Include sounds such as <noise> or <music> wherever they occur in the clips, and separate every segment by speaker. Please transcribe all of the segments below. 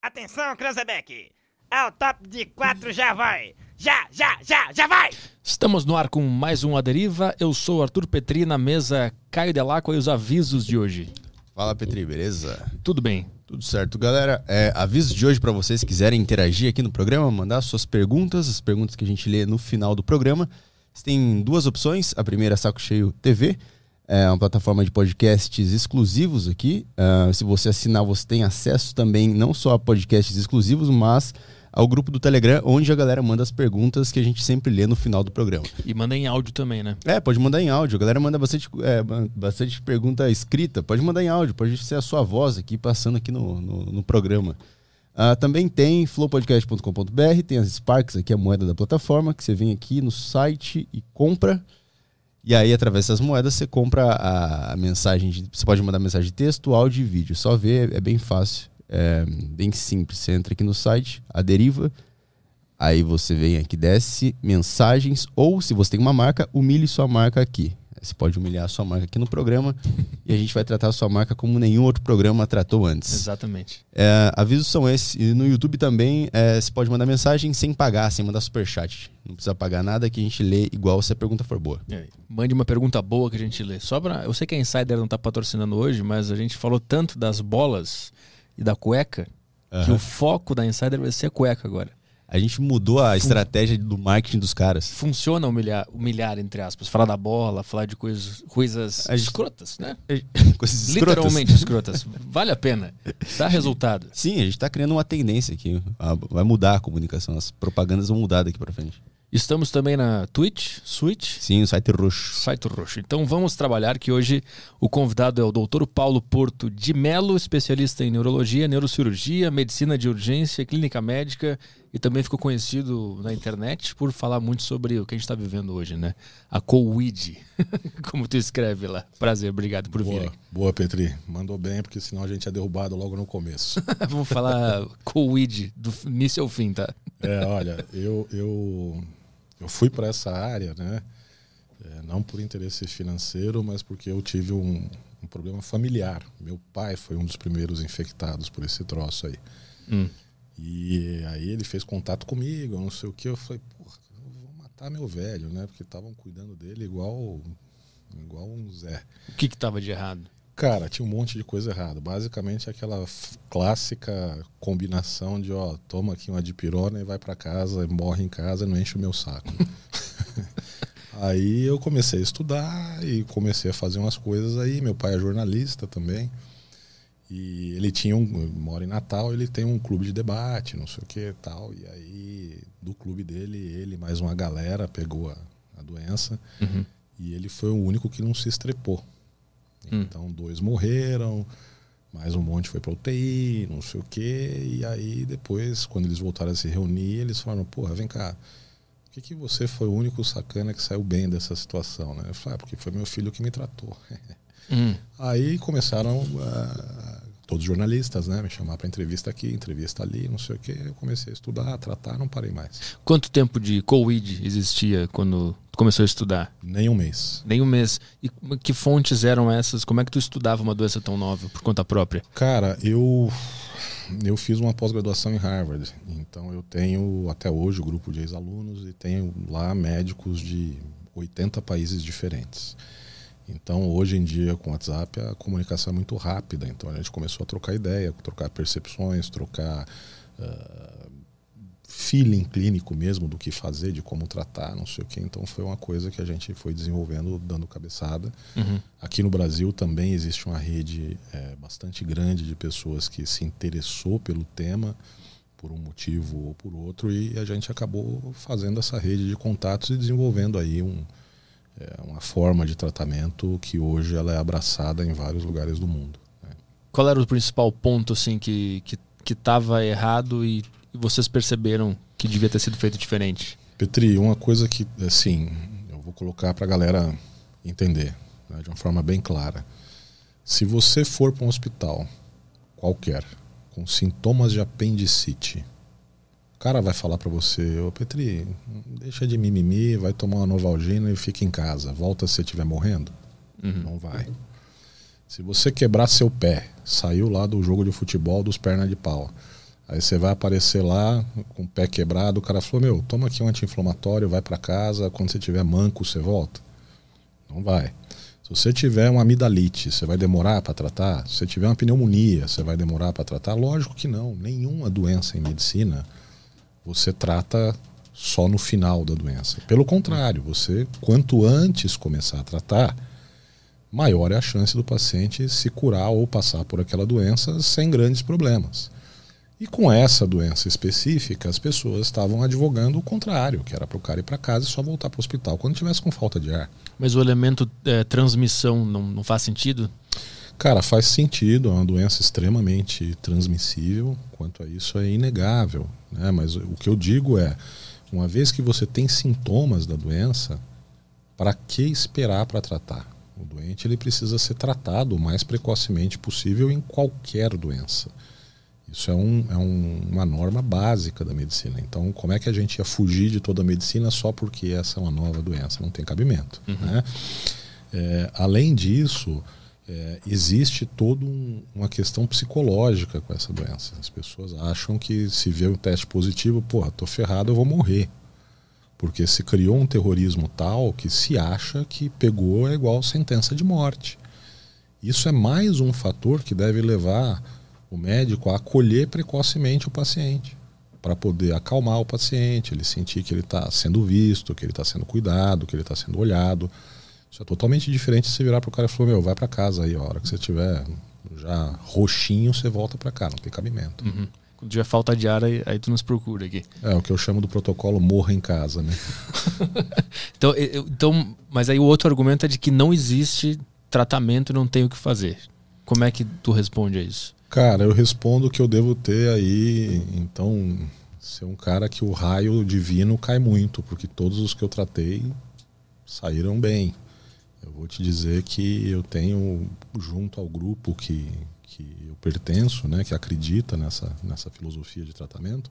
Speaker 1: Atenção, Cranzebeck! Ao top de quatro já vai! Já, já, já, já vai!
Speaker 2: Estamos no ar com mais um A Deriva. Eu sou o Arthur Petri, na mesa Caio Delacqua e os avisos de hoje.
Speaker 3: Fala, Petri, beleza?
Speaker 2: Tudo bem?
Speaker 3: Tudo certo, galera. É, aviso de hoje para vocês que quiserem interagir aqui no programa, mandar suas perguntas, as perguntas que a gente lê no final do programa. Você tem duas opções. A primeira é Saco Cheio TV, é uma plataforma de podcasts exclusivos aqui. Uh, se você assinar, você tem acesso também não só a podcasts exclusivos, mas ao grupo do Telegram, onde a galera manda as perguntas que a gente sempre lê no final do programa.
Speaker 2: E manda em áudio também, né?
Speaker 3: É, pode mandar em áudio. A galera manda bastante, é, bastante pergunta escrita. Pode mandar em áudio, pode ser a sua voz aqui passando aqui no, no, no programa. Uh, também tem flowpodcast.com.br, tem as Sparks aqui, a moeda da plataforma, que você vem aqui no site e compra. E aí, através dessas moedas, você compra a, mensagem. De, você pode mandar mensagem de texto, áudio e vídeo. Só ver, é bem fácil, é bem simples. Você entra aqui no site, a deriva. Aí você vem aqui, desce mensagens, ou se você tem uma marca, humilhe sua marca aqui. Você pode humilhar a sua marca aqui no programa <laughs> e a gente vai tratar a sua marca como nenhum outro programa tratou antes.
Speaker 2: Exatamente.
Speaker 3: É, avisos são esses. E no YouTube também é, você pode mandar mensagem sem pagar, sem mandar superchat. Não precisa pagar nada que a gente lê igual se a pergunta for boa.
Speaker 2: É, mande uma pergunta boa que a gente lê. Só pra, eu sei que a Insider não está patrocinando hoje, mas a gente falou tanto das bolas e da cueca uhum. que o foco da Insider vai ser a cueca agora.
Speaker 3: A gente mudou a estratégia do marketing dos caras.
Speaker 2: Funciona humilhar, humilhar entre aspas. Falar da bola, falar de coisas, coisas gente, escrotas, né? <laughs>
Speaker 3: coisas
Speaker 2: escrotas. Literalmente escrotas. Vale a pena. Dá <laughs> resultado.
Speaker 3: Sim, a gente está criando uma tendência aqui. Vai mudar a comunicação. As propagandas vão mudar daqui para frente.
Speaker 2: Estamos também na Twitch, Switch.
Speaker 3: Sim, o site roxo.
Speaker 2: Site roxo. Então vamos trabalhar que hoje o convidado é o doutor Paulo Porto de Melo, especialista em neurologia, neurocirurgia, medicina de urgência, clínica médica e também ficou conhecido na internet por falar muito sobre o que a gente está vivendo hoje, né? A COVID, <laughs> como tu escreve lá. Prazer, obrigado por
Speaker 4: boa,
Speaker 2: vir.
Speaker 4: Boa, Petri. Mandou bem, porque senão a gente é derrubado logo no começo. <laughs>
Speaker 2: Vamos falar COVID do início ao fim, tá?
Speaker 4: É, olha, eu, eu eu fui para essa área, né? É, não por interesse financeiro, mas porque eu tive um, um, problema familiar. Meu pai foi um dos primeiros infectados por esse troço aí. Hum. E aí ele fez contato comigo, não sei o que. Eu falei, porra, eu vou matar meu velho, né? Porque estavam cuidando dele igual, igual um Zé.
Speaker 2: O que que tava de errado?
Speaker 4: Cara, tinha um monte de coisa errada. Basicamente aquela clássica combinação de, ó, toma aqui uma dipirona e vai para casa, morre em casa, não enche o meu saco. <laughs> aí eu comecei a estudar e comecei a fazer umas coisas aí. Meu pai é jornalista também. E ele tinha um, mora em Natal, ele tem um clube de debate, não sei o que tal. E aí, do clube dele, ele mais uma galera pegou a, a doença. Uhum. E ele foi o único que não se estrepou. Hum. Então, dois morreram, mais um monte foi para UTI, não sei o quê. E aí, depois, quando eles voltaram a se reunir, eles falaram: porra, vem cá, por que, que você foi o único sacana que saiu bem dessa situação? Né? Eu falei: ah, porque foi meu filho que me tratou. <laughs> hum. Aí começaram a todos jornalistas, né? Me chamar para entrevista aqui, entrevista ali, não sei o quê. Eu comecei a estudar, a tratar, não parei mais.
Speaker 2: Quanto tempo de Covid existia quando começou a estudar?
Speaker 4: Nem um mês.
Speaker 2: Nem um mês. E que fontes eram essas? Como é que tu estudava uma doença tão nova por conta própria?
Speaker 4: Cara, eu eu fiz uma pós-graduação em Harvard, então eu tenho até hoje o grupo de ex-alunos e tenho lá médicos de 80 países diferentes. Então, hoje em dia, com o WhatsApp, a comunicação é muito rápida. Então, a gente começou a trocar ideia, trocar percepções, trocar uh, feeling clínico mesmo do que fazer, de como tratar, não sei o quê. Então, foi uma coisa que a gente foi desenvolvendo, dando cabeçada. Uhum. Aqui no Brasil também existe uma rede é, bastante grande de pessoas que se interessou pelo tema por um motivo ou por outro e a gente acabou fazendo essa rede de contatos e desenvolvendo aí um é uma forma de tratamento que hoje ela é abraçada em vários lugares do mundo. Né?
Speaker 2: Qual era o principal ponto assim que que estava errado e, vocês perceberam que devia ter sido feito diferente?
Speaker 4: Petri, uma coisa que assim eu vou colocar para a galera entender né, de uma forma bem clara. Se você for para um hospital qualquer com sintomas de apendicite, o cara vai falar para você, ô Petri, deixa de mimimi, vai tomar uma Novalgina e fica em casa. Volta se você estiver morrendo. Uhum. Não vai. Se você quebrar seu pé, saiu lá do jogo de futebol dos pernas de pau, Aí você vai aparecer lá com o pé quebrado, o cara falou: "Meu, toma aqui um anti-inflamatório, vai para casa, quando você tiver manco, você volta". Não vai. Se você tiver uma amidalite, você vai demorar para tratar? Se você tiver uma pneumonia, você vai demorar para tratar? Lógico que não. Nenhuma doença em medicina você trata só no final da doença. Pelo contrário, você quanto antes começar a tratar, maior é a chance do paciente se curar ou passar por aquela doença sem grandes problemas. E com essa doença específica, as pessoas estavam advogando o contrário, que era para o cara ir para casa e só voltar para o hospital quando tivesse com falta de ar.
Speaker 2: Mas o elemento é, transmissão não, não faz sentido?
Speaker 4: Cara, faz sentido, é uma doença extremamente transmissível, quanto a isso é inegável. Né? Mas o que eu digo é, uma vez que você tem sintomas da doença, para que esperar para tratar? O doente ele precisa ser tratado o mais precocemente possível em qualquer doença. Isso é, um, é um, uma norma básica da medicina. Então, como é que a gente ia fugir de toda a medicina só porque essa é uma nova doença? Não tem cabimento. Uhum. Né? É, além disso, é, existe toda um, uma questão psicológica com essa doença. As pessoas acham que se vê um teste positivo, porra, tô ferrado, eu vou morrer. Porque se criou um terrorismo tal que se acha que pegou é igual sentença de morte. Isso é mais um fator que deve levar o médico a acolher precocemente o paciente, para poder acalmar o paciente, ele sentir que ele está sendo visto, que ele está sendo cuidado, que ele está sendo olhado. Isso é totalmente diferente de você virar para o cara e falar: Meu, vai para casa aí, a hora que você tiver já roxinho, você volta para cá, não tem cabimento.
Speaker 2: Uhum. Quando tiver falta de ar, aí, aí, tu nos procura aqui.
Speaker 4: É, o que eu chamo do protocolo morra em casa, né? <laughs>
Speaker 2: então, eu, então, mas aí o outro argumento é de que não existe tratamento e não tem o que fazer. Como é que tu responde a isso?
Speaker 4: Cara, eu respondo que eu devo ter aí, então, ser um cara que o raio divino cai muito, porque todos os que eu tratei saíram bem. Eu vou te dizer que eu tenho, junto ao grupo que, que eu pertenço, né, que acredita nessa, nessa filosofia de tratamento,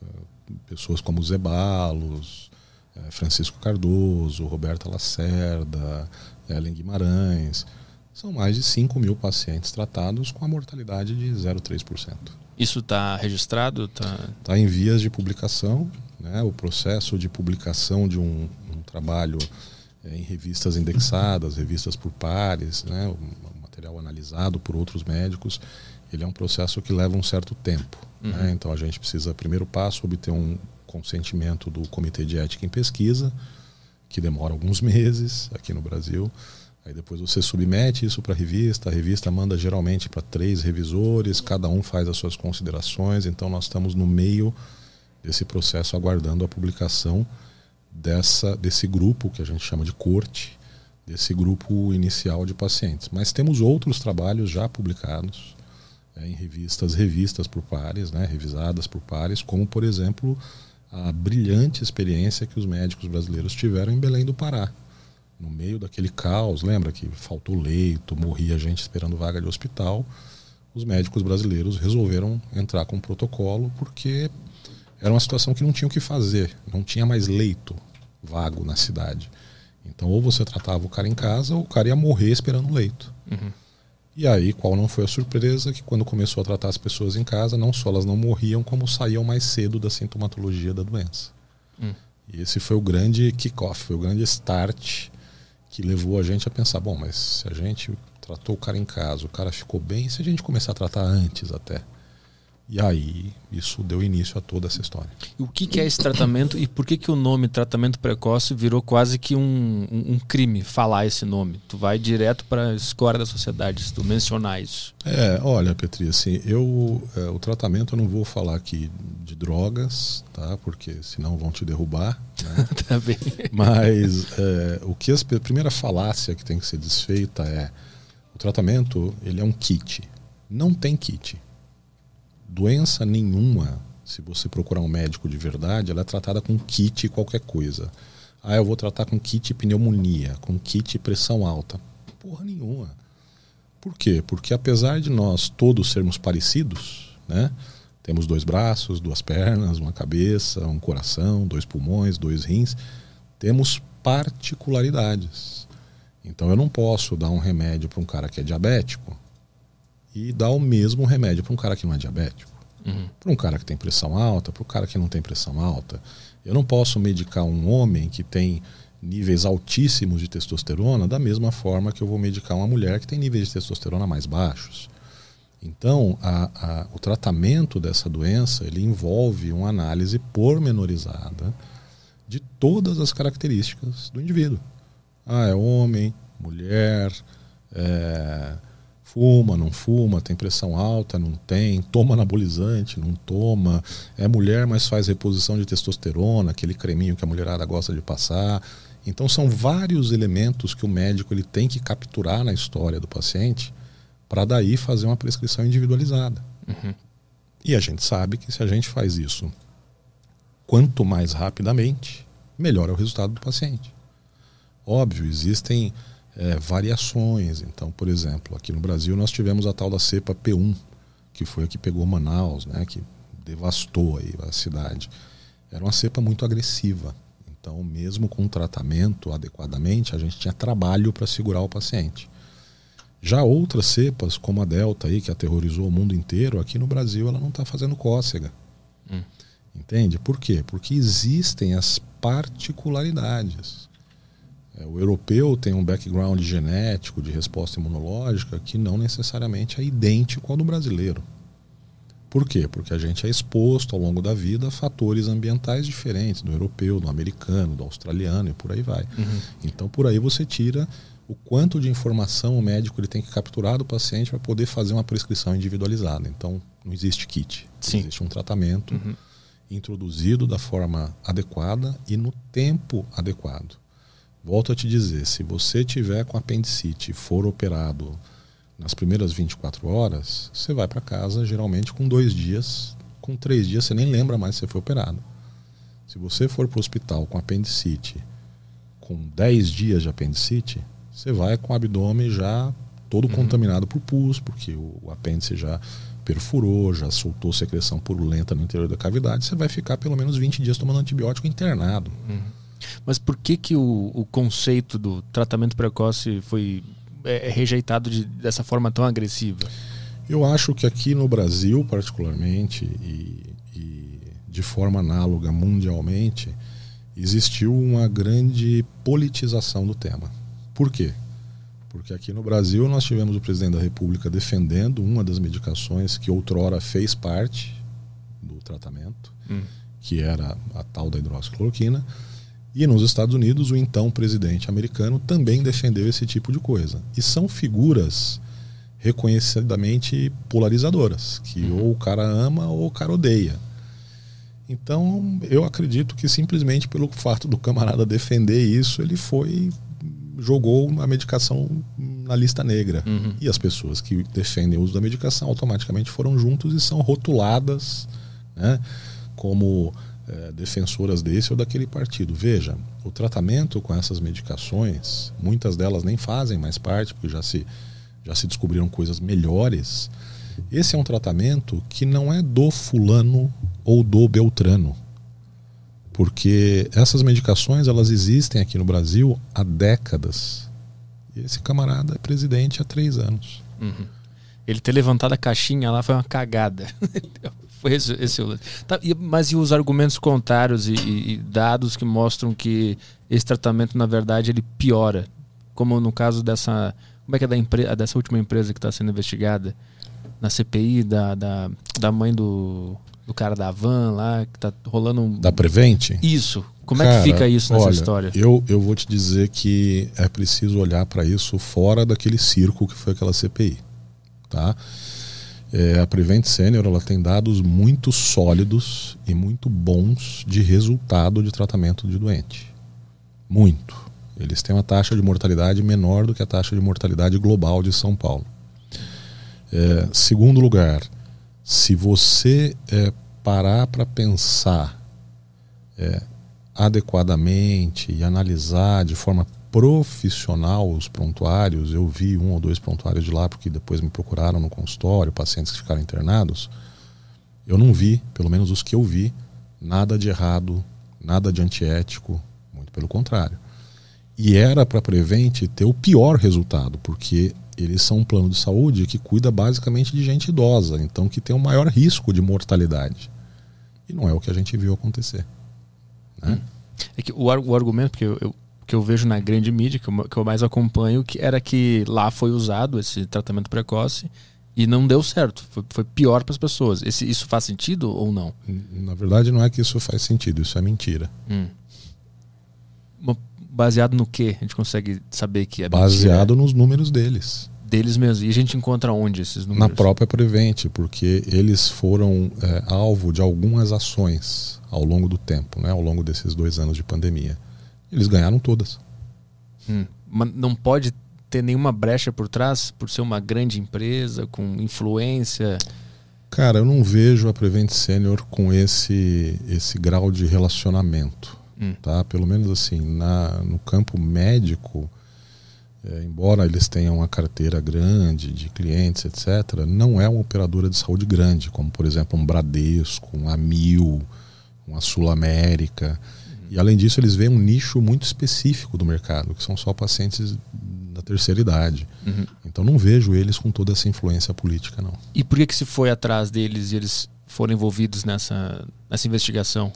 Speaker 4: eh, pessoas como Zebalos, eh, Francisco Cardoso, Roberta Lacerda, Ellen Guimarães, são mais de 5 mil pacientes tratados com a mortalidade de 0,3%.
Speaker 2: Isso está registrado?
Speaker 4: Está tá em vias de publicação. Né? O processo de publicação de um, um trabalho em revistas indexadas, revistas por pares, né? o material analisado por outros médicos, ele é um processo que leva um certo tempo. Né? Uhum. Né? Então a gente precisa, primeiro passo, obter um consentimento do Comitê de Ética em Pesquisa, que demora alguns meses aqui no Brasil. Aí depois você submete isso para a revista, a revista manda geralmente para três revisores, cada um faz as suas considerações, então nós estamos no meio desse processo aguardando a publicação dessa, desse grupo que a gente chama de corte, desse grupo inicial de pacientes. Mas temos outros trabalhos já publicados é, em revistas, revistas por pares, né, revisadas por pares, como por exemplo a brilhante experiência que os médicos brasileiros tiveram em Belém do Pará no meio daquele caos, lembra que faltou leito, morria gente esperando vaga de hospital, os médicos brasileiros resolveram entrar com um protocolo porque era uma situação que não tinha o que fazer, não tinha mais leito vago na cidade. Então, ou você tratava o cara em casa, ou o cara ia morrer esperando leito. Uhum. E aí, qual não foi a surpresa? Que quando começou a tratar as pessoas em casa, não só elas não morriam, como saíam mais cedo da sintomatologia da doença. Uhum. E esse foi o grande kickoff, foi o grande start que levou a gente a pensar, bom, mas se a gente tratou o cara em casa, o cara ficou bem, se a gente começar a tratar antes até. E aí, isso deu início a toda essa história.
Speaker 2: E o que, que é esse tratamento e por que, que o nome tratamento precoce virou quase que um, um, um crime falar esse nome? Tu vai direto para a escória da sociedade se tu mencionar isso.
Speaker 4: É, olha, Petri, assim, eu, é, o tratamento eu não vou falar aqui de drogas, tá? Porque senão vão te derrubar. Né? <laughs>
Speaker 2: tá bem.
Speaker 4: Mas é, o que as, a primeira falácia que tem que ser desfeita é o tratamento ele é um kit. Não tem kit doença nenhuma, se você procurar um médico de verdade, ela é tratada com kit qualquer coisa. Ah, eu vou tratar com kit pneumonia, com kit pressão alta. Porra nenhuma. Por quê? Porque apesar de nós todos sermos parecidos, né? Temos dois braços, duas pernas, uma cabeça, um coração, dois pulmões, dois rins. Temos particularidades. Então eu não posso dar um remédio para um cara que é diabético e dar o mesmo remédio para um cara que não é diabético.
Speaker 2: Uhum.
Speaker 4: Para um cara que tem pressão alta, para o cara que não tem pressão alta. Eu não posso medicar um homem que tem níveis altíssimos de testosterona da mesma forma que eu vou medicar uma mulher que tem níveis de testosterona mais baixos. Então, a, a, o tratamento dessa doença ele envolve uma análise pormenorizada de todas as características do indivíduo. Ah, é homem, mulher, é, fuma, não fuma, tem pressão alta, não tem, toma anabolizante, não toma, é mulher, mas faz reposição de testosterona, aquele creminho que a mulherada gosta de passar. Então são vários elementos que o médico ele tem que capturar na história do paciente para daí fazer uma prescrição individualizada.
Speaker 2: Uhum.
Speaker 4: E a gente sabe que se a gente faz isso quanto mais rapidamente, melhor é o resultado do paciente. Óbvio, existem é, variações. Então, por exemplo, aqui no Brasil nós tivemos a tal da cepa P1, que foi a que pegou Manaus, né, que devastou aí a cidade. Era uma cepa muito agressiva. Então, mesmo com tratamento adequadamente, a gente tinha trabalho para segurar o paciente. Já outras cepas, como a Delta aí, que aterrorizou o mundo inteiro, aqui no Brasil ela não está fazendo cócega.
Speaker 2: Hum.
Speaker 4: Entende? Por quê? Porque existem as particularidades. É, o europeu tem um background genético de resposta imunológica que não necessariamente é idêntico ao do brasileiro. Por quê? Porque a gente é exposto ao longo da vida a fatores ambientais diferentes do europeu, do americano, do australiano e por aí vai.
Speaker 2: Uhum.
Speaker 4: Então, por aí você tira o quanto de informação o médico ele tem que capturar do paciente para poder fazer uma prescrição individualizada. Então, não existe kit.
Speaker 2: Sim.
Speaker 4: Existe um tratamento
Speaker 2: Uhum.
Speaker 4: introduzido da forma adequada e no tempo adequado. Volto a te dizer, se você tiver com apendicite e for operado nas primeiras 24 horas, você vai para casa geralmente com dois dias, com três dias você nem lembra mais se foi operado. Se você for para o hospital com apendicite, com 10 dias de apendicite, você vai com o abdômen já todo contaminado por pus, porque o, apêndice já perfurou, já soltou secreção purulenta no interior da cavidade, você vai ficar pelo menos 20 dias tomando antibiótico internado.
Speaker 2: Mas por que, que o, o conceito do tratamento precoce foi é, é rejeitado de, dessa forma tão agressiva?
Speaker 4: Eu acho que aqui no Brasil, particularmente, e, e de forma análoga mundialmente, existiu uma grande politização do tema. Por quê? Porque aqui no Brasil nós tivemos o presidente da República defendendo uma das medicações que outrora fez parte do tratamento,
Speaker 2: Hum.
Speaker 4: que era a tal da hidroxicloroquina. E nos Estados Unidos, o então presidente americano também defendeu esse tipo de coisa. E são figuras reconhecidamente polarizadoras, que ou o cara ama ou o cara odeia. Então, eu acredito que simplesmente pelo fato do camarada defender isso, ele foi jogou a medicação na lista negra.
Speaker 2: Uhum.
Speaker 4: E as pessoas que defendem o uso da medicação automaticamente foram juntos e são rotuladas né, como é, defensoras desse ou daquele partido. Veja, o tratamento com essas medicações, muitas delas nem fazem mais parte, porque já se, já se descobriram coisas melhores. Esse é um tratamento que não é do fulano ou do beltrano. Porque essas medicações elas existem aqui no Brasil há décadas. E esse camarada é presidente há três anos.
Speaker 2: Uhum. Ele ter levantado a caixinha lá foi uma cagada. <laughs> foi esse, esse o. Tá, e- mas e os argumentos contrários e, e- e dados que mostram que esse tratamento, na verdade, ele piora? Como no caso dessa. Como é que é da empre- dessa última empresa que está sendo investigada? Na CPI da, da, da mãe do, do cara da van lá, que tá rolando um.
Speaker 4: Da Prevent?
Speaker 2: Isso. Como é
Speaker 4: Cara,
Speaker 2: que fica isso nessa
Speaker 4: olha,
Speaker 2: história?
Speaker 4: Eu, eu vou te dizer que é preciso olhar para isso fora daquele circo que foi aquela CPI. Tá? É, a Prevent Senior ela tem dados muito sólidos e muito bons de resultado de tratamento de doente. Muito. Eles têm uma taxa de mortalidade menor do que a taxa de mortalidade global de São Paulo. É, segundo lugar, se você é, parar para pensar é, adequadamente e analisar de forma profissional os prontuários, eu vi um ou dois prontuários de lá porque depois me procuraram no consultório, pacientes que ficaram internados. Eu não vi, pelo menos os que eu vi, nada de errado, nada de antiético, muito pelo contrário. E era para Prevent ter o pior resultado, porque eles são um plano de saúde que cuida basicamente de gente idosa, então que tem o maior risco de mortalidade. E não é o que a gente viu acontecer. Né?
Speaker 2: É que o, o argumento que eu, eu, que eu vejo na grande mídia, que eu, que eu mais acompanho, que era que lá foi usado esse tratamento precoce e não deu certo. Foi, foi pior para as pessoas. Esse, isso faz sentido ou não?
Speaker 4: Na verdade, não é que isso faz sentido, isso é mentira.
Speaker 2: Hum. Baseado no que a gente consegue saber que é
Speaker 4: Baseado
Speaker 2: mentira?
Speaker 4: nos números deles.
Speaker 2: Deles mesmos. E a gente encontra onde esses números?
Speaker 4: Na própria Prevent, porque eles foram é, alvo de algumas ações ao longo do tempo, né, ao longo desses dois anos de pandemia. Eles ganharam todas.
Speaker 2: Hum. Mas não pode ter nenhuma brecha por trás, por ser uma grande empresa com influência?
Speaker 4: Cara, eu não vejo a Prevent Senior com esse, esse grau de relacionamento. Hum. Tá? Pelo menos assim, na, no campo médico, é, embora eles tenham uma carteira grande de clientes, etc., não é uma operadora de saúde grande, como por exemplo um Bradesco, um Amil, uma Sul América. E além disso, eles veem um nicho muito específico do mercado, que são só pacientes da terceira idade. Uhum. Então não vejo eles com toda essa influência política, não.
Speaker 2: E por que, que se foi atrás deles e eles foram envolvidos nessa, nessa investigação?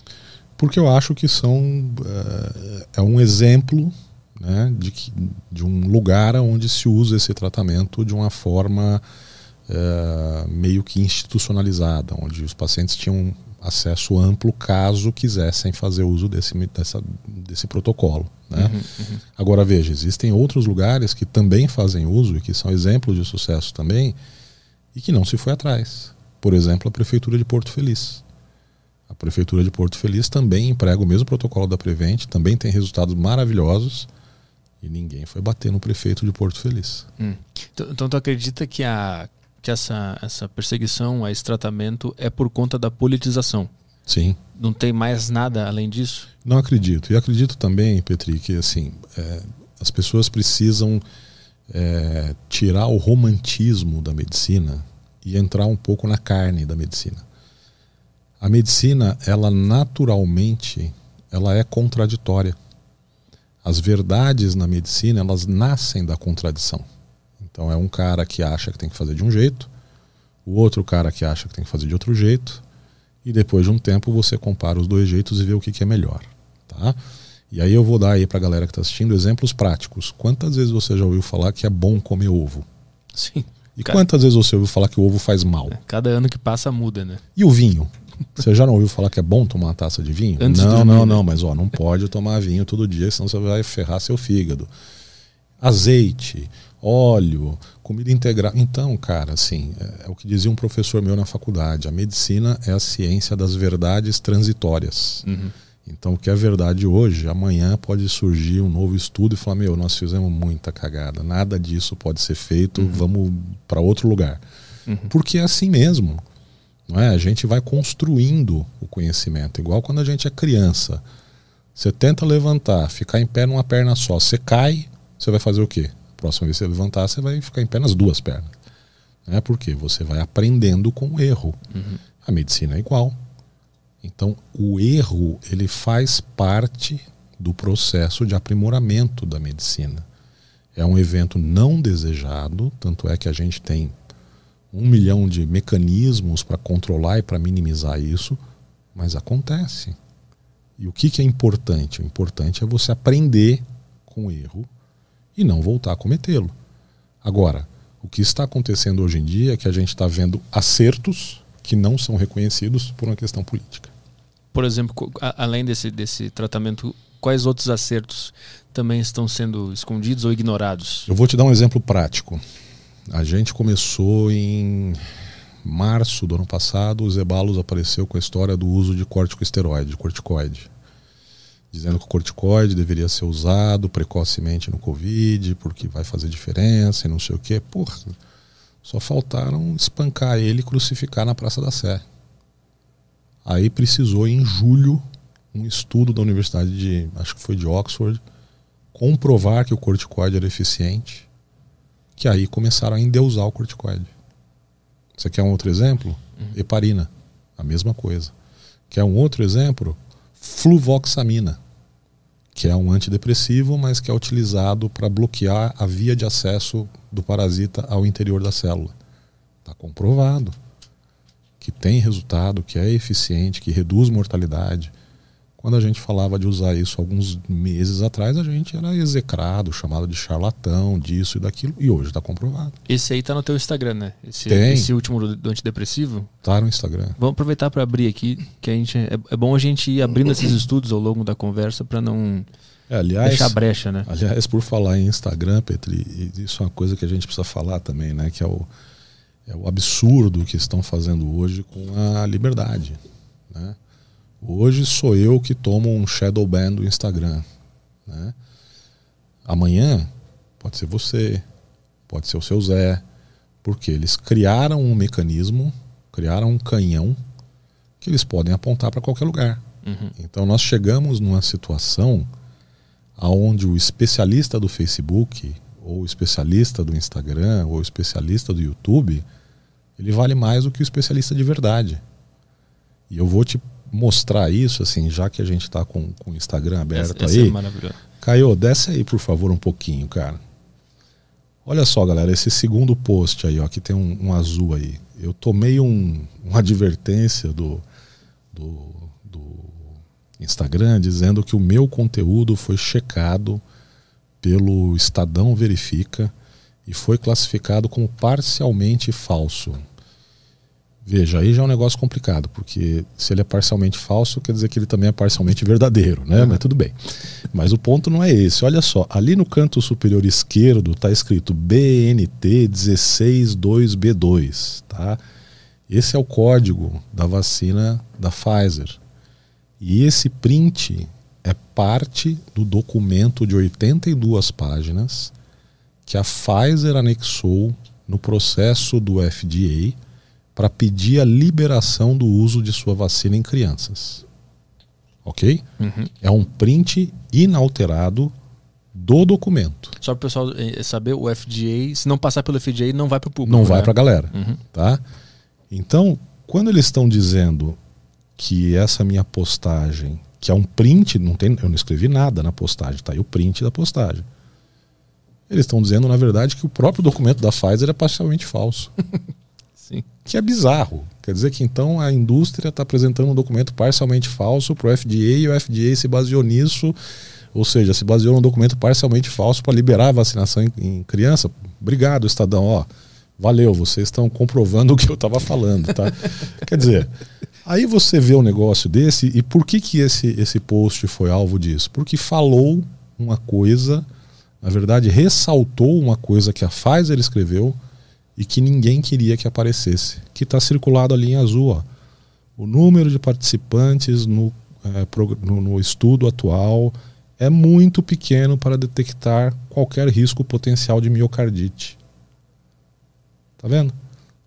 Speaker 4: Porque eu acho que são uh, é um exemplo né, de, que, de um lugar onde se usa esse tratamento de uma forma uh, meio que institucionalizada, onde os pacientes tinham acesso amplo caso quisessem fazer uso desse, dessa, desse protocolo. Né? Uhum, uhum. Agora veja, existem outros lugares que também fazem uso e que são exemplos de sucesso também e que não se foi atrás. Por exemplo, a Prefeitura de Porto Feliz. A Prefeitura de Porto Feliz também emprega o mesmo protocolo da Prevent, também tem resultados maravilhosos e ninguém foi bater no prefeito de Porto Feliz.
Speaker 2: Hum. Então, então tu acredita que a que essa, essa perseguição a esse tratamento é por conta da politização.
Speaker 4: Sim.
Speaker 2: Não tem mais nada além disso?
Speaker 4: Não acredito. E acredito também, Petri, que assim, é, as pessoas precisam é, tirar o romantismo da medicina e entrar um pouco na carne da medicina. A medicina, ela naturalmente, ela é contraditória. As verdades na medicina, elas nascem da contradição. Então é um cara que acha que tem que fazer de um jeito, o outro cara que acha que tem que fazer de outro jeito, e depois de um tempo você compara os dois jeitos e vê o que, que é melhor. Tá? E aí eu vou dar aí para a galera que está assistindo exemplos práticos. Quantas vezes você já ouviu falar que é bom comer ovo?
Speaker 2: Sim.
Speaker 4: E quantas vezes você ouviu falar que o ovo faz mal? É,
Speaker 2: cada ano que passa muda, né?
Speaker 4: E o vinho? Você já não ouviu falar que é bom tomar uma taça de vinho?
Speaker 2: Antes
Speaker 4: não,
Speaker 2: não,
Speaker 4: não, mas ó, não pode tomar vinho todo dia, senão você vai ferrar seu fígado. Azeite, óleo, comida integral. Então, cara, assim, é, é, o que dizia um professor meu na faculdade: a medicina é a ciência das verdades transitórias. Uhum. Então, o que é verdade hoje, amanhã pode surgir um novo estudo e falar: meu, nós fizemos muita cagada, nada disso pode ser feito, uhum. vamos para outro lugar. Uhum. Porque é assim mesmo. Não é? A gente vai construindo o conhecimento, igual quando a gente é criança. Você tenta levantar, ficar em pé numa perna só, você cai, você vai fazer o quê? Próxima vez que você levantar, você vai ficar em pé nas duas pernas. Né? Porque você vai aprendendo com o erro. Uhum. A medicina é igual. Então, o erro ele faz parte do processo de aprimoramento da medicina. É um evento não desejado, tanto é que a gente tem um milhão de mecanismos para controlar e para minimizar isso, mas acontece. E o que, que é importante? O importante é você aprender com o erro e não voltar a cometê-lo. Agora, o que está acontecendo hoje em dia é que a gente está vendo acertos que não são reconhecidos por uma questão política.
Speaker 2: Por exemplo, além desse, desse tratamento, quais outros acertos também estão sendo escondidos ou ignorados?
Speaker 4: Eu vou te dar um exemplo prático. A gente começou em março do ano passado, o Zebalos apareceu com a história do uso de corticosteroide, de corticoide dizendo que o corticoide deveria ser usado precocemente no Covid, porque vai fazer diferença e não sei o quê. Porra, só faltaram espancar ele e crucificar na Praça da Sé. Aí precisou, em julho, um estudo da Universidade de, acho que foi de Oxford, comprovar que o corticoide era eficiente, que aí começaram a endeusar o corticoide. Você quer um outro exemplo? Uhum. Heparina, a mesma coisa. Quer um outro exemplo? Fluvoxamina que é um antidepressivo, mas que é utilizado para bloquear a via de acesso do parasita ao interior da célula. Está comprovado que tem resultado, que é eficiente, que reduz mortalidade. Quando a gente falava de usar isso alguns meses atrás, a gente era execrado, chamado de charlatão, disso e daquilo, e hoje está comprovado.
Speaker 2: Esse aí tá no teu Instagram, né? Esse,
Speaker 4: Tem.
Speaker 2: esse último do, do antidepressivo.
Speaker 4: Tá no Instagram.
Speaker 2: Vamos aproveitar para abrir aqui, que a gente é, é bom a gente ir abrindo esses estudos ao longo da conversa para não
Speaker 4: É, aliás,
Speaker 2: deixar brecha, né?
Speaker 4: aliás, por falar em Instagram, Petri, isso é uma coisa que a gente precisa falar também, né? Que é o, é o absurdo que estão fazendo hoje com a liberdade. Né? Hoje sou eu que tomo um shadow ban do Instagram. Né? Amanhã pode ser você, pode ser o seu Zé, porque eles criaram um mecanismo, criaram um canhão que eles podem apontar para qualquer lugar.
Speaker 2: Uhum.
Speaker 4: Então nós chegamos numa situação aonde o especialista do Facebook, ou o especialista do Instagram, ou o especialista do YouTube, ele vale mais do que o especialista de verdade. E eu vou te mostrar isso, assim, já que a gente está com, com o Instagram aberto
Speaker 2: Essa
Speaker 4: aí.
Speaker 2: é maravilhosa.
Speaker 4: Caio, desce aí, por favor, um pouquinho, cara. Olha só, galera, esse segundo post aí, ó, que tem um, um azul aí. Eu tomei um, uma advertência do, do, do Instagram dizendo que o meu conteúdo foi checado pelo Estadão Verifica e foi classificado como parcialmente falso. Veja, aí já é um negócio complicado, porque se ele é parcialmente falso, quer dizer que ele também é parcialmente verdadeiro, né? Mas tudo bem. Mas o ponto não é esse. Olha só, ali no canto superior esquerdo está escrito BNT 162B2, tá? Esse é o código da vacina da Pfizer. E esse print é parte do documento de 82 páginas que a Pfizer anexou no processo do FDA para pedir a liberação do uso de sua vacina em crianças. Ok?
Speaker 2: Uhum.
Speaker 4: É um print inalterado do documento.
Speaker 2: Só para o pessoal eh, saber, o FDA, se não passar pelo FDA, não vai para o público.
Speaker 4: Não vai
Speaker 2: né?
Speaker 4: para a galera.
Speaker 2: Uhum.
Speaker 4: Tá? Então, quando eles estão dizendo que essa minha postagem, que é um print, não tem, eu não escrevi nada na postagem, tá aí o print da postagem. Eles estão dizendo, na verdade, que o próprio documento da Pfizer é parcialmente falso. <laughs>
Speaker 2: Sim.
Speaker 4: que é bizarro. Quer dizer que então a indústria está apresentando um documento parcialmente falso para o FDA e o FDA se baseou nisso, ou seja, se baseou num documento parcialmente falso para liberar a vacinação em, em criança. Obrigado, Estadão. Ó, valeu, vocês estão comprovando o que eu estava falando, tá? <laughs> Quer dizer, aí você vê um negócio desse e por que que esse esse post foi alvo disso? Porque falou uma coisa, na verdade ressaltou uma coisa que a Pfizer escreveu e que ninguém queria que aparecesse, que está circulado ali em azul. Ó. O número de participantes no, eh, prog- no, no estudo atual é muito pequeno para detectar qualquer risco potencial de miocardite. Tá vendo?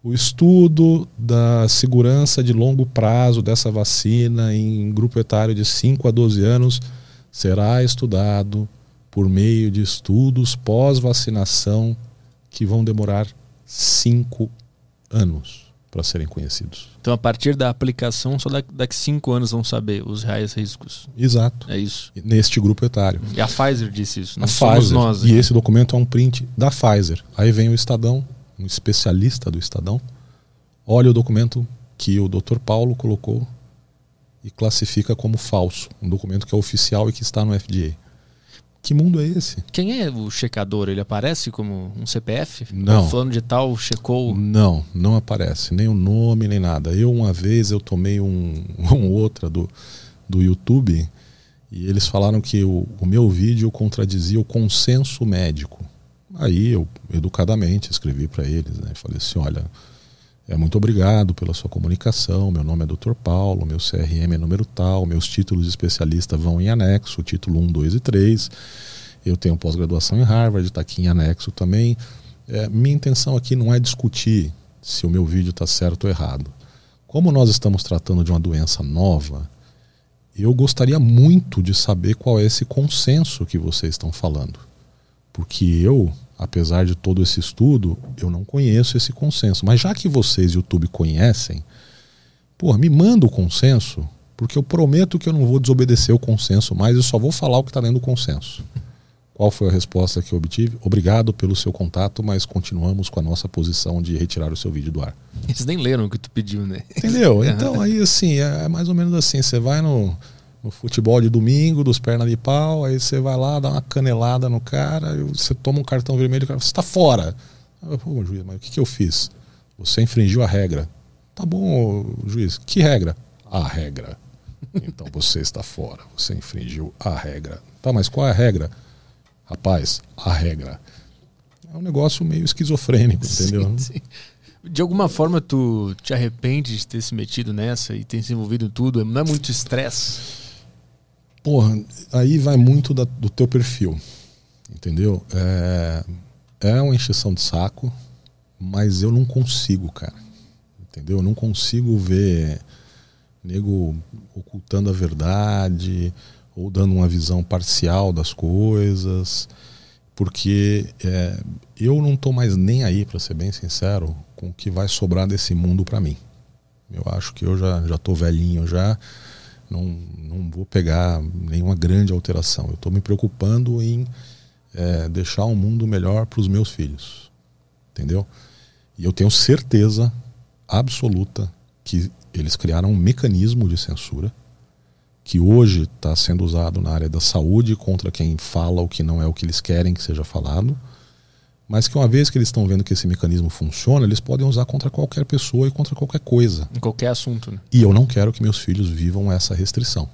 Speaker 4: O estudo da segurança de longo prazo dessa vacina em grupo etário de 5 a 12 anos será estudado por meio de estudos pós-vacinação que vão demorar 5 anos para serem conhecidos.
Speaker 2: Então, a partir da aplicação, só daqui, daqui cinco anos vão saber os reais riscos.
Speaker 4: Exato.
Speaker 2: É isso.
Speaker 4: Neste grupo etário.
Speaker 2: E a Pfizer disse isso. Não
Speaker 4: a
Speaker 2: somos
Speaker 4: Pfizer.
Speaker 2: nós.
Speaker 4: e
Speaker 2: aqui.
Speaker 4: esse documento é um print da Pfizer. Aí vem o Estadão, um especialista do Estadão. Olha o documento que o Dr. Paulo colocou e classifica como falso. Um documento que é oficial e que está no FDA. Que mundo é esse?
Speaker 2: Quem é o checador? Ele aparece como um CPF?
Speaker 4: Não.
Speaker 2: O fulano de tal checou.
Speaker 4: Não, não aparece. Nem o nome, nem nada. Eu, uma vez, eu tomei um, <laughs> um outra do, do YouTube e eles falaram que o, o meu vídeo contradizia o consenso médico. Aí eu, educadamente, escrevi para eles, né? Falei assim, olha, é muito obrigado pela sua comunicação. Meu nome é Dr. Paulo, meu CRM é número tal, meus títulos de especialista vão em anexo, título 1, 2 e 3. Eu tenho pós-graduação em Harvard, está aqui em anexo também. É, minha intenção aqui não é discutir se o meu vídeo está certo ou errado. Como nós estamos tratando de uma doença nova, eu gostaria muito de saber qual é esse consenso que vocês estão falando. Porque eu, apesar de todo esse estudo, eu não conheço esse consenso. Mas já que vocês, YouTube, conhecem, pô, me manda o consenso Porque eu prometo que eu não vou desobedecer o consenso mais, eu só vou falar o que está dentro do consenso. Qual foi a resposta que eu obtive? Obrigado pelo seu contato, mas continuamos com a nossa posição de retirar o seu vídeo do ar.
Speaker 2: Eles nem leram o que tu pediu, né?
Speaker 4: Entendeu? <laughs> Então aí assim, é mais ou menos assim, você vai no, no futebol de domingo, dos pernas de pau, aí você vai lá, dá uma canelada no cara, você toma um cartão vermelho, o cara, você está fora. Pô, juiz, mas o que, que eu fiz? Você infringiu a regra. Tá bom, juiz, que regra? A regra. <laughs> Então você está fora, você infringiu a regra. Tá, mas qual é a regra? Rapaz, a regra. É um negócio meio esquizofrênico, <laughs> entendeu? Sim, sim.
Speaker 2: De alguma forma tu te arrepende de ter se metido nessa e ter se envolvido em tudo? Não é muito estresse?
Speaker 4: Porra, aí vai muito da, do teu perfil, entendeu? É, é uma encheção de saco, mas eu não consigo, cara. Entendeu? Eu não consigo ver nego ocultando a verdade, ou dando uma visão parcial das coisas, porque é, eu não estou mais nem aí, para ser bem sincero, com o que vai sobrar desse mundo para mim. Eu acho que eu já já estou velhinho já, não, não vou pegar nenhuma grande alteração. Eu estou me preocupando em é, deixar um mundo melhor para os meus filhos, entendeu? E eu tenho certeza absoluta que eles criaram um mecanismo de censura que hoje está sendo usado na área da saúde contra quem fala o que não é o que eles querem que seja falado, mas que uma vez que eles estão vendo que esse mecanismo funciona, eles podem usar contra qualquer pessoa e contra qualquer coisa.
Speaker 2: Em qualquer assunto, né?
Speaker 4: E eu não quero que meus filhos vivam essa restrição.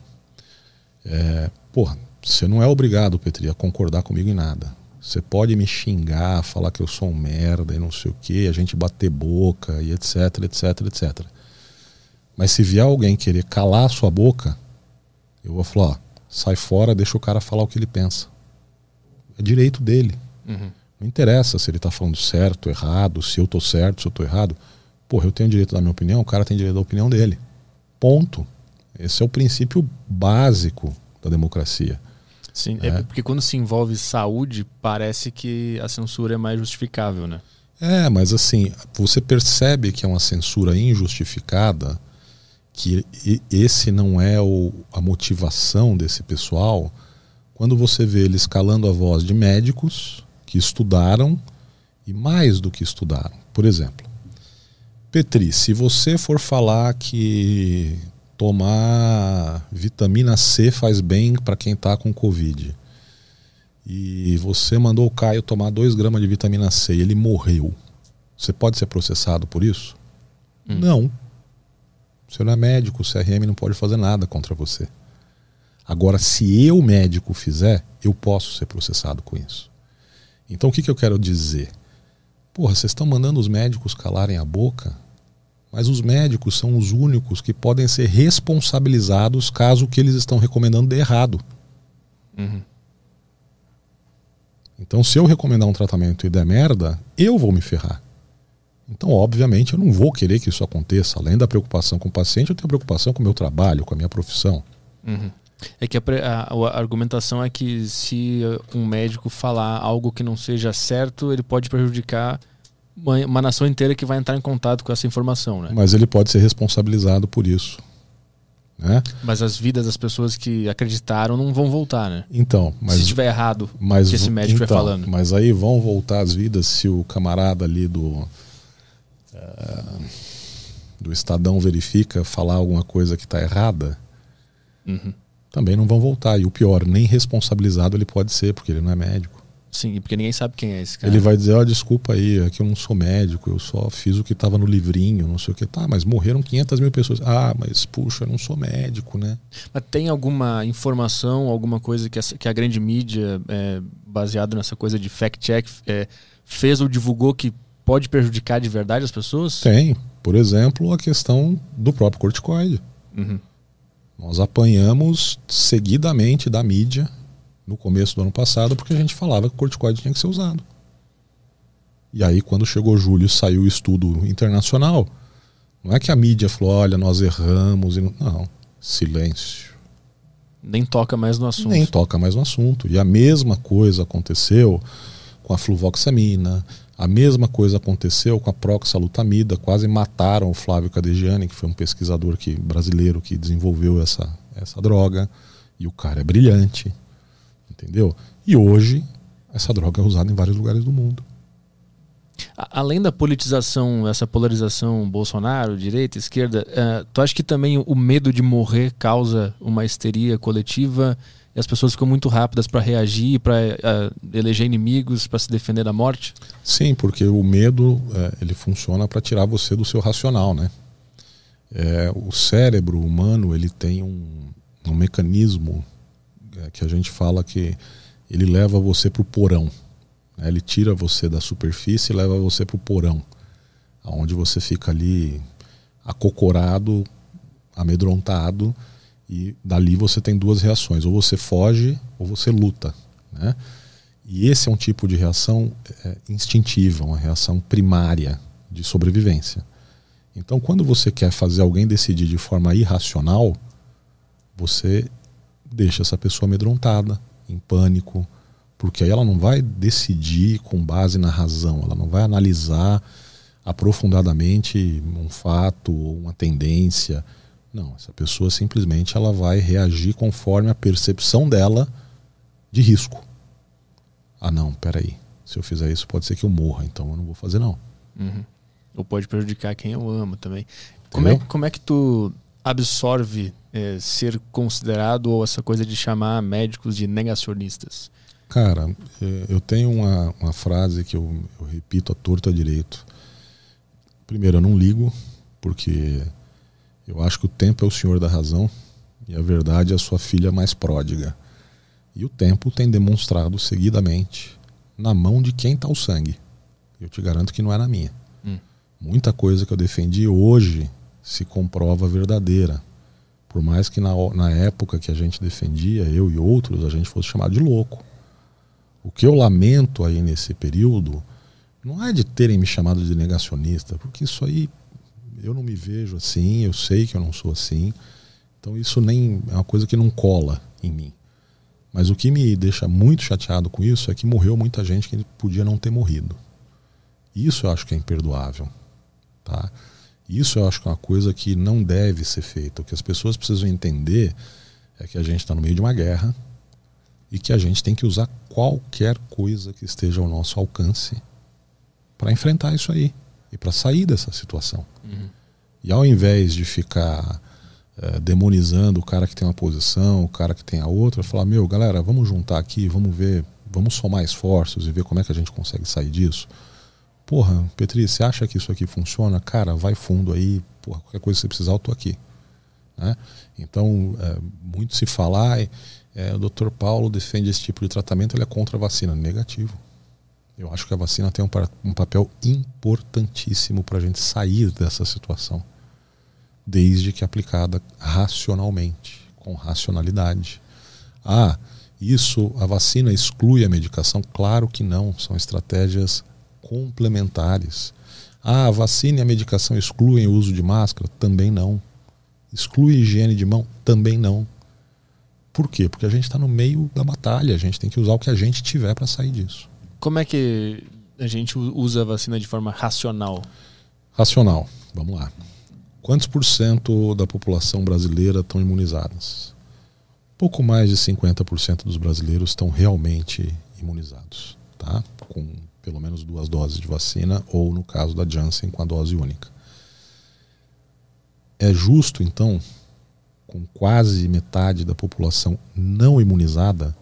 Speaker 4: É, porra, você não é obrigado, Petri, a concordar comigo em nada. Você pode me xingar, falar que eu sou um merda e não sei o que, a gente bater boca e etc, etc, etc. Mas se vier alguém querer calar a sua boca, eu vou falar, ó, sai fora, deixa o cara falar o que ele pensa. É direito dele. Uhum. Não interessa se ele está falando certo, errado, se eu estou certo, se eu estou errado. Porra, eu tenho direito da minha opinião, o cara tem direito da opinião dele. Ponto. Esse é o princípio básico da democracia.
Speaker 2: Sim, é. é porque quando se envolve saúde, parece que a censura é mais justificável, né?
Speaker 4: É, mas assim, você percebe que é uma censura injustificada que esse não é o, a motivação desse pessoal quando você vê eles calando a voz de médicos que estudaram e mais do que estudaram. Por exemplo, Petri, se você for falar que tomar vitamina C faz bem para quem está com Covid e você mandou o Caio tomar 2 gramas de vitamina C e ele morreu, você pode ser processado por isso? Hum. Não. Você não é médico, o CRM não pode fazer nada contra você. Agora, se eu, médico, fizer, eu posso ser processado com isso. Então, o que, que eu quero dizer? Porra, vocês estão mandando os médicos calarem a boca, mas os médicos são os únicos que podem ser responsabilizados caso o que eles estão recomendando dê errado. Uhum. Então, se eu recomendar um tratamento e der merda, eu vou me ferrar. Então, obviamente, eu não vou querer que isso aconteça. Além da preocupação com o paciente, eu tenho preocupação com o meu trabalho, com a minha profissão.
Speaker 2: Uhum. É que a, a, a, argumentação é que se um médico falar algo que não seja certo, ele pode prejudicar uma, uma, nação inteira que vai entrar em contato com essa informação. Né?
Speaker 4: Mas ele pode ser responsabilizado por isso. Né?
Speaker 2: Mas as vidas das pessoas que acreditaram não vão voltar, né?
Speaker 4: Então, mas,
Speaker 2: se estiver errado mas, que esse médico
Speaker 4: então,
Speaker 2: falando.
Speaker 4: Mas aí vão voltar as vidas se o camarada ali do uh, do Estadão verifica falar alguma coisa que está errada, uhum. Também não vão voltar. E o pior, nem responsabilizado ele pode ser, porque ele não é médico.
Speaker 2: Sim, porque ninguém sabe quem é esse cara.
Speaker 4: Ele vai dizer, ó, oh, desculpa aí, é que eu não sou médico, eu só fiz o que estava no livrinho, não sei o que. Tá, mas morreram 500 mil pessoas. Ah, mas puxa, eu não sou médico, né?
Speaker 2: Mas tem alguma informação, alguma coisa que, essa, que a grande mídia, é, baseado nessa coisa de fact-check, é, fez ou divulgou que pode prejudicar de verdade as pessoas?
Speaker 4: Tem. Por exemplo, a questão do próprio corticoide. Uhum. Nós apanhamos seguidamente da mídia no começo do ano passado porque a gente falava que o corticoide tinha que ser usado. E aí, quando chegou julho, saiu o estudo internacional. Não é que a mídia falou, olha, nós erramos. E não, não, silêncio.
Speaker 2: Nem toca mais no assunto.
Speaker 4: Nem toca mais no assunto. E a mesma coisa aconteceu com a fluvoxamina, A mesma coisa aconteceu com a proxalutamida, quase mataram o Flávio Cadegiani, que foi um pesquisador que, brasileiro que desenvolveu essa, essa droga, e o cara é brilhante, entendeu? E hoje essa droga é usada em vários lugares do mundo.
Speaker 2: Além da politização, essa polarização Bolsonaro, direita, esquerda, uh, tu acha que também o medo de morrer causa uma histeria coletiva e as pessoas ficam muito rápidas para reagir, para uh, eleger inimigos, para se defender da morte?
Speaker 4: Sim, porque o medo é, ele funciona para tirar você do seu racional, né? É, o cérebro humano ele tem um, um mecanismo é, que a gente fala que ele leva você para o porão. Né? Ele tira você da superfície e leva você para o porão, onde você fica ali acocorado, amedrontado e dali você tem duas reações: ou você foge ou você luta. Né? E esse é um tipo de reação é, instintiva, uma reação primária de sobrevivência. Então, quando você quer fazer alguém decidir de forma irracional, você deixa essa pessoa amedrontada, em pânico, porque aí ela não vai decidir com base na razão, ela não vai analisar aprofundadamente um fato ou uma tendência não, essa pessoa simplesmente ela vai reagir conforme a percepção dela de risco. Ah, não, peraí. Se eu fizer isso, pode ser que eu morra, então eu não vou fazer, não.
Speaker 2: Uhum. Ou pode prejudicar quem eu amo também. Como é, como é que tu absorve é, ser considerado ou essa coisa de chamar médicos de negacionistas?
Speaker 4: Cara, é, eu tenho uma, uma frase que eu, eu repito a torto a direito. Primeiro, eu não ligo, porque eu acho que o tempo é o senhor da razão e a verdade é a sua filha mais pródiga. E o tempo tem demonstrado seguidamente na mão de quem está o sangue. Eu te garanto que não é na minha. Hum. Muita coisa que eu defendi hoje se comprova verdadeira. Por mais que na, na época que a gente defendia, eu e outros, a gente fosse chamado de louco. O que eu lamento aí nesse período não é de terem me chamado de negacionista, porque isso aí eu não me vejo assim, eu sei que eu não sou assim. Então isso nem é uma coisa que não cola em mim. Mas o que me deixa muito chateado com isso é que morreu muita gente que podia não ter morrido. Isso eu acho que é imperdoável, tá? Isso eu acho que é uma coisa que não deve ser feita. O que as pessoas precisam entender é que a gente está no meio de uma guerra e que a gente tem que usar qualquer coisa que esteja ao nosso alcance para enfrentar isso aí e para sair dessa situação. Uhum. E ao invés de ficar é, demonizando o cara que tem uma posição, o cara que tem a outra, falar: meu, galera, vamos juntar aqui, vamos ver, vamos somar esforços e ver como é que a gente consegue sair disso. Porra, Petri, você acha que isso aqui funciona? Cara, vai fundo aí, porra, qualquer coisa que você precisar, eu tô aqui. Né? Então, é, muito se falar, é, o Dr. Paulo defende esse tipo de tratamento, ele é contra a vacina. Negativo. Eu acho que a vacina tem um, um papel importantíssimo para a gente sair dessa situação, desde que aplicada racionalmente, com racionalidade. Ah, isso, a vacina exclui a medicação? Claro que não, são estratégias complementares. Ah, a vacina e a medicação excluem o uso de máscara? Também não. Exclui higiene de mão? Também não. Por quê? Porque a gente está no meio da batalha, a gente tem que usar o que a gente tiver para sair disso.
Speaker 2: Como é que a gente usa a vacina de forma racional?
Speaker 4: Racional, vamos lá. Quantos por cento da população brasileira estão imunizadas? Pouco mais de 50% dos brasileiros estão realmente imunizados, tá? Com pelo menos duas doses de vacina ou no caso da Janssen com a dose única. É justo então, com quase metade da população não imunizada,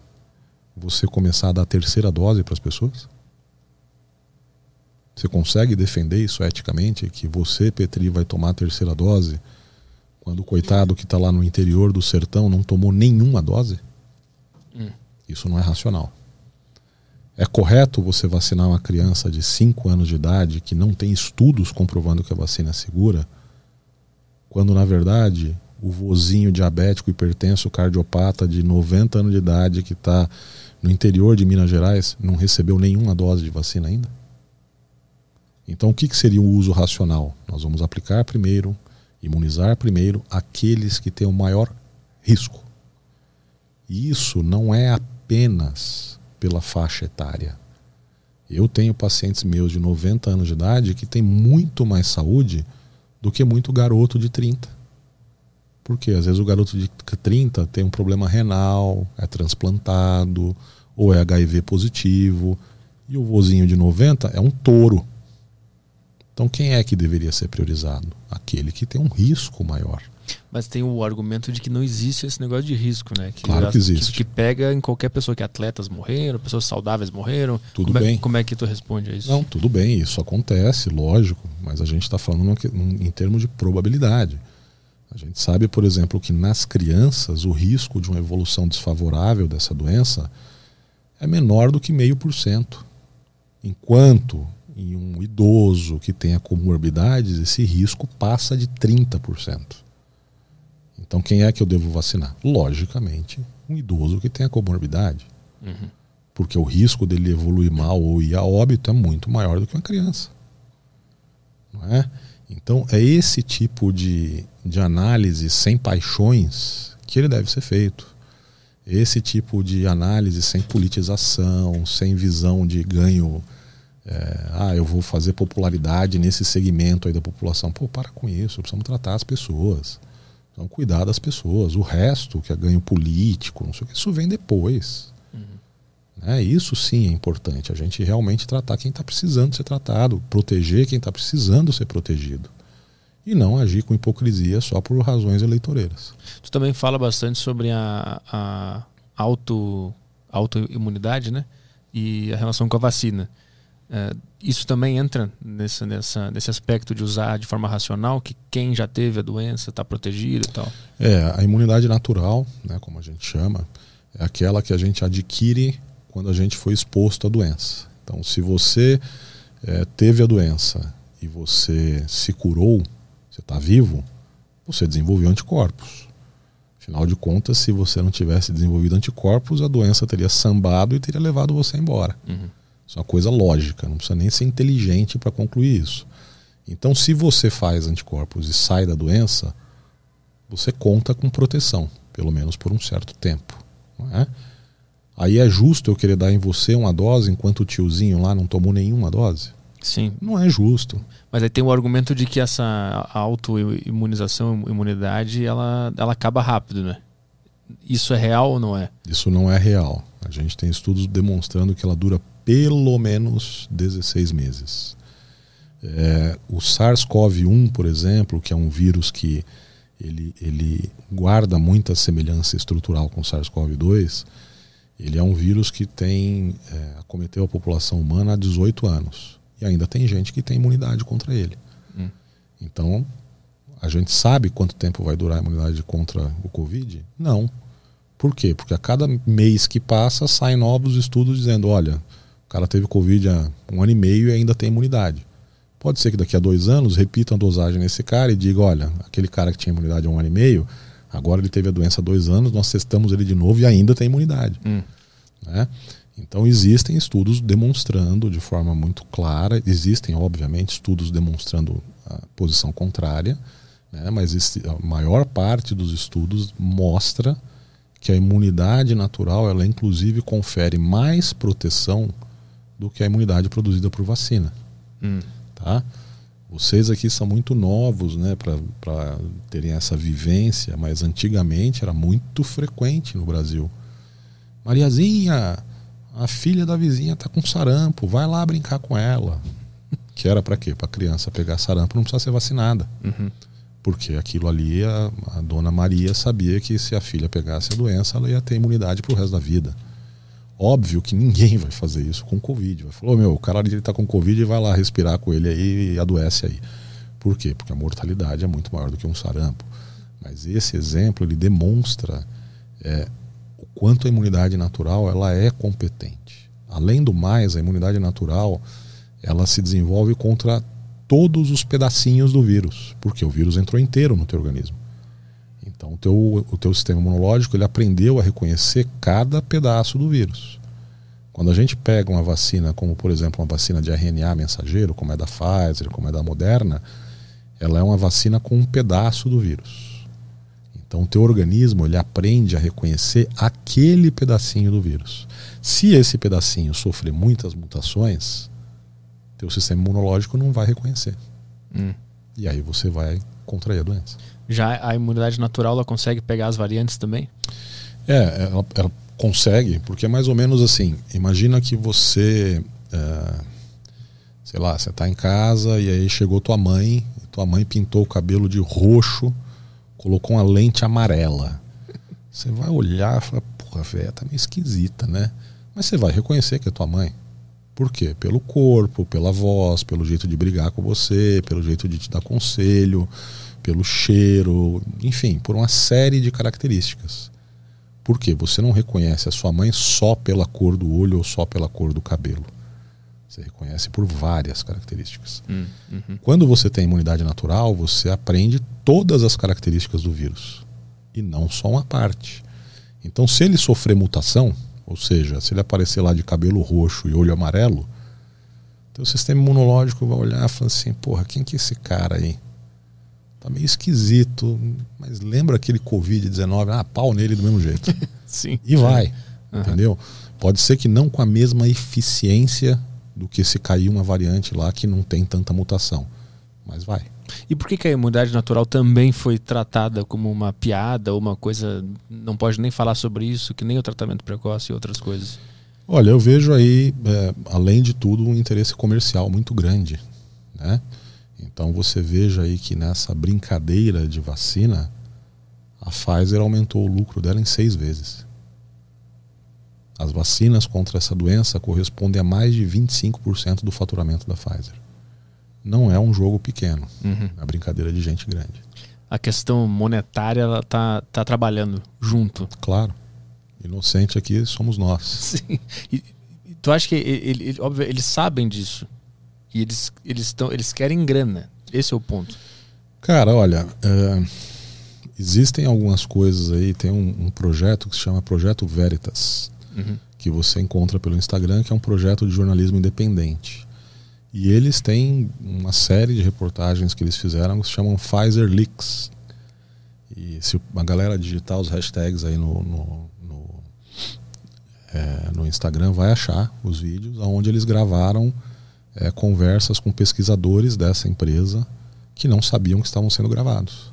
Speaker 4: você começar a dar a terceira dose para as pessoas? Você consegue defender isso eticamente? Que você, Petri, vai tomar a terceira dose quando o coitado que está lá no interior do sertão não tomou nenhuma dose? Hum. Isso não é racional. É correto você vacinar uma criança de 5 anos de idade que não tem estudos comprovando que a vacina é segura, quando na verdade o vozinho diabético, hipertenso, cardiopata de 90 anos de idade que está no interior de Minas Gerais não recebeu nenhuma dose de vacina ainda? Então, o que, que seria o uso racional? Nós vamos aplicar primeiro, imunizar primeiro aqueles que têm o maior risco. E isso não é apenas pela faixa etária. Eu tenho pacientes meus de 90 anos de idade que têm muito mais saúde do que muito garoto de 30. Porque às vezes o garoto de 30 tem um problema renal, é transplantado, ou é HIV positivo, e o vozinho de 90 é um touro. Então quem é que deveria ser priorizado? Aquele que tem um risco maior.
Speaker 2: Mas tem o argumento de que não existe esse negócio de risco, né? Que,
Speaker 4: claro que existe.
Speaker 2: Que, que, pega em qualquer pessoa que atletas morreram, pessoas saudáveis morreram.
Speaker 4: Tudo
Speaker 2: como
Speaker 4: bem.
Speaker 2: É, como é que tu responde a isso?
Speaker 4: Não, tudo bem, isso acontece, lógico, mas a gente está falando em termos de probabilidade. A gente sabe, por exemplo, que nas crianças o risco de uma evolução desfavorável dessa doença é menor do que meio por cento. Enquanto em um idoso que tenha comorbidades, esse risco passa de 30%. Então, quem é que eu devo vacinar? Logicamente, um idoso que tenha comorbidade. Uhum. Porque o risco dele evoluir mal ou ir a óbito é muito maior do que uma criança. Não é? Então, é esse tipo de, de análise sem paixões que ele deve ser feito. Esse tipo de análise sem politização, sem visão de ganho. É, ah, eu vou fazer popularidade nesse segmento aí da população. Pô, para com isso, precisamos tratar as pessoas. Então, cuidar das pessoas. O resto, que é ganho político, não sei o que, isso vem depois. Uhum. É, isso sim é importante. A gente realmente tratar quem está precisando ser tratado, proteger quem está precisando ser protegido. E não agir com hipocrisia só por razões eleitoreiras.
Speaker 2: Tu também fala bastante sobre a, a auto, autoimunidade né? e a relação com a vacina. É, isso também entra nesse, nessa, nesse aspecto de usar de forma racional, que quem já teve a doença está protegido e tal?
Speaker 4: É, a imunidade natural, né, como a gente chama, é aquela que a gente adquire quando a gente foi exposto à doença. Então, se você é, teve a doença e você se curou, você está vivo, você desenvolveu anticorpos. Afinal de contas, se você não tivesse desenvolvido anticorpos, a doença teria sambado e teria levado você embora. Uhum. Isso é uma coisa lógica, não precisa nem ser inteligente para concluir isso. Então, se você faz anticorpos e sai da doença, você conta com proteção, pelo menos por um certo tempo. É? Aí é justo eu querer dar em você uma dose enquanto o tiozinho lá não tomou nenhuma dose?
Speaker 2: Sim.
Speaker 4: Não é justo.
Speaker 2: Mas aí tem o argumento de que essa autoimunização, imunidade, ela, ela acaba rápido, né? Isso é real ou não é?
Speaker 4: Isso não é real. A gente tem estudos demonstrando que ela dura pelo menos 16 meses. É, o SARS-CoV-1, por exemplo, que é um vírus que ele, ele guarda muita semelhança estrutural com o SARS-CoV-2, ele é um vírus que tem é, acometeu a população humana há 18 anos. E ainda tem gente que tem imunidade contra ele. Hum. Então, a gente sabe quanto tempo vai durar a imunidade contra o Covid? Não. Por quê? Porque a cada mês que passa saem novos estudos dizendo: olha, o cara teve Covid há um ano e meio e ainda tem imunidade. Pode ser que daqui a dois anos repitam a dosagem nesse cara e digam: olha, aquele cara que tinha imunidade há um ano e meio, agora ele teve a doença há dois anos, nós testamos ele de novo e ainda tem imunidade. Hum. Né? Então existem estudos demonstrando de forma muito clara, existem obviamente estudos demonstrando a posição contrária, né? mas a maior parte dos estudos mostra que a imunidade natural, ela inclusive confere mais proteção do que a imunidade produzida por vacina. Hum. Tá? Vocês aqui são muito novos né, para terem essa vivência, mas antigamente era muito frequente no Brasil. Mariazinha, a filha da vizinha está com sarampo, vai lá brincar com ela. Que era para quê? Para criança pegar sarampo não precisa ser vacinada. Uhum. Porque aquilo ali, a, a, dona Maria sabia que se a filha pegasse a doença, ela ia ter imunidade pro resto da vida. Óbvio que ninguém vai fazer isso com Covid. Vai falar, oh, meu, o cara ali tá com Covid e vai lá respirar com ele aí e adoece aí. Por quê? Porque a mortalidade é muito maior do que um sarampo. Mas esse exemplo, ele demonstra é, quanto a imunidade natural ela é competente. Além do mais, a imunidade natural ela se desenvolve contra todos os pedacinhos do vírus, porque o vírus entrou inteiro no teu organismo. Então o teu, o teu sistema imunológico ele aprendeu a reconhecer cada pedaço do vírus. Quando a gente pega uma vacina, como por exemplo uma vacina de RNA mensageiro, como é da Pfizer, como é da Moderna, ela é uma vacina com um pedaço do vírus. Então, o teu organismo ele aprende a reconhecer aquele pedacinho do vírus. Se esse pedacinho sofrer muitas mutações, teu sistema imunológico não vai reconhecer.
Speaker 2: Hum.
Speaker 4: E aí você vai contrair a doença.
Speaker 2: Já a imunidade natural ela consegue pegar as variantes também?
Speaker 4: É, ela, ela consegue, porque é mais ou menos assim. Imagina que você, é, sei lá, você está em casa e aí chegou tua mãe, tua mãe pintou o cabelo de roxo, colocou uma lente amarela. Você vai olhar e falar, porra, velho, tá meio esquisita, né? Mas você vai reconhecer que é tua mãe. Por quê? Pelo corpo, pela voz, pelo jeito de brigar com você, pelo jeito de te dar conselho, pelo cheiro, enfim, por uma série de características. Por quê? Você não reconhece a sua mãe só pela cor do olho ou só pela cor do cabelo. Você reconhece por várias características.
Speaker 2: Hum, uhum.
Speaker 4: Quando você tem imunidade natural, você aprende todas as características do vírus e não só uma parte. Então, se ele sofrer mutação, ou seja, se ele aparecer lá de cabelo roxo e olho amarelo, teu sistema imunológico vai olhar e falar assim: porra, quem que é esse cara aí? Tá meio esquisito, mas lembra aquele Covid-19? Ah, pau nele do mesmo jeito. <laughs>
Speaker 2: Sim.
Speaker 4: E vai,
Speaker 2: Uhum.
Speaker 4: entendeu? Pode ser que não com a mesma eficiência do que se cair uma variante lá que não tem tanta mutação, mas vai.
Speaker 2: E por que, que a imunidade natural também foi tratada como uma piada ou uma coisa. Não pode nem falar sobre isso, que nem o tratamento precoce e outras coisas?
Speaker 4: Olha, eu vejo aí, é, além de tudo, um interesse comercial muito grande. Né? Então você veja aí que nessa brincadeira de vacina, a Pfizer aumentou o lucro dela em seis vezes. As vacinas contra essa doença correspondem a mais de 25% do faturamento da Pfizer. Não é um jogo pequeno,
Speaker 2: Uhum.
Speaker 4: é uma brincadeira de gente grande.
Speaker 2: A questão monetária ela tá, tá trabalhando junto.
Speaker 4: Claro, inocente aqui somos nós. <laughs>
Speaker 2: Sim. E, tu acha que ele, ele- óbvio, eles sabem disso? E eles, eles, tão, eles querem grana. Esse é o ponto.
Speaker 4: Cara, olha, é, existem algumas coisas aí. Tem um, um projeto que se chama Projeto Veritas,
Speaker 2: Uhum.
Speaker 4: que você encontra pelo Instagram, que é um projeto de jornalismo independente. E eles têm uma série de reportagens que eles fizeram que se chamam Pfizer Leaks. E se a galera digitar os hashtags aí no, no, no, é, no Instagram, vai achar os vídeos onde eles gravaram é, conversas com pesquisadores dessa empresa que não sabiam que estavam sendo gravados.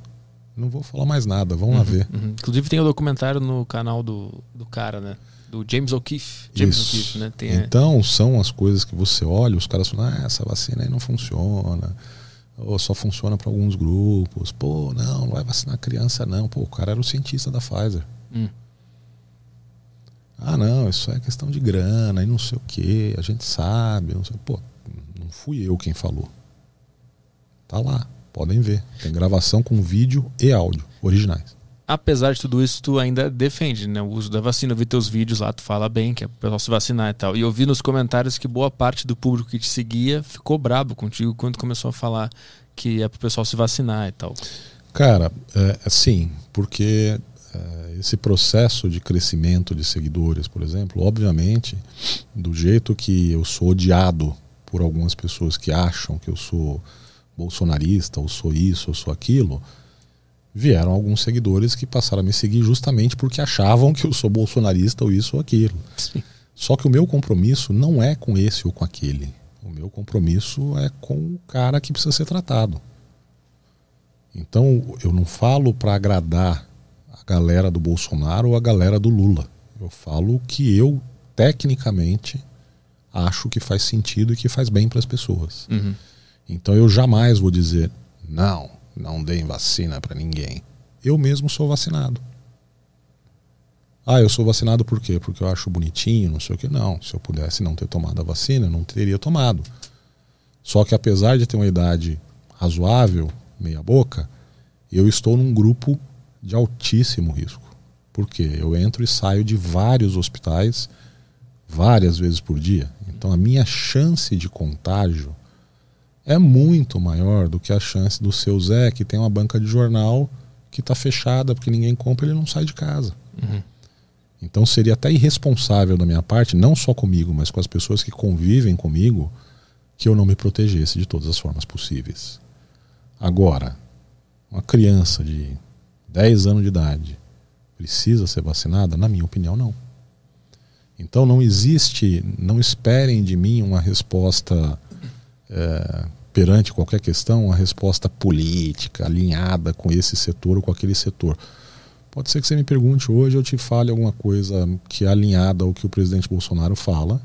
Speaker 4: Não vou falar mais nada, vão lá ver.
Speaker 2: Uhum. Inclusive tem o documentário no canal do, do cara, né? Do James O'Keefe. James. O'Keefe, né? Tem, é,
Speaker 4: Então, são as coisas que você olha, os caras falam, ah, essa vacina aí não funciona, ou só funciona para alguns grupos. Pô, não, não vai vacinar criança, não. Pô, o cara era o cientista da Pfizer.
Speaker 2: Hum.
Speaker 4: Ah, não, isso é questão de grana e não sei o que, a gente sabe. Não sei. Pô, não fui eu quem falou. Tá lá, podem ver. Tem gravação com vídeo e áudio originais.
Speaker 2: Apesar de tudo isso, tu ainda defende né, o uso da vacina. Eu vi teus vídeos lá, tu fala bem que é pro pessoal se vacinar e tal. E eu vi nos comentários que boa parte do público que te seguia ficou brabo contigo quando começou a falar que é pro pessoal se vacinar e tal.
Speaker 4: Cara, é, assim, porque é, esse processo de crescimento de seguidores, por exemplo, obviamente, do jeito que eu sou odiado por algumas pessoas que acham que eu sou bolsonarista, ou sou isso, ou sou aquilo, vieram alguns seguidores que passaram a me seguir justamente porque achavam que eu sou bolsonarista, ou isso ou aquilo.
Speaker 2: Sim.
Speaker 4: Só que o meu compromisso não é com esse ou com aquele. O meu compromisso é com o cara que precisa ser tratado. Então eu não falo para agradar a galera do Bolsonaro ou a galera do Lula. Eu falo o que eu tecnicamente acho que faz sentido e que faz bem para as pessoas.
Speaker 2: Uhum.
Speaker 4: Então eu jamais vou dizer não, não deem vacina para ninguém. Eu mesmo sou vacinado. Ah, eu sou vacinado por quê? Porque eu acho bonitinho, não sei o que. Não, se eu pudesse não ter tomado a vacina, não teria tomado. Só que apesar de ter uma idade razoável, meia boca, eu estou num grupo de altíssimo risco. Por quê? Eu entro e saio de vários hospitais várias vezes por dia. Então a minha chance de contágio é muito maior do que a chance do seu Zé, que tem uma banca de jornal que está fechada porque ninguém compra, ele não sai de casa.
Speaker 2: Uhum.
Speaker 4: Então seria até irresponsável da minha parte, não só comigo, mas com as pessoas que convivem comigo, que eu não me protegesse de todas as formas possíveis. Agora, uma criança de 10 anos de idade, precisa ser vacinada? Na minha opinião, não. Então não existe, não esperem de mim uma resposta é, perante qualquer questão, uma resposta política, alinhada com esse setor ou com aquele setor. Pode ser que você me pergunte hoje, eu te fale alguma coisa que é alinhada ao que o presidente Bolsonaro fala.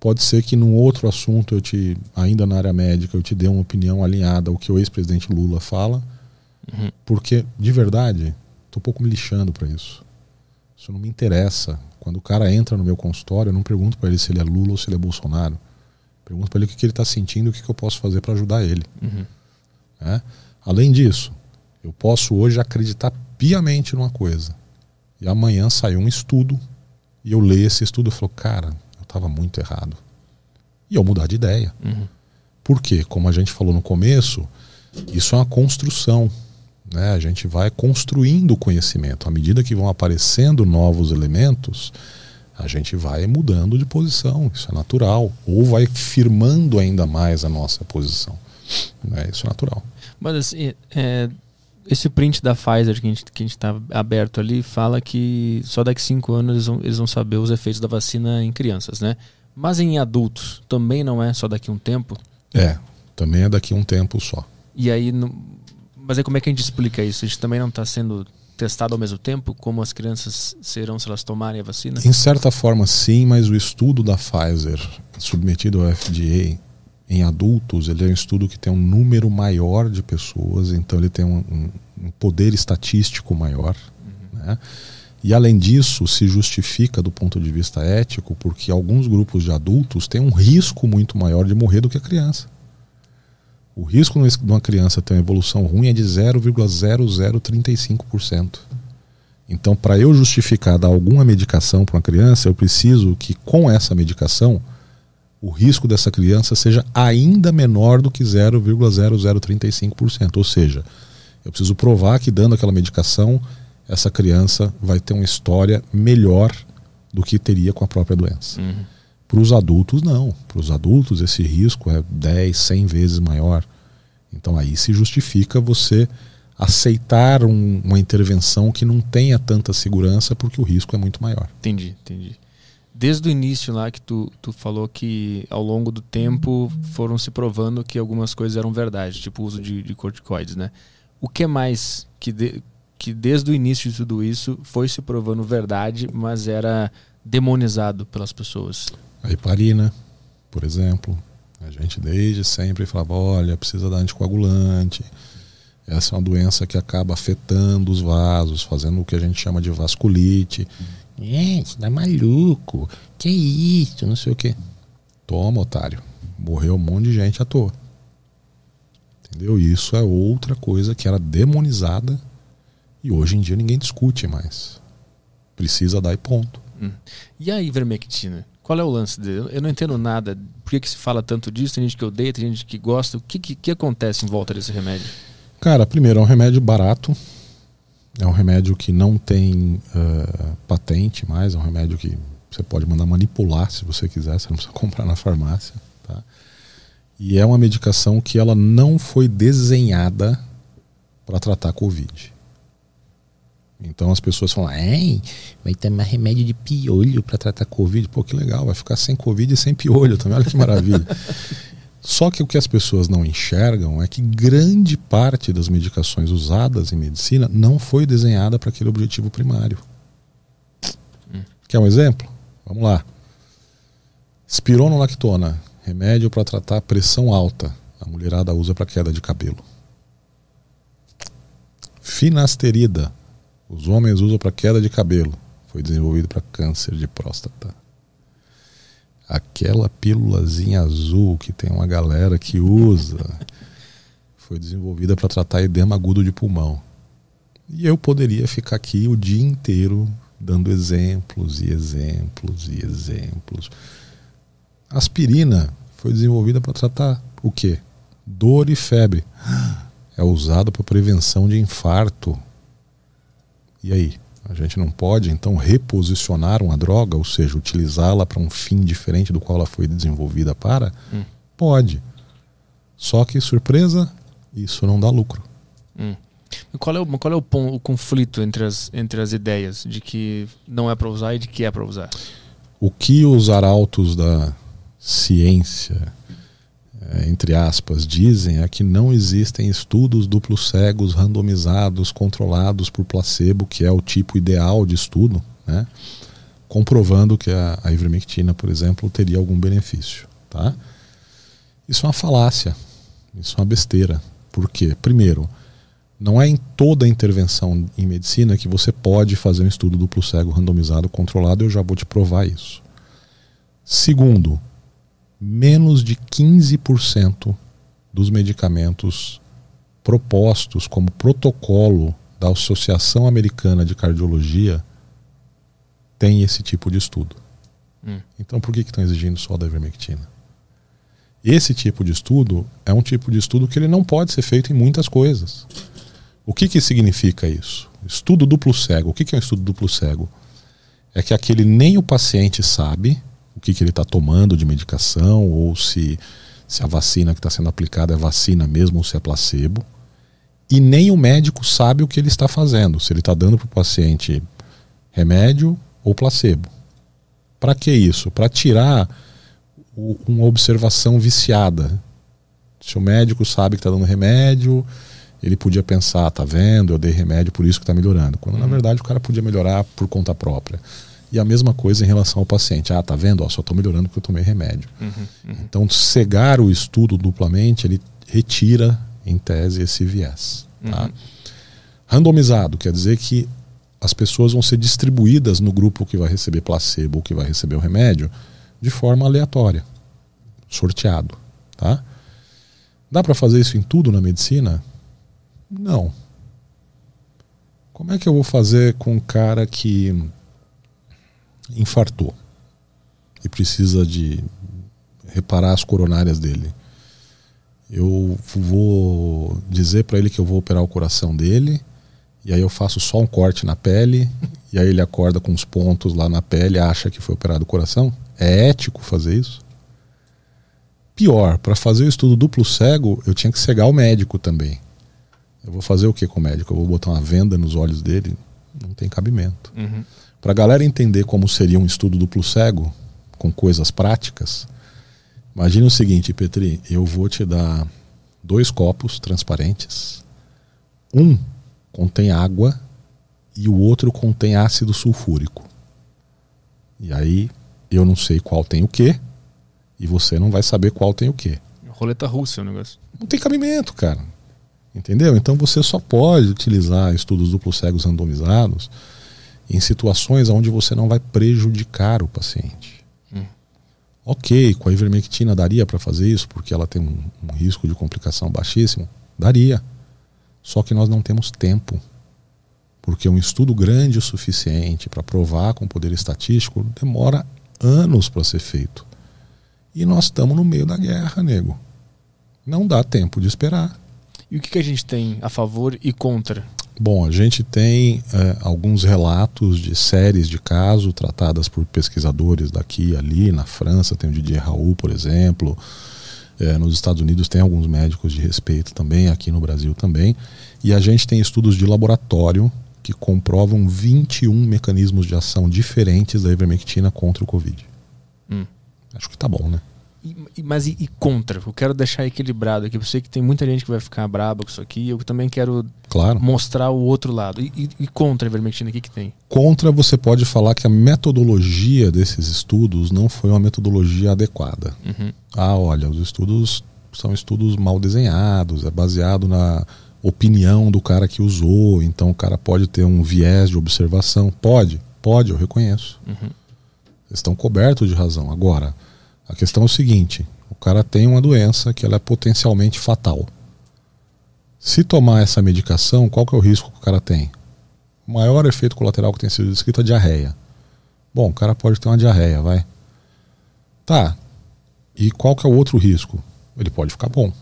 Speaker 4: Pode ser que num outro assunto eu te, ainda na área médica, eu te dê uma opinião alinhada ao que o ex-presidente Lula fala. Uhum. Porque, de verdade, estou um pouco me lixando para isso. Isso não me interessa. Quando o cara entra no meu consultório, eu não pergunto para ele se ele é Lula ou se ele é Bolsonaro. Pergunto para ele o que, que ele está sentindo e o que, que eu posso fazer para ajudar ele. Uhum. É? Além disso, eu posso hoje acreditar piamente numa coisa. E amanhã saiu um estudo e eu leio esse estudo e falo, cara, eu estava muito errado. E eu mudar de ideia. Uhum. Por quê? Como a gente falou no começo, isso é uma construção. Né? A gente vai construindo o conhecimento. À medida que vão aparecendo novos elementos, a gente vai mudando de posição. Isso é natural. Ou vai firmando ainda mais a nossa posição. Né? Isso é natural.
Speaker 2: Mas assim, é, esse print da Pfizer que a gente que a está aberto ali fala que só daqui cinco anos eles vão, eles vão saber os efeitos da vacina em crianças, né? Mas em adultos também não é só daqui a um tempo?
Speaker 4: É, também é daqui a um tempo só.
Speaker 2: E aí, mas aí como é que a gente explica isso? A gente também não está sendo testado ao mesmo tempo, como as crianças serão se elas tomarem a vacina?
Speaker 4: Em certa forma, sim, mas o estudo da Pfizer, submetido ao FDA, em adultos, ele é um estudo que tem um número maior de pessoas, então ele tem um, um poder estatístico maior. Uhum. Né? E além disso, se justifica do ponto de vista ético, porque alguns grupos de adultos têm um risco muito maior de morrer do que a criança. O risco de uma criança ter uma evolução ruim é de 0,0035%. Então, para eu justificar dar alguma medicação para uma criança, eu preciso que com essa medicação o risco dessa criança seja ainda menor do que 0,0035%. Ou seja, eu preciso provar que dando aquela medicação, essa criança vai ter uma história melhor do que teria com a própria doença. Uhum. Para os adultos, não. Para os adultos, esse risco é 10, 100 vezes maior. Então aí se justifica você aceitar um, uma intervenção que não tenha tanta segurança porque o risco é muito maior.
Speaker 2: Entendi, entendi. Desde o início lá que tu, tu falou que ao longo do tempo foram se provando que algumas coisas eram verdade, tipo o uso de, de corticoides, né? O que mais que, de, que desde o início de tudo isso foi se provando verdade, mas era demonizado pelas pessoas?
Speaker 4: A heparina, por exemplo. A gente desde sempre falava, olha, precisa dar anticoagulante. Essa é uma doença que acaba afetando os vasos, fazendo o que a gente chama de vasculite. Você tá maluco. Que isso? Não sei o quê. Toma, otário. Morreu um monte de gente à toa. Entendeu? Isso é outra coisa que era demonizada e hoje em dia ninguém discute mais. Precisa dar e ponto.
Speaker 2: Hum. E a ivermectina? Qual é o lance dele? Eu não entendo nada. Por que, que se fala tanto disso? Tem gente que odeia, tem gente que gosta. O que, que, que acontece em volta desse remédio?
Speaker 4: Cara, primeiro, é um remédio barato. É um remédio que não tem uh, patente mais. É um remédio que você pode mandar manipular se você quiser. Você não precisa <laughs> comprar na farmácia. Tá? E é uma medicação que ela não foi desenhada para tratar Covid. Então as pessoas falam, Ei, vai tomar remédio de piolho para tratar Covid. Pô, que legal, vai ficar sem Covid e sem piolho também. Olha que maravilha. <laughs> Só que o que as pessoas não enxergam é que grande parte das medicações usadas em medicina não foi desenhada para aquele objetivo primário. Hum. Quer um exemplo? Vamos lá. Espironolactona, remédio para tratar pressão alta. A mulherada usa para queda de cabelo. Finasterida, os homens usam para queda de cabelo. Foi desenvolvido para câncer de próstata. Aquela pílulazinha azul que tem uma galera que usa <laughs> foi desenvolvida para tratar edema agudo de pulmão. E eu poderia ficar aqui o dia inteiro dando exemplos e exemplos e exemplos. Aspirina foi desenvolvida para tratar o quê? Dor e febre. <gasps> É usado para prevenção de infarto e aí? A gente não pode, então, reposicionar uma droga, ou seja, utilizá-la para um fim diferente do qual ela foi desenvolvida para? Hum. Pode. Só que, surpresa, isso não dá lucro.
Speaker 2: Hum. Qual é, o, qual é o, o conflito entre as, entre as ideias de que não é para usar e de que é para usar?
Speaker 4: O que os arautos da ciência, entre aspas, dizem é que não existem estudos duplos cegos, randomizados, controlados por placebo, que é o tipo ideal de estudo, né? comprovando que a, a ivermectina, por exemplo, teria algum benefício. Tá? Isso é uma falácia, isso é uma besteira. Por quê? Primeiro, não é em toda intervenção em medicina que você pode fazer um estudo duplo cego randomizado controlado, eu já vou te provar isso. Segundo, menos de 15% dos medicamentos propostos como protocolo da Associação Americana de Cardiologia tem esse tipo de estudo.
Speaker 2: Hum.
Speaker 4: Então por que estão exigindo só da ivermectina? Esse tipo de estudo é um tipo de estudo que ele não pode ser feito em muitas coisas. O que, que significa isso? Estudo duplo cego. O que, que é um estudo duplo cego? É que aquele nem o paciente sabe o que, que ele está tomando de medicação, ou se, se a vacina que está sendo aplicada é vacina mesmo ou se é placebo. E nem o médico sabe o que ele está fazendo, se ele está dando para o paciente remédio ou placebo. Para que isso? Para tirar o- uma observação viciada. Se o médico sabe que está dando remédio, ele podia pensar, tá vendo, eu dei remédio, por isso que está melhorando. Quando na verdade o cara podia melhorar por conta própria. E a mesma coisa em relação ao paciente. Ah, tá vendo? Ó, só estou melhorando porque eu tomei remédio. Então, cegar o estudo duplamente, ele retira, em tese, esse viés. Tá? Randomizado quer dizer que as pessoas vão ser distribuídas no grupo que vai receber placebo ou que vai receber o remédio de forma aleatória, sorteado. Tá? Dá para fazer isso em tudo na medicina? Não. Como é que eu vou fazer com um cara que infartou e precisa de reparar as coronárias dele? Eu vou dizer para ele que eu vou operar o coração dele e aí eu faço só um corte na pele e aí ele acorda com os pontos lá na pele, acha que foi operado o coração? É ético fazer isso? Pior, para fazer o estudo duplo cego, eu tinha que cegar o médico também. Eu vou fazer o que com o médico? Eu vou botar uma venda nos olhos dele? Não tem cabimento.
Speaker 2: Uhum.
Speaker 4: Para a galera entender como seria um estudo duplo cego, com coisas práticas, imagine o seguinte, Petri: eu vou te dar dois copos transparentes. Um contém água e o outro contém ácido sulfúrico. E aí eu não sei qual tem o que e você não vai saber qual tem o que.
Speaker 2: Roleta russa é o negócio.
Speaker 4: Não tem cabimento, cara. Entendeu? Então você só pode utilizar estudos duplos cegos randomizados em situações onde você não vai prejudicar o paciente.
Speaker 2: Hum.
Speaker 4: Ok, com a ivermectina daria para fazer isso porque ela tem um, um risco de complicação baixíssimo? Daria. Só que nós não temos tempo. Porque um estudo grande o suficiente para provar com poder estatístico demora anos para ser feito. E nós estamos no meio da guerra, nego. Não dá tempo de esperar.
Speaker 2: E o que, que a gente tem a favor e contra?
Speaker 4: Bom, a gente tem é, alguns relatos de séries de caso tratadas por pesquisadores daqui e ali. Na França tem o Didier Raul, por exemplo. É, nos Estados Unidos tem alguns médicos de respeito também, aqui no Brasil também. E a gente tem estudos de laboratório que comprovam 21 mecanismos de ação diferentes da ivermectina contra o Covid.
Speaker 2: Hum.
Speaker 4: Acho que tá bom, né?
Speaker 2: E- mas e, e contra? Eu quero deixar equilibrado aqui. Eu sei que tem muita gente que vai ficar braba com isso aqui. Eu também quero
Speaker 4: Claro.
Speaker 2: mostrar o outro lado. E, e- e contra a ivermectina, o que, que tem?
Speaker 4: Contra, você pode falar que a metodologia desses estudos não foi uma metodologia adequada.
Speaker 2: Uhum.
Speaker 4: Ah, olha, os estudos são estudos mal desenhados, é baseado na opinião do cara que usou, então o cara pode ter um viés de observação. Pode, pode, eu reconheço.
Speaker 2: Uhum.
Speaker 4: Estão cobertos de razão. Agora, a questão é o seguinte: o cara tem uma doença que ela é potencialmente fatal. Se tomar essa medicação, qual que é o risco que o cara tem? O maior efeito colateral que tem sido descrito é a diarreia. Bom, o cara pode ter uma diarreia, vai. Tá. E qual que é o outro risco? Ele pode ficar bom.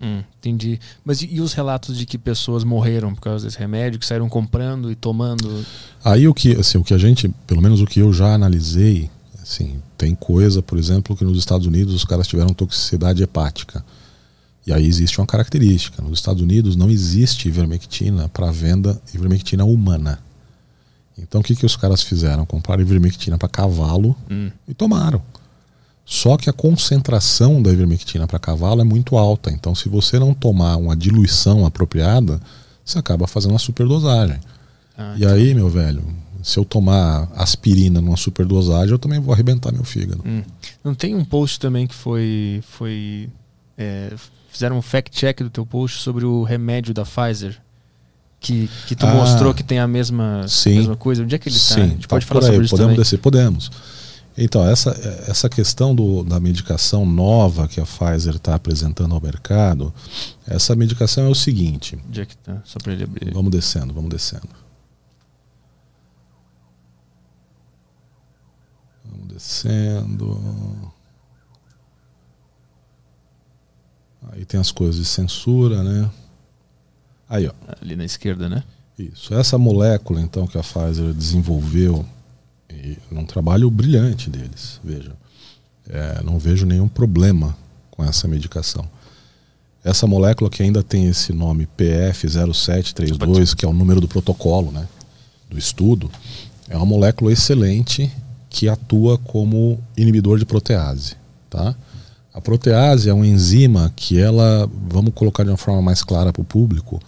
Speaker 2: Hum, entendi. Mas e, e os relatos de que pessoas morreram por causa desse remédio, que saíram comprando e tomando?
Speaker 4: Aí o que, assim, o que a gente, pelo menos o que eu já analisei, assim, tem coisa, por exemplo, que nos Estados Unidos os caras tiveram toxicidade hepática. E aí existe uma característica. Nos Estados Unidos não existe ivermectina para venda, ivermectina humana. Então o que, que os caras fizeram? Compraram ivermectina para cavalo
Speaker 2: Hum.
Speaker 4: e tomaram. Só que a concentração da ivermectina para cavalo é muito alta. Então, se você não tomar uma diluição apropriada, você acaba fazendo uma superdosagem.
Speaker 2: Ah,
Speaker 4: E aí, meu velho, se eu tomar aspirina numa superdosagem, eu também vou arrebentar meu fígado.
Speaker 2: Hum. Não tem um post também que foi. foi é, fizeram um fact-check do teu post sobre o remédio da Pfizer? Que, que tu
Speaker 4: Ah,
Speaker 2: mostrou que tem a mesma,
Speaker 4: sim.
Speaker 2: mesma coisa. Onde é que ele tá?
Speaker 4: Sim,
Speaker 2: A gente
Speaker 4: tá
Speaker 2: pode
Speaker 4: por
Speaker 2: falar
Speaker 4: aí.
Speaker 2: sobre isso
Speaker 4: Podemos
Speaker 2: também.
Speaker 4: descer? Podemos. Então, essa, essa questão do, da medicação nova que a Pfizer está apresentando ao mercado, essa medicação é o seguinte.
Speaker 2: Onde é que tá? Só pra ele abrir.
Speaker 4: Vamos descendo, vamos descendo. Vamos descendo. Aí tem as coisas de censura, né? Aí, ó.
Speaker 2: Ali na esquerda, né?
Speaker 4: Isso. Essa molécula, então, que a Pfizer desenvolveu, e num trabalho brilhante deles, veja. É, não vejo nenhum problema com essa medicação. Essa molécula que ainda tem esse nome PF0732, que é o número do protocolo, né, do estudo, é uma molécula excelente que atua como inibidor de protease, tá? A protease é uma enzima que ela, vamos colocar de uma forma mais clara para o público,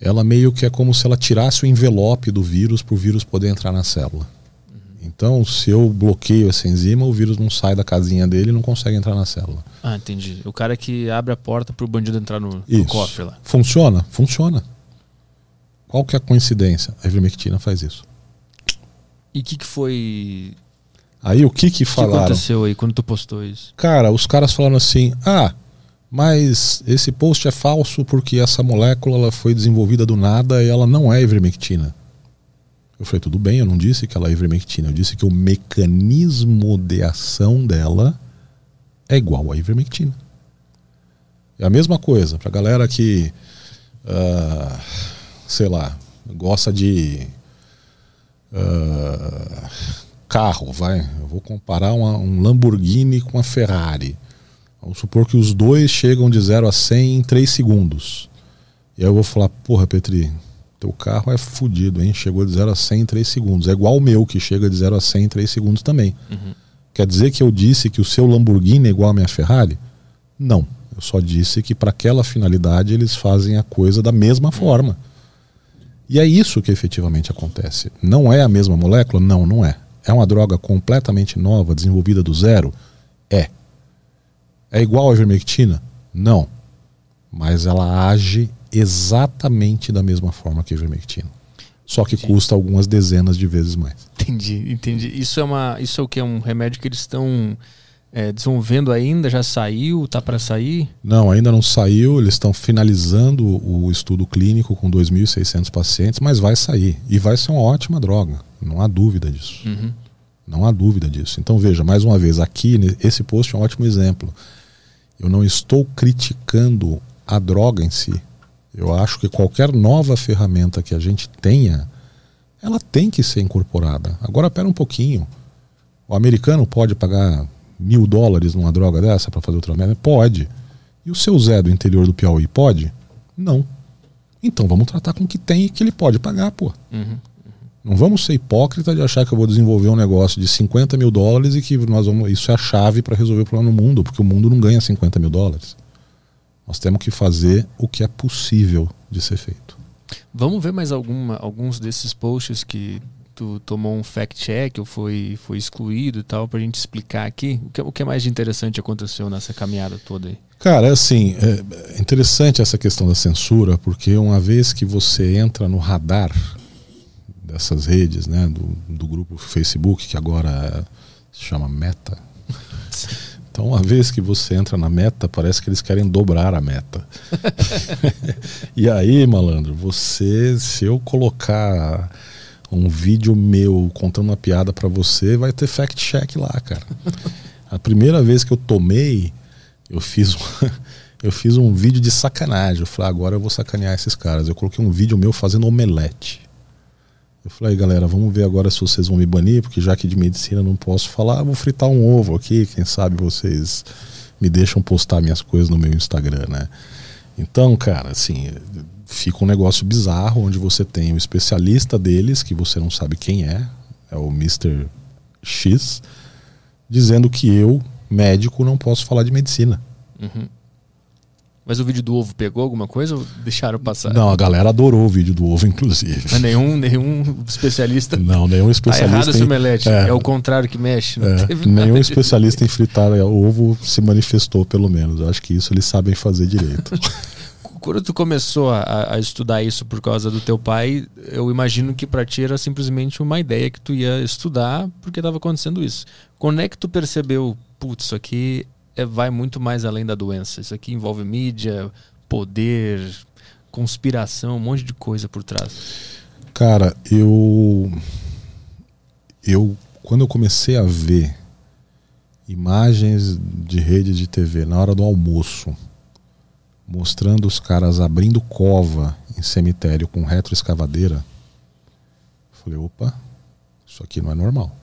Speaker 4: ela meio que é como se ela tirasse o envelope do vírus para o vírus poder entrar na célula. Então, se eu bloqueio essa enzima, o vírus não sai da casinha dele e não consegue entrar na célula.
Speaker 2: Ah, entendi. O cara que abre a porta pro bandido entrar no, no cofre lá.
Speaker 4: Funciona? Funciona. Qual que é a coincidência? A ivermectina faz isso.
Speaker 2: E o que, que foi.
Speaker 4: Aí o que que
Speaker 2: O que
Speaker 4: falaram?
Speaker 2: aconteceu aí quando tu postou isso?
Speaker 4: Cara, os caras falaram assim: ah, mas esse post é falso porque essa molécula ela foi desenvolvida do nada e ela não é ivermectina. Eu falei: tudo bem, eu não disse que ela é ivermectina, eu disse que o mecanismo de ação dela é igual à ivermectina. É a mesma coisa, pra galera que, ah, sei lá, gosta de ah, carro, vai. Eu vou comparar uma- um Lamborghini com a Ferrari. Vamos supor que os dois chegam de 0 a 100 em 3 segundos. E aí eu vou falar, porra, Petri, teu carro é fudido, hein? Chegou de 0 a 100 em 3 segundos. É igual o meu, que chega de 0 a 100 em 3 segundos também.
Speaker 2: Uhum.
Speaker 4: Quer dizer que eu disse que o seu Lamborghini é igual à minha Ferrari? Não. Eu só disse que para aquela finalidade eles fazem a coisa da mesma forma. E é isso que efetivamente acontece. Não é a mesma molécula? Não, não é. É uma droga completamente nova, desenvolvida do zero? É. É igual à ivermectina? Não. Mas ela age exatamente da mesma forma que a ivermectina. Só que
Speaker 2: Entendi.
Speaker 4: custa algumas dezenas de vezes mais.
Speaker 2: Entendi, entendi. Isso é uma. Isso é o que? É um remédio que eles estão é, desenvolvendo ainda? Já saiu? Tá para sair?
Speaker 4: Não, ainda não saiu. Eles estão finalizando o estudo clínico com 2.600 pacientes, mas vai sair. E vai ser uma ótima droga. Não há dúvida disso.
Speaker 2: Uhum.
Speaker 4: Não há dúvida disso. Então veja, mais uma vez, aqui esse post é um ótimo exemplo. Eu não estou criticando a droga em si. Eu acho que qualquer nova ferramenta que a gente tenha, ela tem que ser incorporada. Agora, pera um pouquinho. O americano pode pagar mil dólares numa droga dessa para fazer o tratamento? Pode. E o seu Zé do interior do Piauí pode? Não. Então vamos tratar com o que tem e que ele pode pagar, pô.
Speaker 2: Uhum.
Speaker 4: Não vamos ser hipócrita de achar que eu vou desenvolver um negócio de 50 mil dólares e que nós vamos, isso é a chave para resolver o problema no mundo, porque o mundo não ganha 50 mil dólares. Nós temos que fazer o que é possível de ser feito.
Speaker 2: Vamos ver mais alguma, alguns desses posts que tomou um fact-check ou foi, foi excluído e tal, pra gente explicar aqui o que, o que mais de interessante aconteceu nessa caminhada toda aí.
Speaker 4: Cara, é assim, é interessante essa questão da censura, porque uma vez que você entra no radar dessas redes, né, do, do grupo Facebook, que agora se chama Meta. <laughs> Então, uma vez que você entra na meta, parece que eles querem dobrar a meta. <laughs> <laughs> e aí, malandro, você, se eu colocar um vídeo meu contando uma piada pra você, vai ter fact check lá, cara. A primeira vez que eu tomei, eu fiz <laughs> eu fiz um vídeo de sacanagem. Eu falei, agora eu vou sacanear esses caras. Eu coloquei um vídeo meu fazendo omelete. Eu falei, galera, vamos ver agora se vocês vão me banir, porque já que de medicina não posso falar, vou fritar um ovo aqui, quem sabe vocês me deixam postar minhas coisas no meu Instagram, né? Então, cara, assim, fica um negócio bizarro onde você tem o especialista deles, que você não sabe quem é, é o Mr. X, dizendo que eu, médico, não posso falar de medicina.
Speaker 2: Uhum. Mas o vídeo do ovo pegou alguma coisa ou deixaram passar?
Speaker 4: Não, a galera adorou o vídeo do ovo, inclusive.
Speaker 2: Mas nenhum, nenhum especialista.
Speaker 4: Não, nenhum
Speaker 2: Tá
Speaker 4: especialista.
Speaker 2: errado esse
Speaker 4: em-
Speaker 2: omelete. É.
Speaker 4: É.
Speaker 2: o contrário que mexe. Não
Speaker 4: É, nenhum especialista em fritar ovo se manifestou, pelo menos. Eu acho que isso eles sabem fazer direito. <laughs>
Speaker 2: Quando tu começou a, a estudar isso por causa do teu pai, eu imagino que pra ti era simplesmente uma ideia que tu ia estudar porque estava acontecendo isso. Quando é que tu percebeu, putz, isso aqui é, vai muito mais além da doença. Isso aqui envolve mídia, poder, conspiração, um monte de coisa por trás.
Speaker 4: Cara, eu. Eu. Quando eu comecei a ver imagens de rede de TV na hora do almoço, mostrando os caras abrindo cova em cemitério com retroescavadeira, falei: opa, isso aqui não é normal.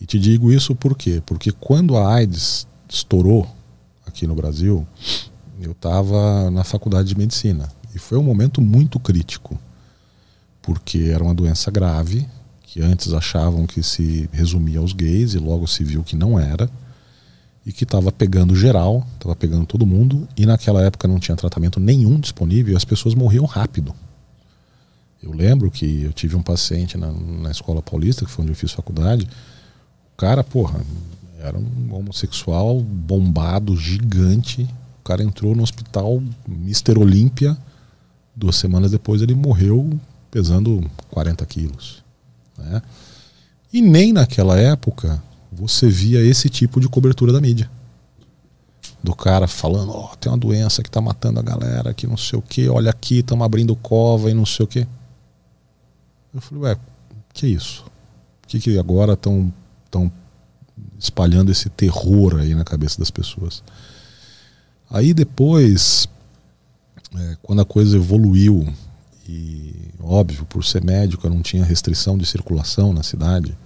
Speaker 4: E te digo isso por quê? Porque quando a AIDS estourou aqui no Brasil, eu estava na faculdade de medicina. E foi um momento muito crítico porque era uma doença grave, que antes achavam que se resumia aos gays e logo se viu que não era, e que estava pegando geral, estava pegando todo mundo, e naquela época não tinha tratamento nenhum disponível e as pessoas morriam rápido. Eu lembro que eu tive um paciente na, na escola paulista, que foi onde eu fiz faculdade, o cara, porra, era um homossexual bombado, gigante, o cara entrou no hospital Mister Olímpia, duas semanas depois ele morreu pesando 40 quilos. Né? E nem naquela época você via esse tipo de cobertura da mídia. Do cara falando, ó, tem uma doença que tá matando a galera, que não sei o que, olha aqui, estamos abrindo cova e não sei o que. Eu falei, ué, que isso? Por que, que agora estão tão espalhando esse terror aí na cabeça das pessoas? Aí depois, é, quando a coisa evoluiu e óbvio, por ser médico, eu não tinha restrição de circulação na cidade.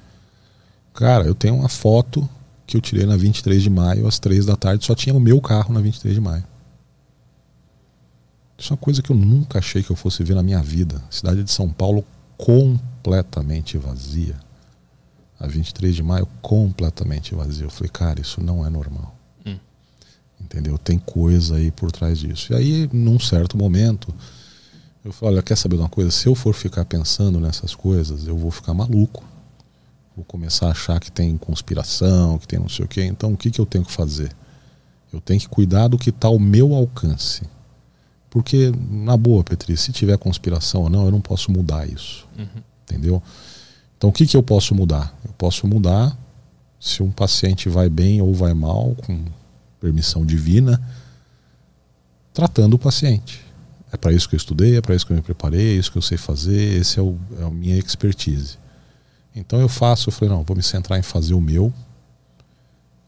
Speaker 4: Cara, eu tenho uma foto que eu tirei na 23 de maio, às 3 da tarde, só tinha o meu carro na 23 de maio. Isso é uma coisa que eu nunca achei que eu fosse ver na minha vida. Cidade de São Paulo completamente vazia. A 23 de maio completamente vazia. Eu falei, cara, isso não é normal.
Speaker 2: Hum.
Speaker 4: Entendeu? Tem coisa aí por trás disso. E aí, num certo momento, eu falei, olha, quer saber de uma coisa? Se eu for ficar pensando nessas coisas, eu vou ficar maluco. Vou começar a achar que tem conspiração, que tem não sei o quê. Então, o que, que eu tenho que fazer? Eu tenho que cuidar do que está ao meu alcance. Porque, na boa, Petri, se tiver conspiração ou não, eu não posso mudar isso.
Speaker 2: Uhum.
Speaker 4: Entendeu? Então, o que, que eu posso mudar? Eu posso mudar se um paciente vai bem ou vai mal, com permissão divina, tratando o paciente. É para isso que eu estudei, é para isso que eu me preparei, é isso que eu sei fazer, esse é, o, é a minha expertise. Então eu faço, eu falei, não, vou me centrar em fazer o meu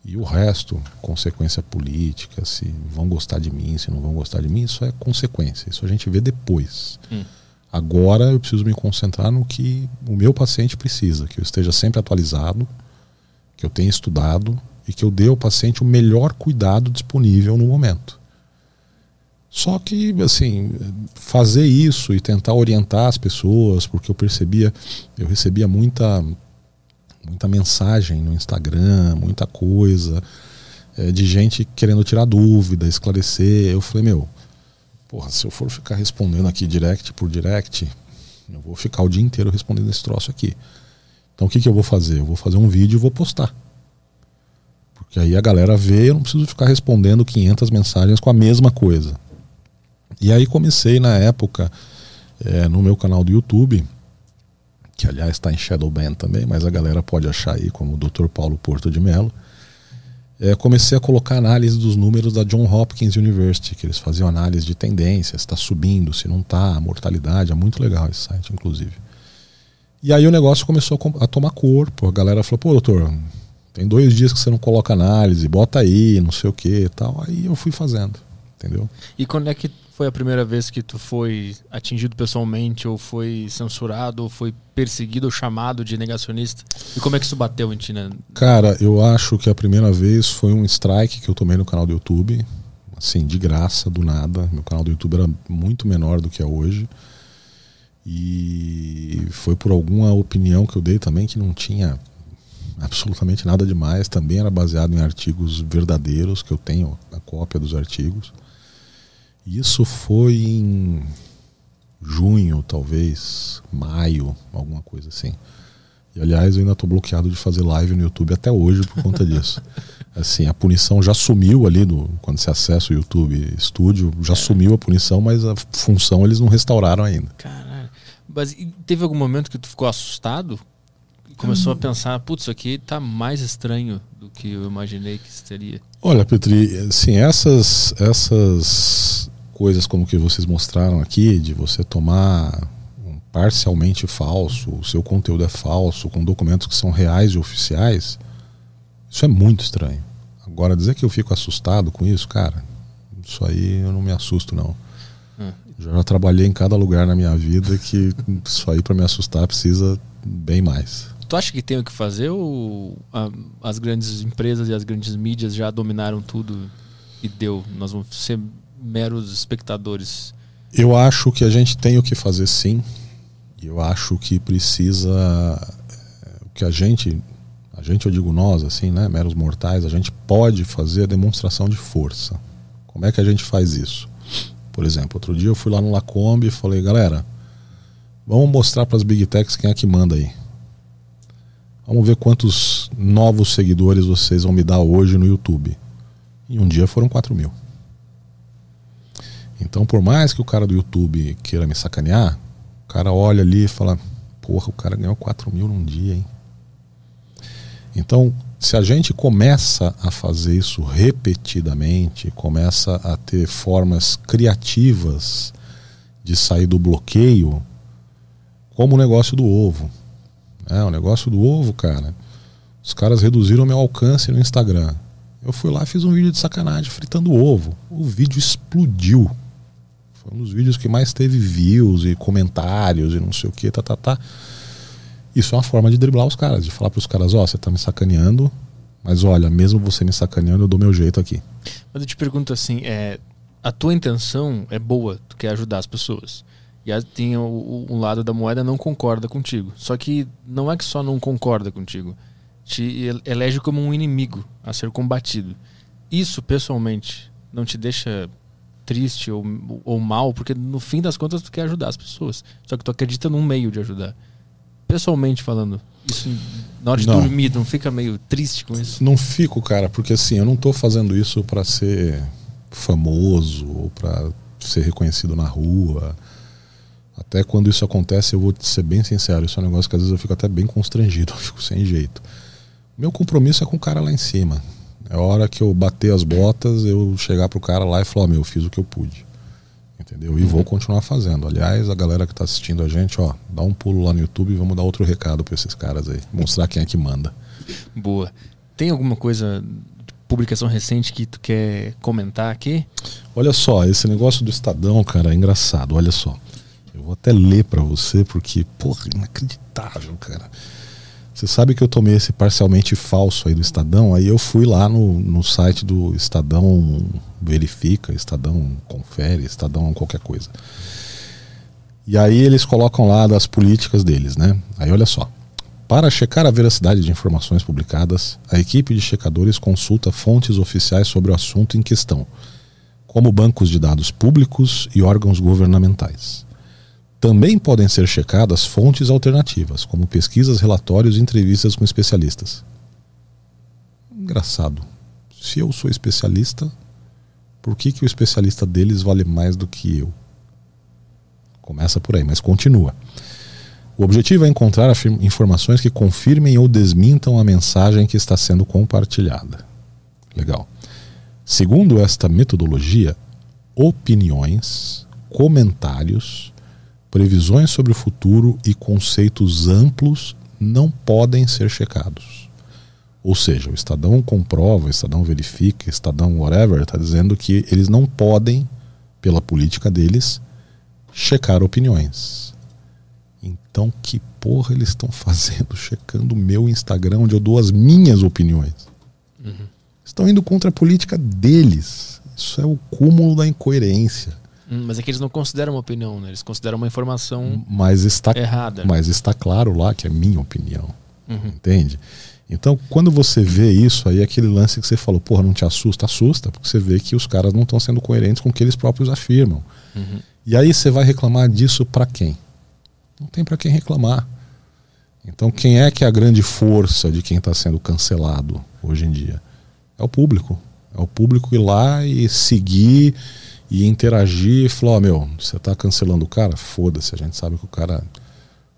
Speaker 4: e o resto, consequência política, se vão gostar de mim, se não vão gostar de mim, isso é consequência, isso a gente vê depois.
Speaker 2: Hum.
Speaker 4: Agora eu preciso me concentrar no que o meu paciente precisa, que eu esteja sempre atualizado, que eu tenha estudado e que eu dê ao paciente o melhor cuidado disponível no momento. Só que, assim, fazer isso e tentar orientar as pessoas, porque eu percebia, eu recebia muita, muita mensagem no Instagram, muita coisa, é, de gente querendo tirar dúvida, esclarecer. Eu falei, meu, porra, se eu for ficar respondendo aqui direct por direct, eu vou ficar o dia inteiro respondendo esse troço aqui. Então o que, que eu vou fazer? Eu vou fazer um vídeo e vou postar. Porque aí a galera vê, eu não preciso ficar respondendo 500 mensagens com a mesma coisa. E aí comecei na época é, no meu canal do YouTube, que aliás está em Shadowban também, mas a galera pode achar aí como Dr. Paulo Porto de Mello. É, comecei a colocar análise dos números da John Hopkins University, que eles faziam análise de tendências, está subindo, se não está, a mortalidade, é muito legal esse site, inclusive. E aí o negócio começou a, tomar corpo, a galera falou, pô, doutor, tem dois dias que você não coloca análise, bota aí, não sei o que tal. Aí eu fui fazendo, entendeu?
Speaker 2: E quando é que foi a primeira vez que tu foi atingido pessoalmente, ou foi censurado, ou foi perseguido ou chamado de negacionista? E como é que isso bateu em ti, né?
Speaker 4: Cara, eu acho que a primeira vez foi um strike que eu tomei no canal do YouTube. Assim, de graça, do nada. Meu canal do YouTube era muito menor do que é hoje. E foi por alguma opinião que eu dei também que não tinha absolutamente nada demais. Também era baseado em artigos verdadeiros, que eu tenho a cópia dos artigos. Isso foi em junho, talvez, maio, alguma coisa assim. E aliás, eu ainda estou bloqueado de fazer live no YouTube até hoje por conta disso. <laughs> assim, a punição já sumiu ali no, quando você acessa o YouTube Studio, já é. sumiu a punição, mas a função eles não restauraram ainda.
Speaker 2: Caralho. Mas teve algum momento que tu ficou assustado? Começou hum. a pensar, putz, isso aqui tá mais estranho do que eu imaginei que seria.
Speaker 4: Olha, Petri, assim, essas essas coisas como que vocês mostraram aqui, de você tomar um parcialmente falso, o seu conteúdo é falso, com documentos que são reais e oficiais, isso é muito estranho. Agora, dizer que eu fico assustado com isso, cara, isso aí eu não me assusto, não. Hum. Já trabalhei em cada lugar na minha vida que isso aí para me assustar precisa bem mais.
Speaker 2: Tu acha que tem o que fazer ou a, as grandes empresas e as grandes mídias já dominaram tudo e deu? Nós vamos ser meros espectadores?
Speaker 4: Eu acho que a gente tem o que fazer sim. Eu acho que precisa. Eh, o que a gente. A gente, eu digo nós, assim, né? Meros mortais, a gente pode fazer a demonstração de força. Como é que a gente faz isso? Por exemplo, outro dia eu fui lá no Lacombe e falei, galera, vamos mostrar para as Big Techs quem é que manda aí. Vamos ver quantos novos seguidores vocês vão me dar hoje no YouTube. E um dia foram 4 mil. Então, por mais que o cara do YouTube queira me sacanear, o cara olha ali e fala: Porra, o cara ganhou 4 mil num dia, hein? Então, se a gente começa a fazer isso repetidamente, começa a ter formas criativas de sair do bloqueio, como o negócio do ovo. É, o negócio do ovo, cara. Os caras reduziram meu alcance no Instagram. Eu fui lá e fiz um vídeo de sacanagem fritando ovo. O vídeo explodiu. Foi um dos vídeos que mais teve views e comentários e não sei o que, tá, tá, tá. Isso é uma forma de driblar os caras, de falar para os caras, ó, oh, você tá me sacaneando, mas olha, mesmo você me sacaneando, eu dou meu jeito aqui.
Speaker 2: Mas eu te pergunto assim, é, a tua intenção é boa, tu quer ajudar as pessoas. E tem o, um lado da moeda não concorda contigo. Só que não é que só não concorda contigo, te elege como um inimigo a ser combatido. Isso, pessoalmente, não te deixa triste ou, ou mal, porque no fim das contas tu quer ajudar as pessoas. Só que tu acredita num meio de ajudar. Pessoalmente falando, isso na hora de não. dormir, não fica meio triste com isso?
Speaker 4: Não fico, cara, porque assim, eu não tô fazendo isso para ser famoso ou para ser reconhecido na rua. Até quando isso acontece, eu vou ser bem sincero, isso é um negócio que às vezes eu fico até bem constrangido, <laughs> eu fico sem jeito. Meu compromisso é com o cara lá em cima. É hora que eu bater as botas, eu chegar pro cara lá e falar, meu, eu fiz o que eu pude. Entendeu? E uhum. vou continuar fazendo. Aliás, a galera que tá assistindo a gente, ó, dá um pulo lá no YouTube e vamos dar outro recado para esses caras aí. Mostrar quem é que manda.
Speaker 2: Boa. Tem alguma coisa de publicação recente que tu quer comentar aqui?
Speaker 4: Olha só, esse negócio do Estadão, cara, é engraçado. Olha só. Eu vou até ler para você porque, porra, inacreditável, cara. Você sabe que eu tomei esse parcialmente falso aí do Estadão, aí eu fui lá no, no site do Estadão Verifica, Estadão Confere, Estadão qualquer coisa. E aí eles colocam lá das políticas deles, né? Aí olha só. Para checar a veracidade de informações publicadas, a equipe de checadores consulta fontes oficiais sobre o assunto em questão, como bancos de dados públicos e órgãos governamentais. Também podem ser checadas fontes alternativas, como pesquisas, relatórios e entrevistas com especialistas. Engraçado. Se eu sou especialista, por que, que o especialista deles vale mais do que eu? Começa por aí, mas continua. O objetivo é encontrar informações que confirmem ou desmintam a mensagem que está sendo compartilhada. Legal. Segundo esta metodologia, opiniões, comentários, previsões sobre o futuro e conceitos amplos não podem ser checados. Ou seja, o Estadão comprova, o Estadão verifica, o Estadão whatever, está dizendo que eles não podem pela política deles, checar opiniões. Então, que porra eles estão fazendo checando o meu Instagram, onde eu dou as minhas opiniões?
Speaker 2: Uhum.
Speaker 4: Estão indo contra a política deles. Isso é o cúmulo da incoerência.
Speaker 2: Hum, mas é que eles não consideram uma opinião, né? Eles consideram uma informação
Speaker 4: Mas está,
Speaker 2: errada.
Speaker 4: mas está claro lá que é minha opinião.
Speaker 2: Uhum.
Speaker 4: Entende? Então, quando você vê isso, aí aquele lance que você falou, porra, não te assusta? Assusta, porque você vê que os caras não estão sendo coerentes com o que eles próprios afirmam.
Speaker 2: Uhum.
Speaker 4: E aí você vai reclamar disso para quem? Não tem para quem reclamar. Então, quem é que é a grande força de quem está sendo cancelado hoje em dia? É o público. É o público ir lá e seguir e interagir e falar: ó, meu, você está cancelando o cara? Foda-se, a gente sabe que o cara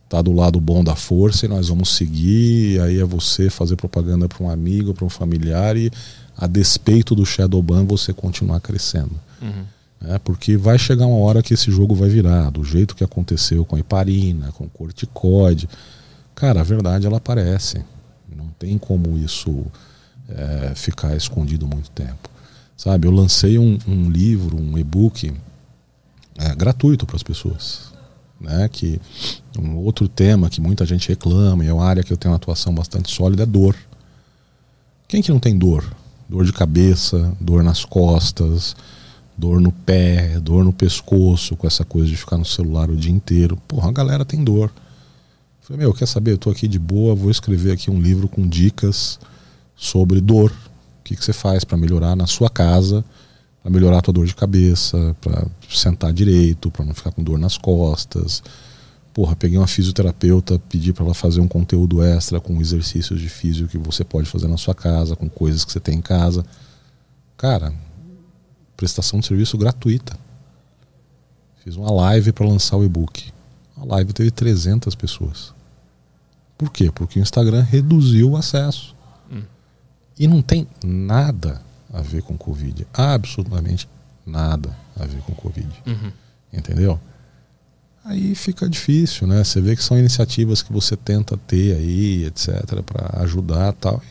Speaker 4: tá do lado bom da força e nós vamos seguir. E aí é você fazer propaganda para um amigo, para um familiar e, a despeito do Shadowban, você continuar crescendo.
Speaker 2: Uhum.
Speaker 4: É, porque vai chegar uma hora que esse jogo vai virar, do jeito que aconteceu com a heparina, com o corticoide. Cara, a verdade ela aparece. Não tem como isso é, ficar escondido muito tempo. Sabe, eu lancei um, um livro, um e-book é, gratuito para as pessoas. Né, que um outro tema que muita gente reclama e é uma área que eu tenho uma atuação bastante sólida é dor. Quem que não tem dor? Dor de cabeça, dor nas costas, dor no pé, dor no pescoço, com essa coisa de ficar no celular o dia inteiro. Porra, a galera tem dor. Falei, meu, quer saber? Eu tô aqui de boa, vou escrever aqui um livro com dicas sobre dor. Que, que você faz para melhorar na sua casa, para melhorar a tua dor de cabeça, para sentar direito, para não ficar com dor nas costas. Porra, peguei uma fisioterapeuta, pedi para ela fazer um conteúdo extra com exercícios de físico que você pode fazer na sua casa, com coisas que você tem em casa. Cara, prestação de serviço gratuita. Fiz uma live para lançar o e-book. A live teve 300 pessoas. Por quê? Porque o Instagram reduziu o acesso. E não tem nada a ver com Covid. Absolutamente nada a ver com Covid.
Speaker 2: Uhum.
Speaker 4: Entendeu? Aí fica difícil, né? Você vê que são iniciativas que você tenta ter aí, etc., para ajudar tal.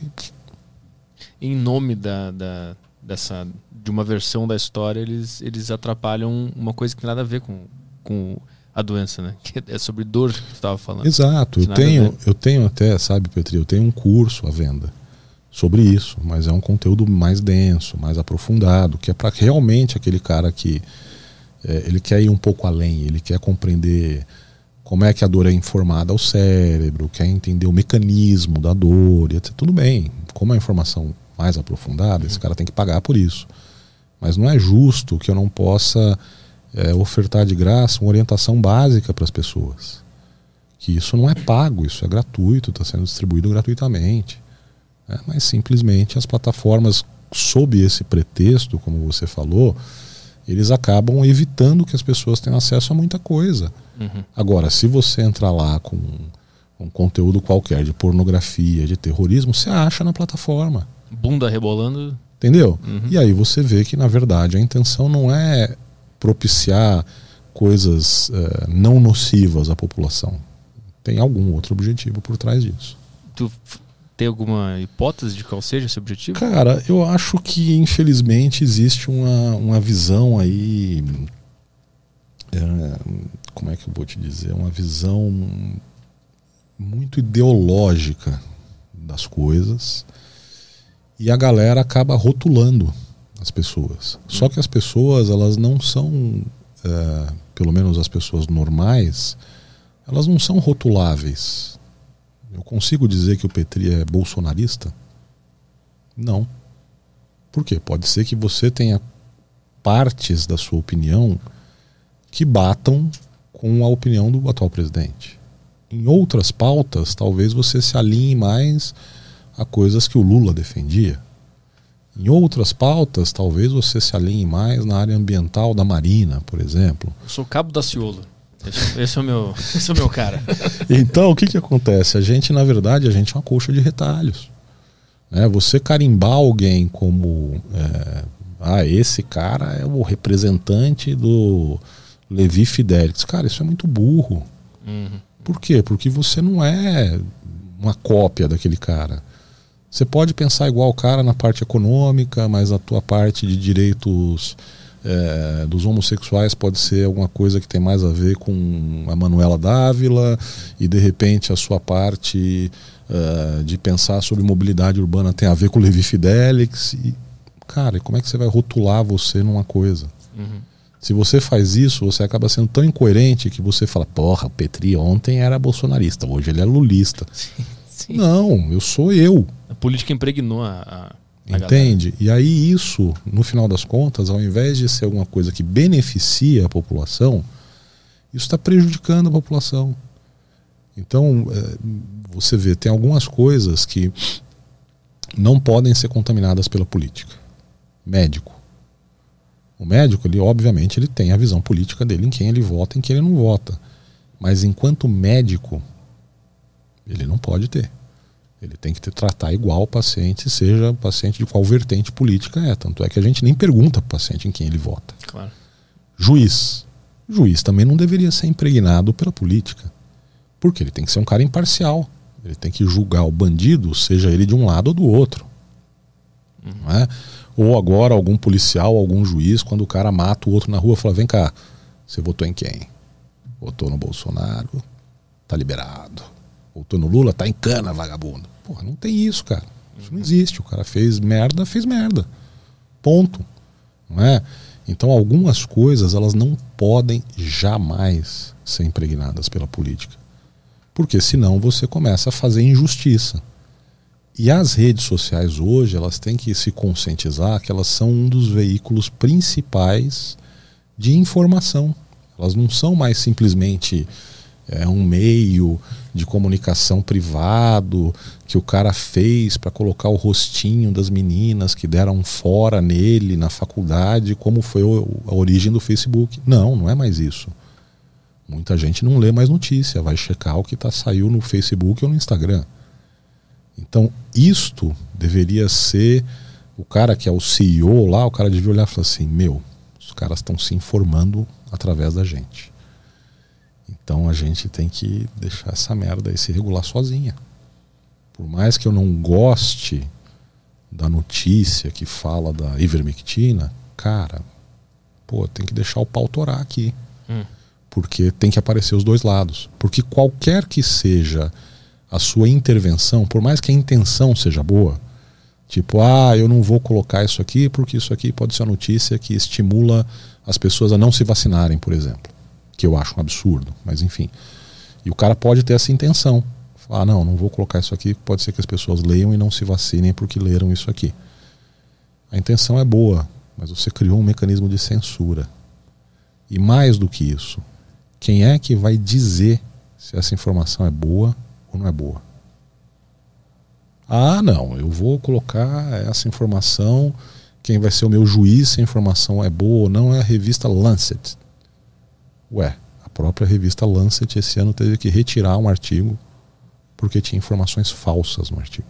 Speaker 4: e
Speaker 2: Em nome da, da, dessa, de uma versão da história, eles, eles atrapalham uma coisa que tem nada a ver com, com a doença, né? Que é sobre dor que tu estava falando.
Speaker 4: Exato. Eu tenho, eu tenho até, sabe, Petri, eu tenho um curso à venda sobre isso, mas é um conteúdo mais denso, mais aprofundado, que é para realmente aquele cara que é, ele quer ir um pouco além, ele quer compreender como é que a dor é informada ao cérebro, quer entender o mecanismo da dor, etc. Tudo bem, como é informação mais aprofundada, esse cara tem que pagar por isso. Mas não é justo que eu não possa é, ofertar de graça uma orientação básica para as pessoas. Que isso não é pago, isso é gratuito, está sendo distribuído gratuitamente. Né? Mas simplesmente as plataformas, sob esse pretexto, como você falou, eles acabam evitando que as pessoas tenham acesso a muita coisa.
Speaker 2: Uhum.
Speaker 4: Agora, se você entrar lá com um conteúdo qualquer de pornografia, de terrorismo, você acha na plataforma.
Speaker 2: Bunda rebolando.
Speaker 4: Entendeu?
Speaker 2: Uhum.
Speaker 4: E aí você vê que, na verdade, a intenção não é propiciar coisas eh, não nocivas à população. Tem algum outro objetivo por trás disso.
Speaker 2: Tu tem alguma hipótese de qual seja esse objetivo?
Speaker 4: Cara, eu acho que, infelizmente, existe uma, uma visão aí. eh, como é que eu vou te dizer? Uma visão muito ideológica das coisas e a galera acaba rotulando as pessoas. Só que as pessoas, elas não são, eh, pelo menos as pessoas normais, elas não são rotuláveis. Eu consigo dizer que o Petri é bolsonarista? Não. Por quê? Pode ser que você tenha partes da sua opinião que batam com a opinião do atual presidente. Em outras pautas, talvez você se alinhe mais a coisas que o Lula defendia. Em outras pautas, talvez você se alinhe mais na área ambiental da Marina, por exemplo.
Speaker 2: Eu sou Cabo da Ciolo. Esse, esse é o meu, esse é o meu cara. <laughs>
Speaker 4: Então, o que, que acontece? A gente, na verdade, a gente é uma colcha de retalhos. Né? Você carimbar alguém como. é, ah, esse cara é o representante do Levi Fidelix. Cara, isso é muito burro.
Speaker 2: Uhum.
Speaker 4: Por quê? Porque você não é uma cópia daquele cara. Você pode pensar igual o cara na parte econômica, mas a tua parte de direitos é, dos homossexuais pode ser alguma coisa que tem mais a ver com a Manuela Dávila e de repente a sua parte uh, de pensar sobre mobilidade urbana tem a ver com o Levi Fidelix. E, cara, como é que você vai rotular você numa coisa? Uhum. Se você faz isso, você acaba sendo tão incoerente que você fala, porra, o Petri ontem era bolsonarista, hoje ele é lulista. Sim, sim. Não, eu sou eu.
Speaker 2: A política impregnou a, a
Speaker 4: Entende? E aí isso, no final das contas, ao invés de ser alguma coisa que beneficia a população, isso está prejudicando a população. Então, é, você vê, tem algumas coisas que não podem ser contaminadas pela política. Médico. O médico, ele obviamente, ele tem a visão política dele em quem ele vota e em quem ele não vota. Mas enquanto médico, ele não pode ter. Ele tem que tratar igual o paciente, seja paciente de qual vertente política é. Tanto é que a gente nem pergunta para o paciente em quem ele vota.
Speaker 2: Claro.
Speaker 4: Juiz. Juiz também não deveria ser impregnado pela política. Porque ele tem que ser um cara imparcial. Ele tem que julgar o bandido, seja ele de um lado ou do outro. Uhum. É? Ou agora algum policial, algum juiz, quando o cara mata o outro na rua, fala: vem cá, você votou em quem? Votou no Bolsonaro, tá liberado. Votou no Lula, tá em cana, vagabundo. Porra, não tem isso, cara. Isso não existe. O cara fez merda, fez merda. Ponto. Não é? Então, algumas coisas elas não podem jamais ser impregnadas pela política. Porque senão você começa a fazer injustiça. E as redes sociais hoje, elas têm que se conscientizar que elas são um dos veículos principais de informação. Elas não são mais simplesmente é, um meio de comunicação privado que o cara fez para colocar o rostinho das meninas que deram fora nele na faculdade, como foi a origem do Facebook. Não, não é mais isso. Muita gente não lê mais notícia, vai checar o que tá, saiu no Facebook ou no Instagram. Então, isto deveria ser o cara que é o CEO lá, o cara devia olhar e falar assim: meu, os caras estão se informando através da gente. Então a gente tem que deixar essa merda aí se regular sozinha. Por mais que eu não goste da notícia que fala da ivermectina, cara, pô, tem que deixar o pau torar aqui. Hum. Porque tem que aparecer os dois lados. Porque qualquer que seja a sua intervenção, por mais que a intenção seja boa, tipo, ah, eu não vou colocar isso aqui porque isso aqui pode ser uma notícia que estimula as pessoas a não se vacinarem, por exemplo que eu acho um absurdo, mas enfim. E o cara pode ter essa intenção. Falar, ah, não, não vou colocar isso aqui, pode ser que as pessoas leiam e não se vacinem porque leram isso aqui. A intenção é boa, mas você criou um mecanismo de censura. E mais do que isso, quem é que vai dizer se essa informação é boa ou não é boa? Ah, não, eu vou colocar essa informação. Quem vai ser o meu juiz se a informação é boa ou não é a revista Lancet. Ué, a própria revista Lancet esse ano teve que retirar um artigo porque tinha informações falsas no artigo.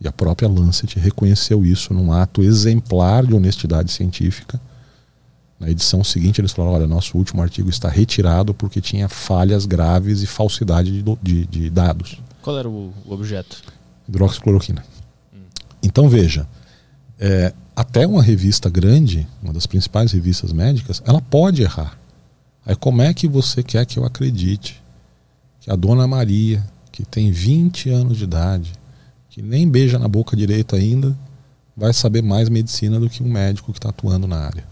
Speaker 4: E a própria Lancet reconheceu isso num ato exemplar de honestidade científica. Na edição seguinte, eles falaram: olha, nosso último artigo está retirado porque tinha falhas graves e falsidade de, de, de dados.
Speaker 2: Qual era o, o objeto?
Speaker 4: Hidroxicloroquina. Hum. Então veja, é, até uma revista grande, uma das principais revistas médicas, ela pode errar. Aí como é que você quer que eu acredite que a dona Maria, que tem 20 anos de idade, que nem beija na boca direita ainda, vai saber mais medicina do que um médico que está atuando na área?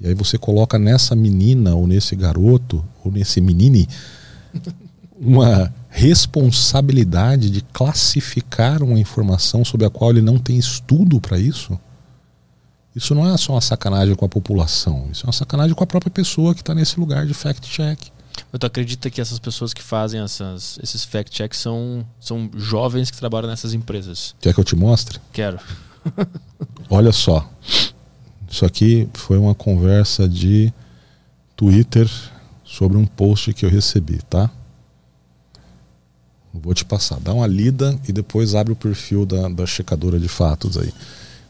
Speaker 4: E aí você coloca nessa menina, ou nesse garoto, ou nesse menine, <laughs> uma responsabilidade de classificar uma informação sobre a qual ele não tem estudo para isso? Isso não é só uma sacanagem com a população, isso é uma sacanagem com a própria pessoa que está nesse lugar de fact-check.
Speaker 2: Mas tu acredita que essas pessoas que fazem essas, esses fact-checks são, são jovens que trabalham nessas empresas?
Speaker 4: Quer que eu te mostre?
Speaker 2: Quero. <laughs>
Speaker 4: Olha só. Isso aqui foi uma conversa de Twitter sobre um post que eu recebi, tá? Vou te passar. Dá uma lida e depois abre o perfil da, da checadora de fatos aí.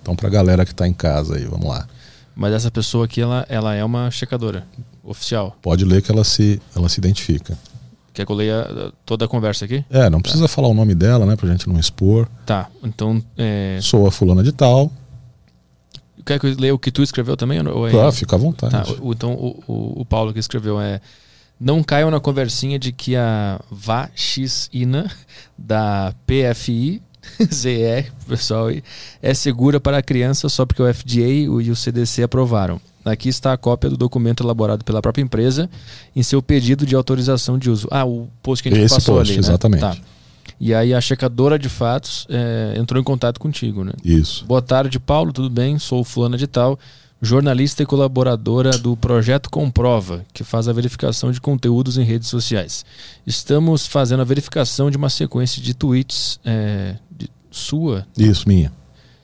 Speaker 4: Então, para a galera que está em casa aí, vamos lá.
Speaker 2: Mas essa pessoa aqui, ela, ela é uma checadora oficial.
Speaker 4: Pode ler que ela se, ela se identifica.
Speaker 2: Quer que eu leia toda a conversa aqui?
Speaker 4: É, não tá. precisa falar o nome dela, né? Pra gente não expor.
Speaker 2: Tá, então. É...
Speaker 4: Sou a fulana de tal.
Speaker 2: Quer que eu leia o que tu escreveu também? Ou é...
Speaker 4: Fica à vontade.
Speaker 2: Tá, o- então, o, o, o Paulo que escreveu é. Não caiam na conversinha de que a vacina da PFI, <laughs> ZR, pessoal, é segura para a criança só porque o FDA e o CDC aprovaram. Aqui está a cópia do documento elaborado pela própria empresa em seu pedido de autorização de uso. Ah, o post que a gente
Speaker 4: Esse
Speaker 2: passou
Speaker 4: post,
Speaker 2: ali, né?
Speaker 4: exatamente.
Speaker 2: Tá. E aí a checadora de fatos eh, entrou em contato contigo, né?
Speaker 4: Isso.
Speaker 2: Boa tarde, Paulo, tudo bem? Sou fulana de tal, jornalista e colaboradora do Projeto Comprova, que faz a verificação de conteúdos em redes sociais. Estamos fazendo a verificação de uma sequência de tweets eh, de sua,
Speaker 4: Isso, minha.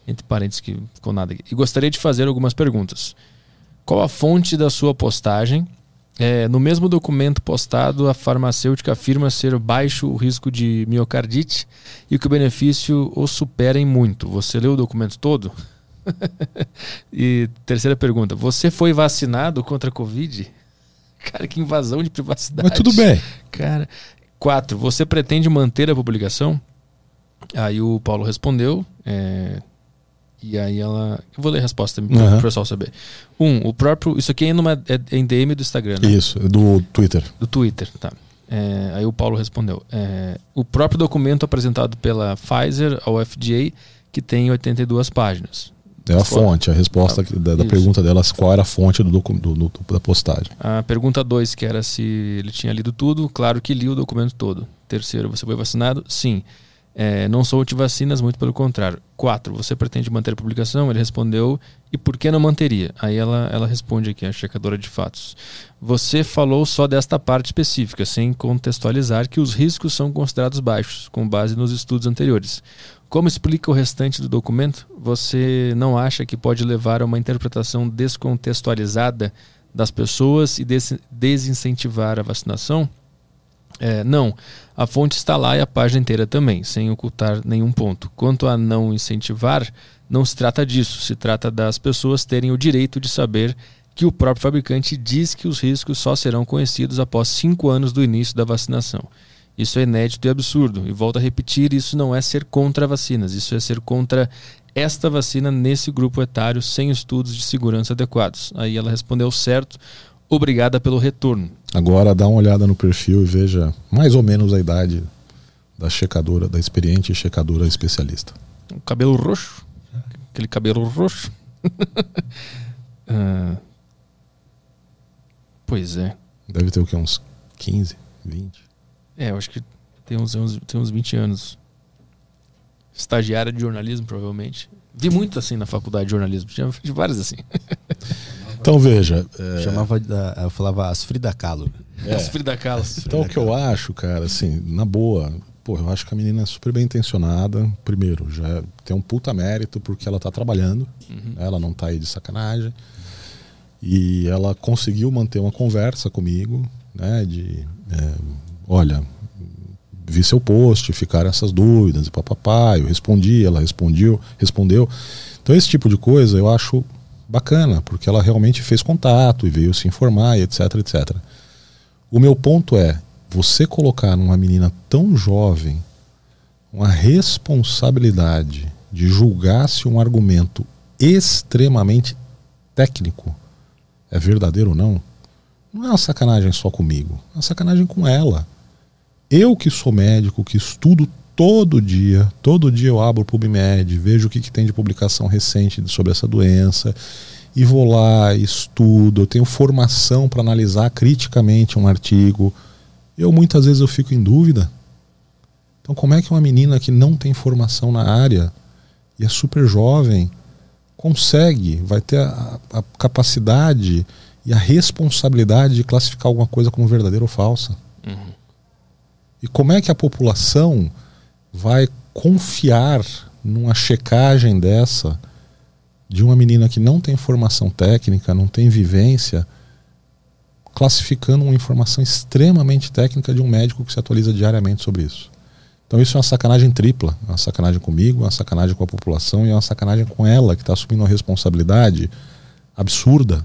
Speaker 2: entre parênteses que ficou nada aqui, e gostaria de fazer algumas perguntas. Qual a fonte da sua postagem? É, no mesmo documento postado, a farmacêutica afirma ser baixo o risco de miocardite e que o benefício o supera em muito. Você leu o documento todo? <laughs> e terceira pergunta: Você foi vacinado contra a Covid? Cara, que invasão de privacidade.
Speaker 4: Mas tudo bem.
Speaker 2: Cara, quatro, você pretende manter a publicação? Aí o Paulo respondeu. é, e aí ela. Eu vou ler a resposta para
Speaker 4: Aham.
Speaker 2: o pessoal saber. Um, o próprio. Isso aqui é, numa, é em DM do Instagram, né?
Speaker 4: Isso, do Twitter.
Speaker 2: Do Twitter, tá. É, aí o Paulo respondeu. é, o próprio documento apresentado pela Pfizer ao FDA, que tem 82 páginas.
Speaker 4: É a fonte, a resposta que- da, da pergunta delas, qual era a fonte do, do- do- da postagem.
Speaker 2: A pergunta 2, que era se ele tinha lido tudo, claro que li o documento todo. Terceiro, você foi vacinado? Sim. É, não sou anti-vacinas, muito pelo contrário. Quatro, você pretende manter a publicação? Ele respondeu, e por que não manteria? Aí ela, ela responde aqui, a checadora de fatos. Você falou só desta parte específica, sem contextualizar que os riscos são considerados baixos, com base nos estudos anteriores. Como explica o restante do documento, você não acha que pode levar a uma interpretação descontextualizada das pessoas e des desincentivar a vacinação? É, não, a fonte está lá e a página inteira também, sem ocultar nenhum ponto. Quanto a não incentivar, não se trata disso, se trata das pessoas terem o direito de saber que o próprio fabricante diz que os riscos só serão conhecidos após cinco anos do início da vacinação. Isso é inédito e absurdo. E volto a repetir: isso não é ser contra vacinas, isso é ser contra esta vacina nesse grupo etário sem estudos de segurança adequados. Aí ela respondeu certo. Obrigada pelo retorno.
Speaker 4: Agora dá uma olhada no perfil e veja mais ou menos a idade da checadora, da experiente checadora especialista.
Speaker 2: O cabelo roxo. Aquele cabelo roxo. <laughs> Ah, pois é.
Speaker 4: Deve ter o que? Uns 15, 20.
Speaker 2: É, eu acho que tem uns, uns, tem uns 20 anos. Estagiária de jornalismo, provavelmente. Vi muito assim na faculdade de jornalismo. Tinha de várias assim.
Speaker 4: Então veja. é,
Speaker 3: Chamava, da- eu falava as Frida Kahlo.
Speaker 2: As Frida Kahlo. <laughs>
Speaker 4: Então o que eu acho, cara, assim, na boa, pô, eu acho que a menina é super bem intencionada. Primeiro, já tem um puta mérito porque ela tá trabalhando,
Speaker 2: Uhum.
Speaker 4: ela não tá aí de sacanagem. E ela conseguiu manter uma conversa comigo, né? De é, olha, vi seu post, ficaram essas dúvidas, e papapá, eu respondi, ela respondeu, respondeu. Então esse tipo de coisa eu acho bacana, porque ela realmente fez contato e veio se informar, etc, etc. O meu ponto é, você colocar numa menina tão jovem uma responsabilidade de julgar se um argumento extremamente técnico é verdadeiro ou não, não é uma sacanagem só comigo, é uma sacanagem com ela. Eu que sou médico, que estudo todo dia, todo dia eu abro o PubMed, vejo o que, que tem de publicação recente sobre essa doença e vou lá, estudo, eu tenho formação para analisar criticamente um artigo. Eu muitas vezes eu fico em dúvida. Então como é que uma menina que não tem formação na área e é super jovem consegue, vai ter a, a capacidade e a responsabilidade de classificar alguma coisa como verdadeira ou falsa?
Speaker 2: Uhum.
Speaker 4: E como é que a população vai confiar numa checagem dessa de uma menina que não tem formação técnica, não tem vivência, classificando uma informação extremamente técnica de um médico que se atualiza diariamente sobre isso? Então isso é uma sacanagem tripla, é uma sacanagem comigo, é uma sacanagem com a população e é uma sacanagem com ela que está assumindo uma responsabilidade absurda.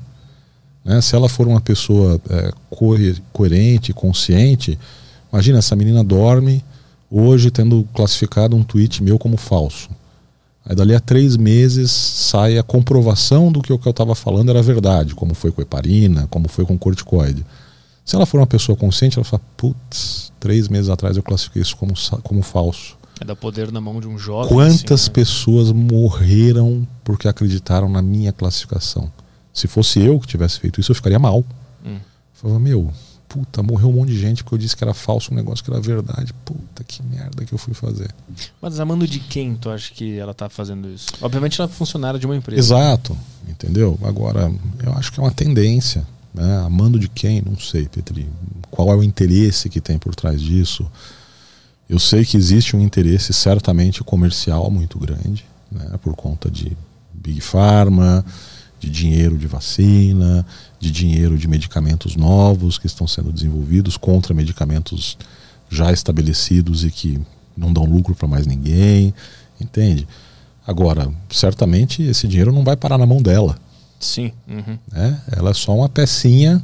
Speaker 4: Né? Se ela for uma pessoa é, coer- coerente, consciente, Imagina, essa menina dorme hoje tendo classificado um tweet meu como falso. Aí dali a três meses sai a comprovação do que o que eu estava falando era verdade, como foi com heparina, como foi com corticoide. Se ela for uma pessoa consciente, ela fala, putz, três meses atrás eu classifiquei isso como, como falso.
Speaker 2: É dar poder na mão de um jovem.
Speaker 4: Quantas
Speaker 2: assim, né?
Speaker 4: pessoas morreram porque acreditaram na minha classificação? Se fosse eu que tivesse feito isso, eu ficaria mal.
Speaker 2: Hum.
Speaker 4: Eu falava, meu, puta, morreu um monte de gente porque eu disse que era falso um negócio que era verdade. Puta, que merda que eu fui fazer.
Speaker 2: Mas amando de quem tu acha que ela tá fazendo isso? Obviamente ela é funcionária de uma empresa.
Speaker 4: Exato, entendeu? Agora, eu acho que é uma tendência. Né? Amando de quem? Não sei, Petri. Qual é o interesse que tem por trás disso? Eu sei que existe um interesse certamente comercial muito grande, né? por conta de Big Pharma, de dinheiro de vacina, de dinheiro de medicamentos novos que estão sendo desenvolvidos contra medicamentos já estabelecidos e que não dão lucro para mais ninguém, entende? Agora, certamente esse dinheiro não vai parar na mão dela.
Speaker 2: Sim. Uhum.
Speaker 4: Né? Ela é só uma pecinha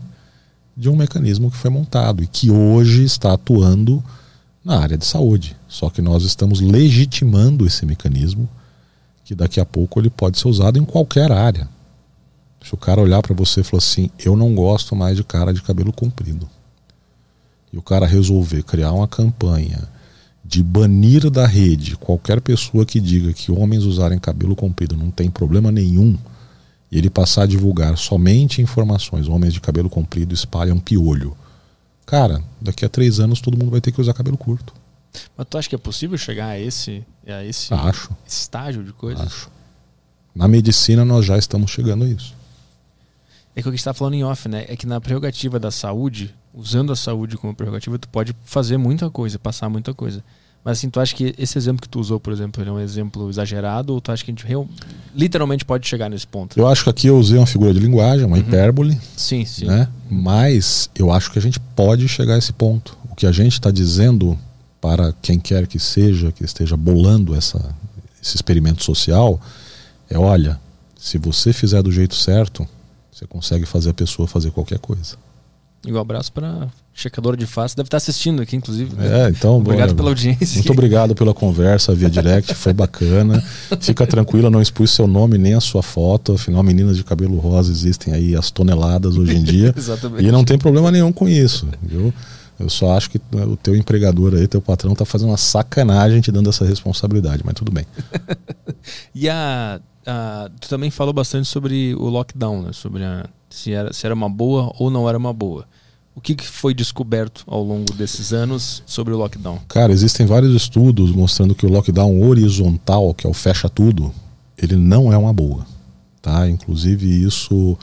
Speaker 4: de um mecanismo que foi montado e que hoje está atuando na área de saúde. Só que nós estamos legitimando esse mecanismo que daqui a pouco ele pode ser usado em qualquer área. Se o cara olhar para você e falar assim, eu não gosto mais de cara de cabelo comprido, e o cara resolver criar uma campanha de banir da rede qualquer pessoa que diga que homens usarem cabelo comprido não tem problema nenhum, e ele passar a divulgar somente informações, homens de cabelo comprido espalham piolho. Cara, daqui a três anos todo mundo vai ter que usar cabelo curto.
Speaker 2: Mas tu acha que é possível chegar a esse, a esse
Speaker 4: Acho.
Speaker 2: estágio de coisas?
Speaker 4: Acho. Na medicina nós já estamos chegando a isso.
Speaker 2: É que o que a gente está falando em off, né? É que na prerrogativa da saúde, usando a saúde como prerrogativa, tu pode fazer muita coisa, passar muita coisa. Mas assim, tu acha que esse exemplo que tu usou, por exemplo, ele é um exemplo exagerado ou tu acha que a gente real, literalmente pode chegar nesse ponto?
Speaker 4: Eu acho que aqui eu usei uma figura de linguagem, uma hipérbole,
Speaker 2: Sim, sim.
Speaker 4: né? Mas eu acho que a gente pode chegar a esse ponto. O que a gente está dizendo para quem quer que seja, que esteja bolando essa, esse experimento social, é olha, se você fizer do jeito certo, você consegue fazer a pessoa fazer qualquer coisa.
Speaker 2: E um abraço para checadora de face, deve estar assistindo aqui, inclusive. né?
Speaker 4: É, então,
Speaker 2: Obrigado
Speaker 4: bora-
Speaker 2: pela audiência.
Speaker 4: Muito obrigado pela conversa via direct, foi bacana. Fica tranquila, não expus seu nome nem a sua foto. Afinal, meninas de cabelo rosa existem aí as toneladas hoje em dia. <laughs>
Speaker 2: Exatamente.
Speaker 4: E não tem problema nenhum com isso, viu? Eu só acho que o teu empregador aí, teu patrão, tá fazendo uma sacanagem te dando essa responsabilidade, mas tudo bem. <laughs>
Speaker 2: E a, a- tu também falou bastante sobre o lockdown, né? Sobre a, se, era, se era uma boa ou não era uma boa. O que, que foi descoberto ao longo desses anos sobre o lockdown?
Speaker 4: Cara, existem vários estudos mostrando que o lockdown horizontal, que é o fecha tudo, ele não é uma boa, tá? Inclusive isso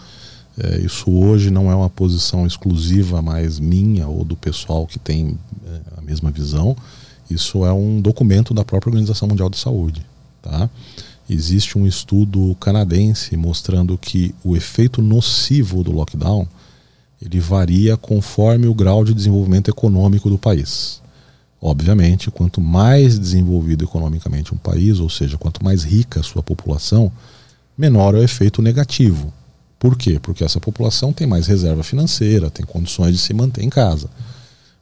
Speaker 4: é, isso hoje não é uma posição exclusiva mais minha ou do pessoal que tem é, a mesma visão. Isso é um documento da própria Organização Mundial de Saúde, tá? Existe um estudo canadense mostrando que o efeito nocivo do lockdown ele varia conforme o grau de desenvolvimento econômico do país. Obviamente, quanto mais desenvolvido economicamente um país, ou seja, quanto mais rica a sua população, menor é o efeito negativo. Por quê? Porque essa população tem mais reserva financeira, tem condições de se manter em casa.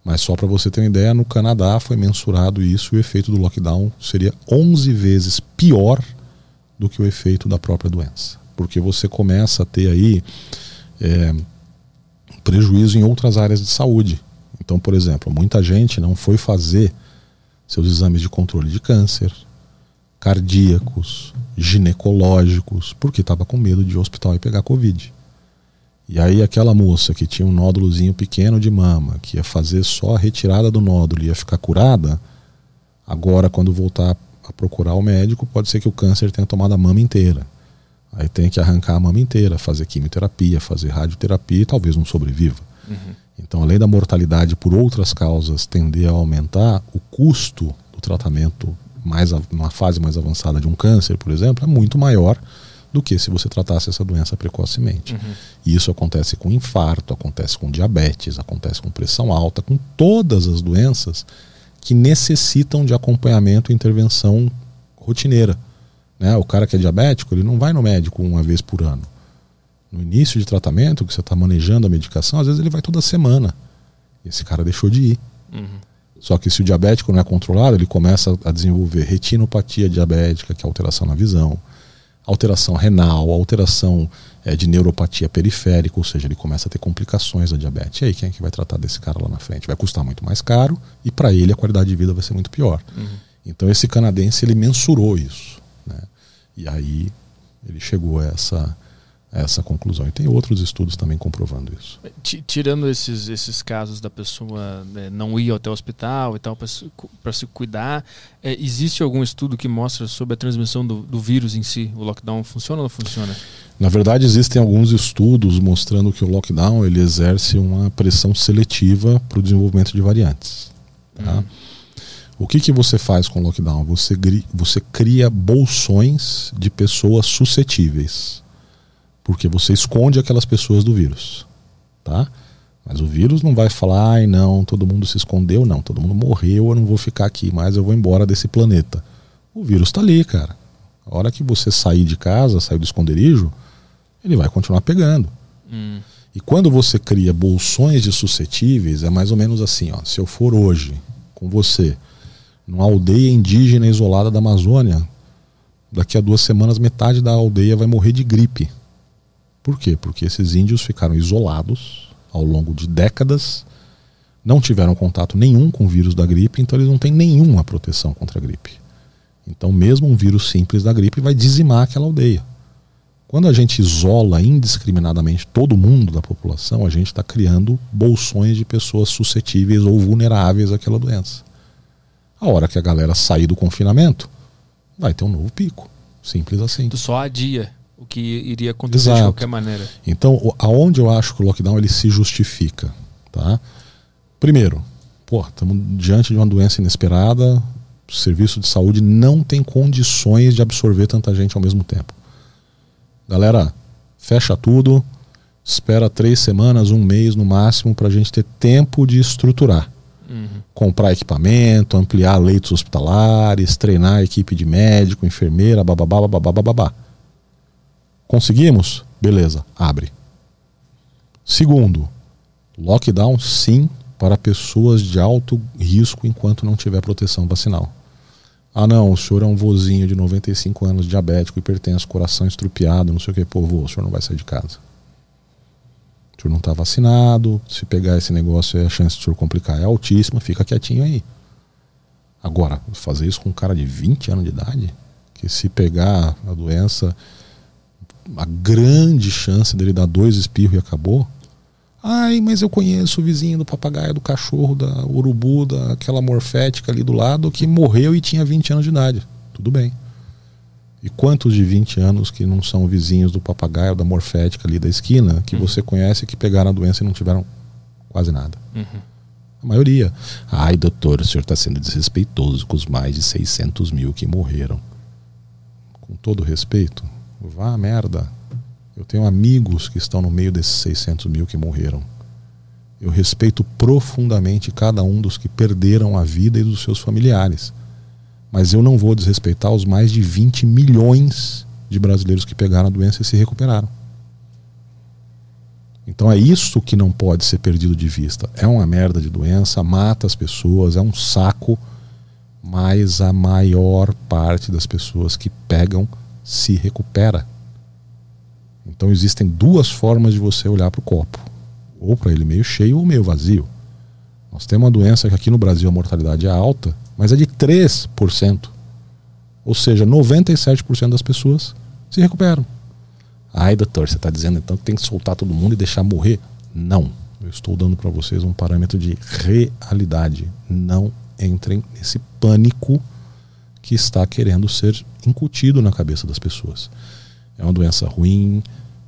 Speaker 4: Mas só para você ter uma ideia, no Canadá foi mensurado isso e o efeito do lockdown seria 11 vezes pior do que o efeito da própria doença. Porque você começa a ter aí é, prejuízo em outras áreas de saúde. Então, por exemplo, muita gente não foi fazer seus exames de controle de câncer, cardíacos, ginecológicos, porque estava com medo de ir ao hospital e pegar Covid. E aí aquela moça que tinha um nódulozinho pequeno de mama, que ia fazer só a retirada do nódulo e ia ficar curada, agora quando voltar a procurar o médico, pode ser que o câncer tenha tomado a mama inteira. Aí tem que arrancar a mama inteira, fazer quimioterapia, fazer radioterapia e talvez não sobreviva. Então, além da mortalidade por outras causas tender a aumentar, o custo do tratamento mais numa fase mais avançada de um câncer, por exemplo, é muito maior do que se você tratasse essa doença precocemente. E isso acontece com infarto, acontece com diabetes, acontece com pressão alta, com todas as doenças que necessitam de acompanhamento e intervenção rotineira. Né? O cara que é diabético, ele não vai no médico uma vez por ano. No início de tratamento, que você está manejando a medicação, às vezes ele vai toda semana. Esse cara deixou de ir.
Speaker 2: Uhum.
Speaker 4: Só que se o diabético não é controlado, ele começa a desenvolver retinopatia diabética, que é alteração na visão, alteração renal, alteração é, de neuropatia periférica, ou seja, ele começa a ter complicações da diabetes. E aí, quem é que vai tratar desse cara lá na frente? Vai custar muito mais caro e para ele a qualidade de vida vai ser muito pior. Uhum. Então esse canadense ele mensurou isso, né? E aí ele chegou a essa essa conclusão. E tem outros estudos também comprovando isso.
Speaker 2: Tirando esses, esses casos da pessoa né, não ir até o hospital e tal para se, cuidar, é, existe algum estudo que mostra sobre a transmissão do, do, vírus em si? O lockdown funciona ou não funciona?
Speaker 4: Na verdade, existem alguns estudos mostrando que o lockdown ele exerce uma pressão seletiva para o desenvolvimento de variantes. Tá? Hum. O que, que você faz com o lockdown? Você, você cria bolsões de pessoas suscetíveis porque você esconde aquelas pessoas do vírus, tá? Mas o vírus não vai falar, ai não, todo mundo se escondeu, não, todo mundo morreu, eu não vou ficar aqui mais, eu vou embora desse planeta. O vírus está ali, cara. A hora que você sair de casa, sair do esconderijo, ele vai continuar pegando. Hum. E quando você cria bolsões de suscetíveis, é mais ou menos assim, ó. Se eu for hoje com você numa aldeia indígena isolada da Amazônia, daqui a duas semanas metade da aldeia vai morrer de gripe. Por quê? Porque esses índios ficaram isolados ao longo de décadas, não tiveram contato nenhum com o vírus da gripe, então eles não têm nenhuma proteção contra a gripe. Então, mesmo um vírus simples da gripe vai dizimar aquela aldeia. Quando a gente isola indiscriminadamente todo mundo da população, a gente está criando bolsões de pessoas suscetíveis ou vulneráveis àquela doença. A hora que a galera sair do confinamento, vai ter um novo pico. Simples assim.
Speaker 2: Tu só adia o que iria acontecer Exato. de qualquer maneira.
Speaker 4: Então, aonde eu acho que o lockdown ele se justifica, tá? Primeiro, pô, estamos diante de uma doença inesperada, o serviço de saúde não tem condições de absorver tanta gente ao mesmo tempo. Galera, fecha tudo, espera três semanas, um mês no máximo, para a gente ter tempo de estruturar. Uhum. Comprar equipamento, ampliar leitos hospitalares, treinar a equipe de médico, enfermeira, bababá, bababá, bababá. Conseguimos? Beleza, abre. Segundo, lockdown sim para pessoas de alto risco enquanto não tiver proteção vacinal. Ah, não, o senhor é um vozinho de 95 anos, diabético, hipertenso, coração estrupiado, não sei o que. Pô, vô, o senhor não vai sair de casa. O senhor não está vacinado. Se pegar esse negócio, a chance de o senhor complicar é altíssima. Fica quietinho aí. Agora, fazer isso com um cara de 20 anos de idade, que se pegar a doença a grande chance dele dar dois espirros e acabou. Ai, mas eu conheço o vizinho do papagaio, do cachorro, da urubu, daquela morfética ali do lado que morreu e tinha 20 anos de idade. Tudo bem. E quantos de 20 anos que não são vizinhos do papagaio, da morfética ali da esquina, que uhum. você conhece que pegaram a doença e não tiveram quase nada? Uhum. A maioria. Ai, doutor, o senhor está sendo desrespeitoso com os mais de 600 mil que morreram. Com todo respeito, Vá merda. Eu tenho amigos que estão no meio desses 600 mil que morreram. Eu respeito profundamente cada um dos que perderam a vida e dos seus familiares. Mas eu não vou desrespeitar os mais de 20 milhões de brasileiros que pegaram a doença e se recuperaram. Então é isso que não pode ser perdido de vista. É uma merda de doença, mata as pessoas, é um saco, mas a maior parte das pessoas que pegam se recupera. Então existem duas formas de você olhar para o copo: ou para ele meio cheio ou meio vazio. Nós temos uma doença que aqui no Brasil a mortalidade é alta, mas é de 3%. Ou seja, 97% das pessoas se recuperam. Ai, doutor, você está dizendo então que tem que soltar todo mundo e deixar morrer? Não. Eu estou dando para vocês um parâmetro de realidade. Não entrem nesse pânico que está querendo ser incutido na cabeça das pessoas. É uma doença ruim,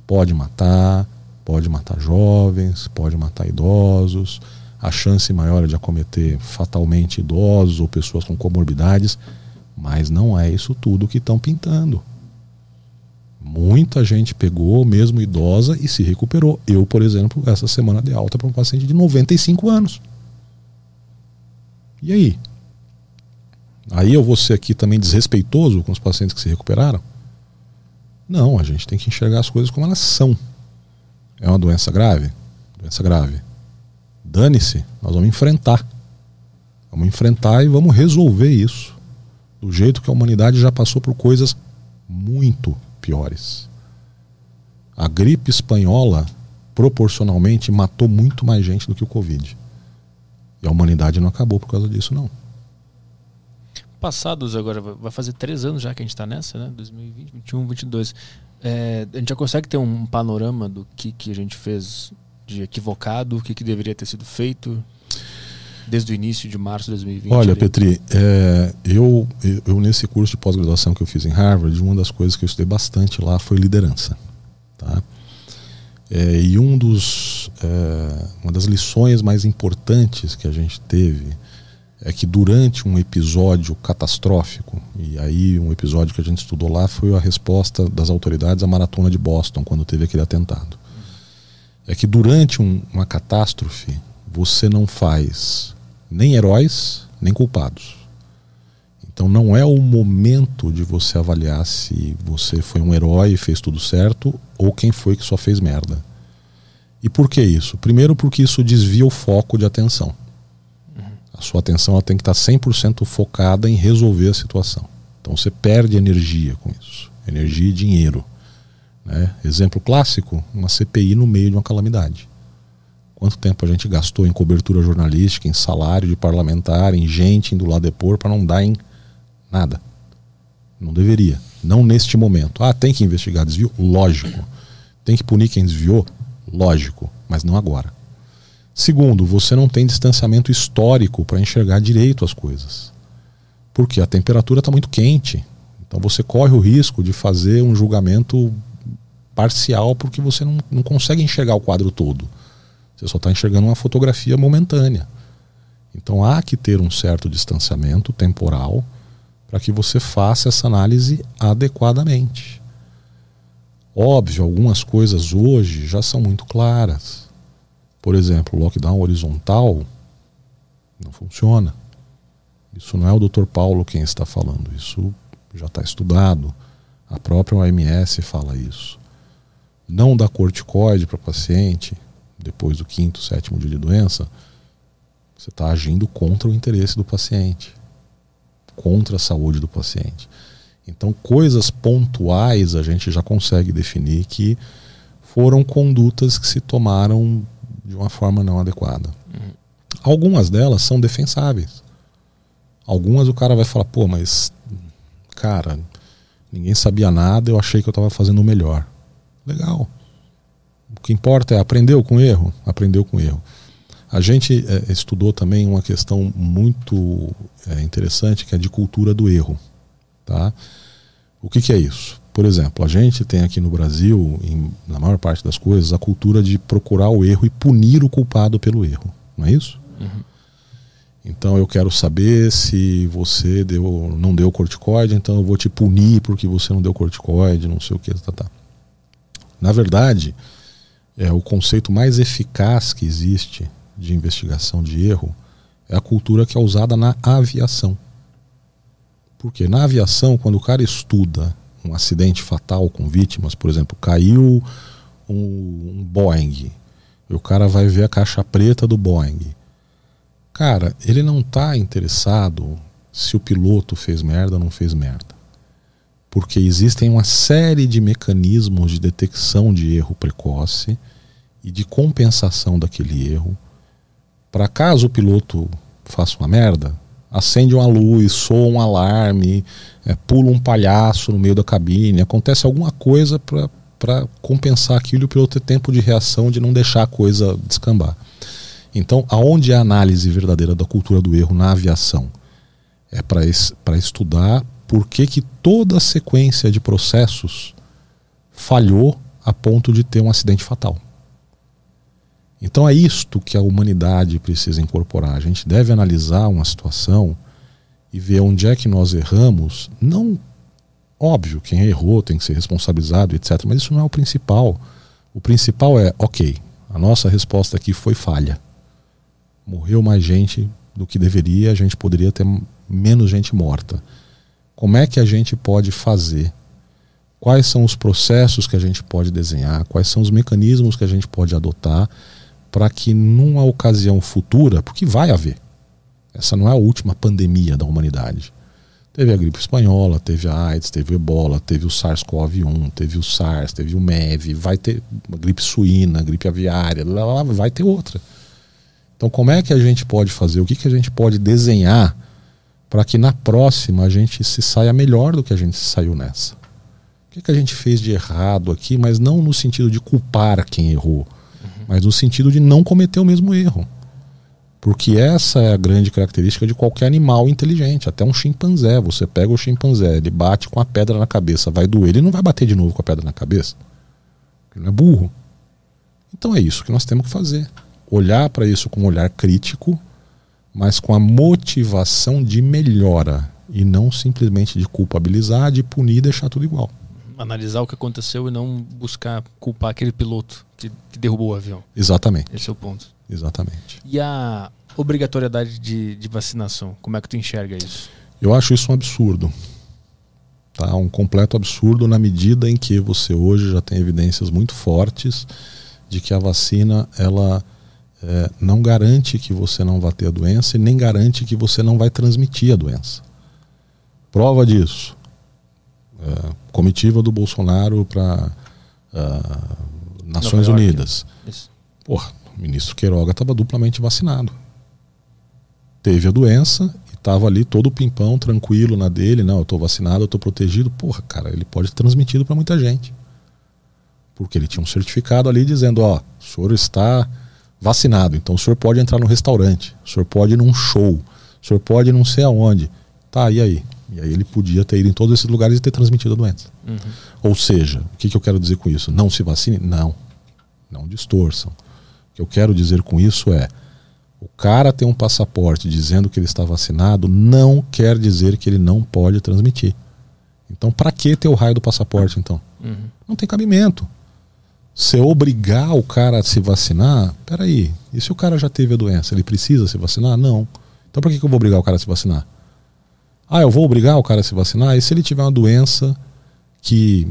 Speaker 4: pode matar, pode matar jovens, pode matar idosos. A chance maior é de acometer fatalmente idosos ou pessoas com comorbidades, mas não é isso tudo que estão pintando. Muita gente pegou, mesmo idosa, e se recuperou. Eu, por exemplo, essa semana de alta para um paciente de 95 anos. E aí? Aí eu vou ser aqui também desrespeitoso com os pacientes que se recuperaram? Não, a gente tem que enxergar as coisas como elas são. É uma doença grave? Doença grave. Dane-se, nós vamos enfrentar. Vamos enfrentar e vamos resolver isso. Do jeito que a humanidade já passou por coisas muito piores. A gripe espanhola, proporcionalmente, matou muito mais gente do que o Covid. E a humanidade não acabou por causa disso, não.
Speaker 2: Passados agora, vai fazer três anos já que a gente está nessa, né? 2020, 2021, 2022. É, a gente já consegue ter um panorama do que, que a gente fez de equivocado, o que, que deveria ter sido feito desde o início de março de 2020?
Speaker 4: Olha,
Speaker 2: ali?
Speaker 4: Petri, é, eu, eu nesse curso de pós-graduação que eu fiz em Harvard, uma das coisas que eu estudei bastante lá foi liderança. Tá? É, e um dos, é, uma das lições mais importantes que a gente teve é que durante um episódio catastrófico, e aí um episódio que a gente estudou lá foi a resposta das autoridades à maratona de Boston, quando teve aquele atentado. É que durante um, uma catástrofe, você não faz nem heróis, nem culpados. Então não é o momento de você avaliar se você foi um herói e fez tudo certo ou quem foi que só fez merda. E por que isso? Primeiro porque isso desvia o foco de atenção. A sua atenção ela tem que estar 100% focada em resolver a situação. Então você perde energia com isso. Energia e dinheiro. Né? Exemplo clássico, uma CPI no meio de uma calamidade. Quanto tempo a gente gastou em cobertura jornalística, em salário de parlamentar, em gente indo lá depor para não dar em nada. Não deveria. Não neste momento. Ah, tem que investigar desvio? Lógico. Tem que punir quem desviou? Lógico. Mas não agora. Segundo, você não tem distanciamento histórico para enxergar direito as coisas. Porque a temperatura está muito quente. Então você corre o risco de fazer um julgamento parcial porque você não, não consegue enxergar o quadro todo. Você só está enxergando uma fotografia momentânea. Então há que ter um certo distanciamento temporal para que você faça essa análise adequadamente. Óbvio, algumas coisas hoje já são muito claras. Por exemplo, o lockdown horizontal não funciona. Isso não é o Dr. Paulo quem está falando, isso já está estudado. A própria OMS fala isso. Não dar corticoide para paciente depois do quinto, sétimo dia de doença, você está agindo contra o interesse do paciente, contra a saúde do paciente. Então, coisas pontuais a gente já consegue definir que foram condutas que se tomaram de uma forma não adequada. Uhum. Algumas delas são defensáveis. Algumas o cara vai falar, pô, mas cara, ninguém sabia nada, eu achei que eu estava fazendo o melhor. Legal. O que importa é aprendeu com erro, aprendeu com erro. A gente é, estudou também uma questão muito é, interessante que é de cultura do erro, tá? O que, que é isso? Por exemplo, a gente tem aqui no Brasil, em, na maior parte das coisas, a cultura de procurar o erro e punir o culpado pelo erro. Não é isso? Uhum. Então eu quero saber se você deu, não deu corticoide, então eu vou te punir porque você não deu corticoide, não sei o que. Tá, tá. Na verdade, é o conceito mais eficaz que existe de investigação de erro é a cultura que é usada na aviação. Porque na aviação, quando o cara estuda um acidente fatal com vítimas, por exemplo, caiu um, um Boeing e o cara vai ver a caixa preta do Boeing. Cara, ele não está interessado se o piloto fez merda ou não fez merda. Porque existem uma série de mecanismos de detecção de erro precoce e de compensação daquele erro. Para caso o piloto faça uma merda, acende uma luz, soa um alarme, é, pula um palhaço no meio da cabine, acontece alguma coisa para compensar aquilo e o piloto ter tempo de reação de não deixar a coisa descambar. Então, aonde é a análise verdadeira da cultura do erro na aviação? É para estudar por que, que toda a sequência de processos falhou a ponto de ter um acidente fatal. Então é isto que a humanidade precisa incorporar. A gente deve analisar uma situação e ver onde é que nós erramos. Não, óbvio, quem errou tem que ser responsabilizado, etc. Mas isso não é o principal. O principal é, ok, a nossa resposta aqui foi falha. Morreu mais gente do que deveria, a gente poderia ter menos gente morta. Como é que a gente pode fazer? Quais são os processos que a gente pode desenhar? Quais são os mecanismos que a gente pode adotar? Para que numa ocasião futura, porque vai haver, Essa não é a última pandemia da humanidade. Teve a gripe espanhola, teve a AIDS, teve o ebola, teve o SARS-CoV-1, teve o SARS, teve o MEV, vai ter uma gripe suína, gripe aviária, lá, lá, vai ter outra. Então, como é que a gente pode fazer? O que, que a gente pode desenhar para que na próxima a gente se saia melhor do que a gente saiu nessa? O que, que a gente fez de errado aqui, mas não no sentido de culpar quem errou. Mas no sentido de não cometer o mesmo erro. Porque essa é a grande característica de qualquer animal inteligente, até um chimpanzé. Você pega o chimpanzé, ele bate com a pedra na cabeça, vai doer, ele não vai bater de novo com a pedra na cabeça. Ele não é burro. Então é isso que nós temos que fazer. Olhar para isso com um olhar crítico, mas com a motivação de melhora e não simplesmente de culpabilizar, de punir e deixar tudo igual.
Speaker 2: Analisar o que aconteceu e não buscar culpar aquele piloto que, que derrubou o avião.
Speaker 4: Exatamente.
Speaker 2: Esse é o ponto.
Speaker 4: Exatamente.
Speaker 2: E a obrigatoriedade de, de vacinação, como é que tu enxerga isso?
Speaker 4: Eu acho isso um absurdo. Tá? Um completo absurdo na medida em que você hoje já tem evidências muito fortes de que a vacina ela é, não garante que você não vai ter a doença e nem garante que você não vai transmitir a doença. Prova disso. É, comitiva do Bolsonaro para uh, Nações Unidas. Isso. Porra, o ministro Queiroga estava duplamente vacinado. Teve a doença e estava ali todo pimpão, tranquilo na dele. Não, eu estou vacinado, eu estou protegido. Porra, cara, ele pode ter transmitido para muita gente. Porque ele tinha um certificado ali dizendo: ó, o senhor está vacinado, então o senhor pode entrar no restaurante, o senhor pode ir num show, o senhor pode ir não sei aonde. Tá, e aí? E aí ele podia ter ido em todos esses lugares e ter transmitido a doença. Uhum. Ou seja, o que, que eu quero dizer com isso? Não se vacine? Não. Não distorçam que eu quero dizer com isso é: o cara tem um passaporte dizendo que ele está vacinado, não quer dizer que ele não pode transmitir. Então, para que ter o raio do passaporte, então? Uhum. Não tem cabimento. Se obrigar o cara a se vacinar, peraí, e se o cara já teve a doença, ele precisa se vacinar? Não. Então, por que, que eu vou obrigar o cara a se vacinar? Ah, eu vou obrigar o cara a se vacinar? E se ele tiver uma doença que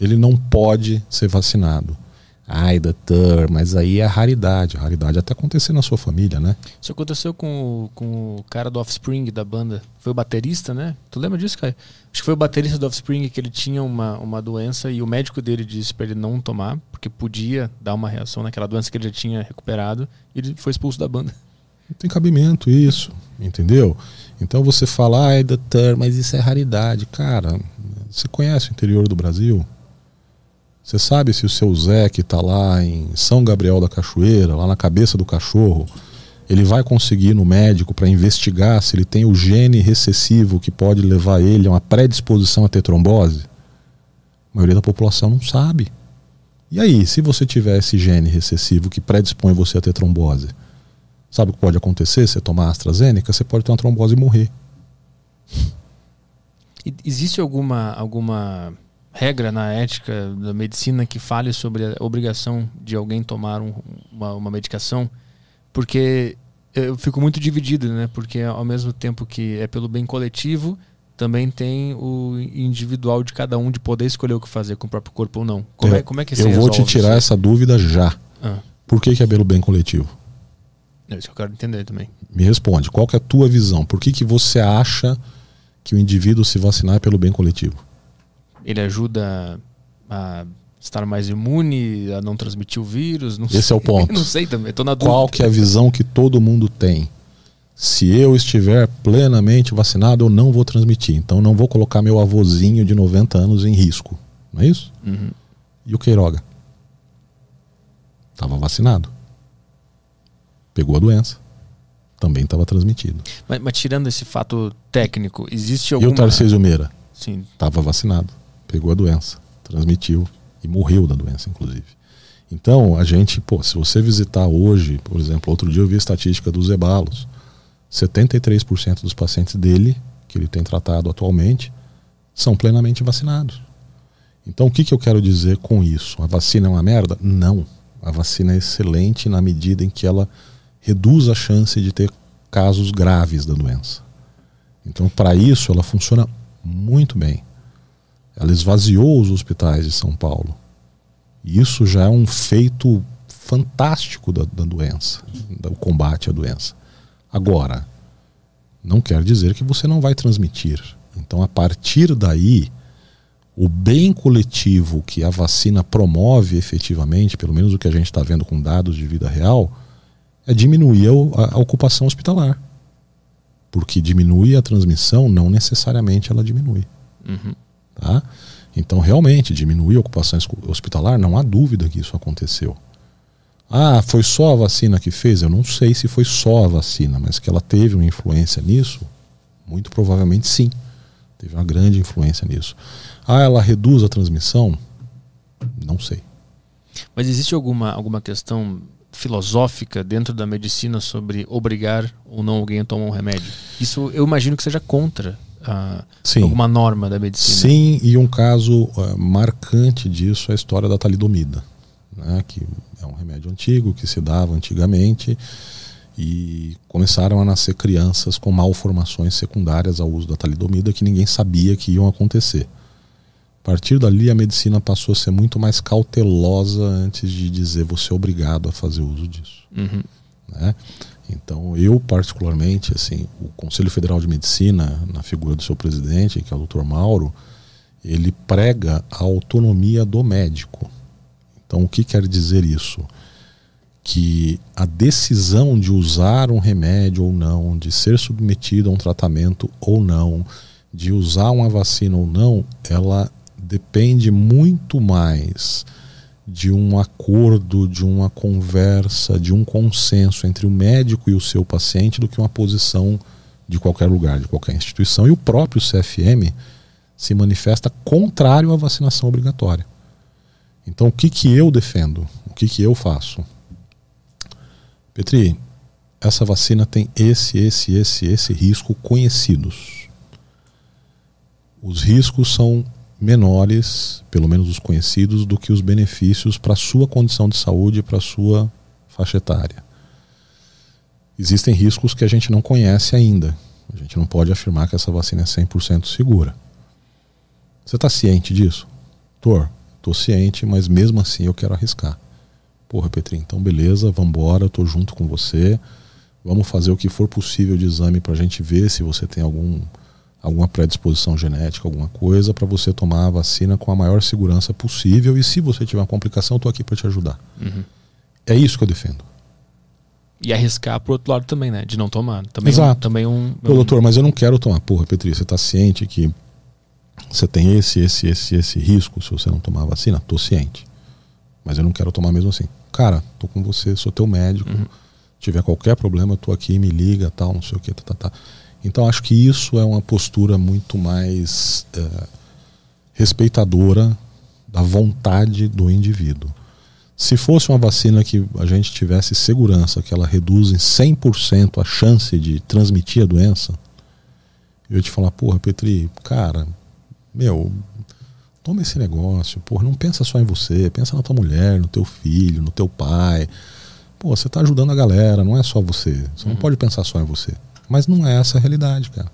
Speaker 4: ele não pode ser vacinado? Ai, doutor, mas aí é raridade. A raridade até acontecer na sua família, né?
Speaker 2: Isso aconteceu com, com o cara do Offspring da banda. Foi o baterista, né? Tu lembra disso, cara? Acho que foi o baterista do Offspring que ele tinha uma, uma doença e o médico dele disse para ele não tomar, porque podia dar uma reação naquela doença que ele já tinha recuperado e ele foi expulso da banda.
Speaker 4: Não tem cabimento isso, entendeu? Então você fala, ai, doutor, mas isso é raridade. Cara, você conhece o interior do Brasil? Você sabe se o seu Zé, que está lá em São Gabriel da Cachoeira, lá na cabeça do cachorro, ele vai conseguir ir no médico para investigar se ele tem o gene recessivo que pode levar ele a uma predisposição a ter trombose? A maioria da população não sabe. E aí, se você tiver esse gene recessivo que predispõe você a ter trombose, sabe o que pode acontecer? Você tomar AstraZeneca, você pode ter uma trombose e morrer.
Speaker 2: Existe alguma, alguma regra na ética da medicina que fale sobre a obrigação de alguém tomar um, uma, uma, medicação, porque eu fico muito dividido, né? Porque ao mesmo tempo que é pelo bem coletivo, também tem o individual de cada um de poder escolher o que fazer com o próprio corpo ou não. Como é, como é que
Speaker 4: Eu vou te tirar isso? essa dúvida já. Ah. Por que, que é pelo bem coletivo?
Speaker 2: É isso que eu quero entender também.
Speaker 4: Me responde, qual é a tua visão? Por que, que você acha que o indivíduo se vacinar é pelo bem coletivo?
Speaker 2: ele ajuda a estar mais imune, a não transmitir o vírus. Não
Speaker 4: Esse
Speaker 2: sei.
Speaker 4: é o ponto. <laughs>
Speaker 2: não sei também, tô na dúvida.
Speaker 4: Qual que é a visão que todo mundo tem? Se eu estiver plenamente vacinado, eu não vou transmitir. Então não vou colocar meu avôzinho de 90 anos em risco. Não é isso? Uhum. E o Queiroga? Estava vacinado. Pegou a doença. Também estava transmitido.
Speaker 2: Mas, mas, tirando esse fato técnico, existe alguma...
Speaker 4: E o Tarcísio Meira?
Speaker 2: Sim.
Speaker 4: Estava vacinado pegou a doença, transmitiu e morreu da doença, inclusive. Então, a gente, pô, se você visitar hoje, por exemplo, outro dia eu vi a estatística dos ebalos. 73% dos pacientes dele, que ele tem tratado atualmente, são plenamente vacinados. Então, o que, que eu quero dizer com isso? A vacina é uma merda? Não. A vacina é excelente na medida em que ela reduz a chance de ter casos graves da doença. Então, para isso, ela funciona muito bem. Ela esvaziou os hospitais de São Paulo. E isso já é um feito fantástico da, da doença, do combate à doença. Agora, não quer dizer que você não vai transmitir. Então, a partir daí, o bem coletivo que a vacina promove efetivamente, pelo menos o que a gente está vendo com dados de vida real, é diminuir a, a, ocupação hospitalar. Porque diminui a transmissão, não necessariamente ela diminui.
Speaker 2: Uhum.
Speaker 4: Tá? Então, realmente, diminuir a ocupação hospitalar, não há dúvida que isso aconteceu. Ah, foi só a vacina que fez? Eu não sei se foi só a vacina, mas que ela teve uma influência nisso, muito provavelmente sim. Teve uma grande influência nisso. Ah, ela reduz a transmissão? Não sei.
Speaker 2: Mas existe alguma, alguma questão filosófica dentro da medicina sobre obrigar ou não alguém a tomar um remédio? Isso eu imagino que seja contra a, alguma norma da medicina.
Speaker 4: Sim, e um caso uh, marcante disso é a história da talidomida, né, que é um remédio antigo que se dava antigamente e começaram a nascer crianças com malformações secundárias ao uso da talidomida que ninguém sabia que iam acontecer. A partir dali, a medicina passou a ser muito mais cautelosa antes de dizer você é obrigado a fazer uso disso.
Speaker 2: Uhum.
Speaker 4: Né? Então, eu particularmente, assim, o Conselho Federal de Medicina, na figura do seu presidente, que é o Dr. Mauro, ele prega a autonomia do médico. Então, o que quer dizer isso? Que a decisão de usar um remédio ou não, de ser submetido a um tratamento ou não, de usar uma vacina ou não, ela depende muito mais de um acordo, de uma conversa, de um consenso entre o médico e o seu paciente do que uma posição de qualquer lugar, de qualquer instituição. E o próprio CFM se manifesta contrário à vacinação obrigatória. Então, o que, que eu defendo? O que, que eu faço? Petri, essa vacina tem esse, esse, esse, esse risco conhecidos. Os riscos são menores, pelo menos os conhecidos, do que os benefícios para a sua condição de saúde e para a sua faixa etária. Existem riscos que a gente não conhece ainda. A gente não pode afirmar que essa vacina é 100% segura. Você está ciente disso? Tor, Estou ciente, mas mesmo assim eu quero arriscar. Porra, Petri, então beleza, vamos embora, estou junto com você. Vamos fazer o que for possível de exame para a gente ver se você tem algum, alguma predisposição genética, alguma coisa, para você tomar a vacina com a maior segurança possível. E se você tiver uma complicação, estou aqui para te ajudar.
Speaker 2: Uhum.
Speaker 4: É isso que eu defendo.
Speaker 2: E arriscar pro outro lado também, né? De não tomar. Também
Speaker 4: Exato.
Speaker 2: Um, também um,
Speaker 4: um... doutor, mas eu não quero tomar. Porra, Petri, você está ciente que você tem esse, esse, esse, esse risco se você não tomar a vacina? Tô ciente. Mas eu não quero tomar mesmo assim. Cara, tô com você, sou teu médico.
Speaker 2: Uhum.
Speaker 4: Tiver qualquer problema, tô aqui, me liga, tal, não sei o que, tá, tá, tá. Então acho que isso é uma postura muito mais é, respeitadora da vontade do indivíduo. Se fosse uma vacina que a gente tivesse segurança que ela reduz em 100% a chance de transmitir a doença, eu ia te falar, porra, Petri, cara, meu, toma esse negócio, porra, não pensa só em você, pensa na tua mulher, no teu filho, no teu pai. Pô, você tá ajudando a galera, não é só você. Você uhum. não pode pensar só em você. Mas não é essa a realidade, cara.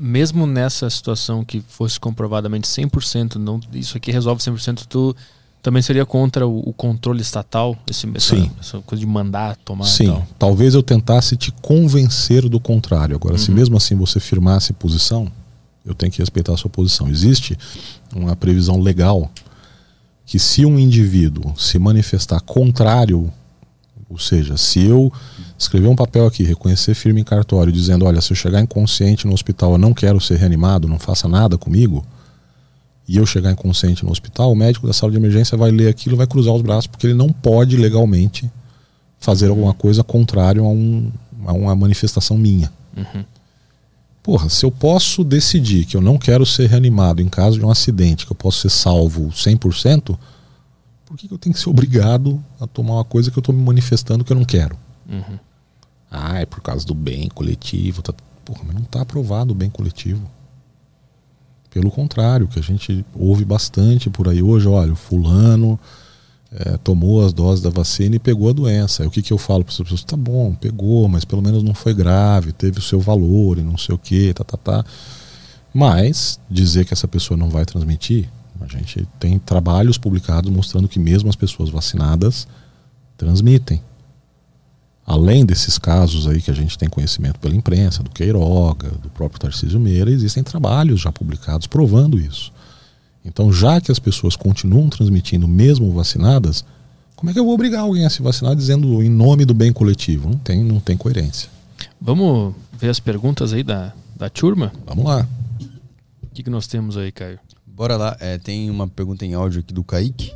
Speaker 2: Mesmo nessa situação que fosse comprovadamente 100%, não, isso aqui resolve 100%, tu também seria contra o, o controle estatal, esse, essa,
Speaker 4: Sim.
Speaker 2: essa coisa de mandar tomar
Speaker 4: Sim, talvez eu tentasse te convencer do contrário. Agora, uhum. se mesmo assim você firmasse posição, eu tenho que respeitar a sua posição. Existe uma previsão legal que se um indivíduo se manifestar contrário, ou seja, se eu escrever um papel aqui, reconhecer firme em cartório, dizendo, olha, se eu chegar inconsciente no hospital, eu não quero ser reanimado, não faça nada comigo, e eu chegar inconsciente no hospital, o médico da sala de emergência vai ler aquilo, vai cruzar os braços, porque ele não pode legalmente fazer alguma coisa contrária a, um, a uma manifestação minha.
Speaker 2: Uhum.
Speaker 4: Porra, se eu posso decidir que eu não quero ser reanimado em caso de um acidente, que eu posso ser salvo 100%, por que, que eu tenho que ser obrigado a tomar uma coisa que eu estou me manifestando que eu não quero?
Speaker 2: Uhum.
Speaker 4: Ah, é por causa do bem coletivo. Tá... Porra, mas não está aprovado o bem coletivo. Pelo contrário, que a gente ouve bastante por aí hoje, olha, o fulano é, tomou as doses da vacina e pegou a doença. Aí o que, que eu falo para as pessoas? Tá bom, pegou, mas pelo menos não foi grave, teve o seu valor e não sei o que, tá, tá, tá. Mas dizer que essa pessoa não vai transmitir, a gente tem trabalhos publicados mostrando que mesmo as pessoas vacinadas transmitem. Além desses casos aí que a gente tem conhecimento pela imprensa, do Queiroga, do próprio Tarcísio Meira, existem trabalhos já publicados provando isso. Então, já que as pessoas continuam transmitindo mesmo vacinadas, como é que eu vou obrigar alguém a se vacinar dizendo em nome do bem coletivo? Não tem, não tem coerência.
Speaker 2: Vamos ver as perguntas aí da, da turma?
Speaker 4: Vamos lá.
Speaker 2: O que, que nós temos aí, Caio?
Speaker 3: Bora lá. É, tem uma pergunta em áudio aqui do Kaique.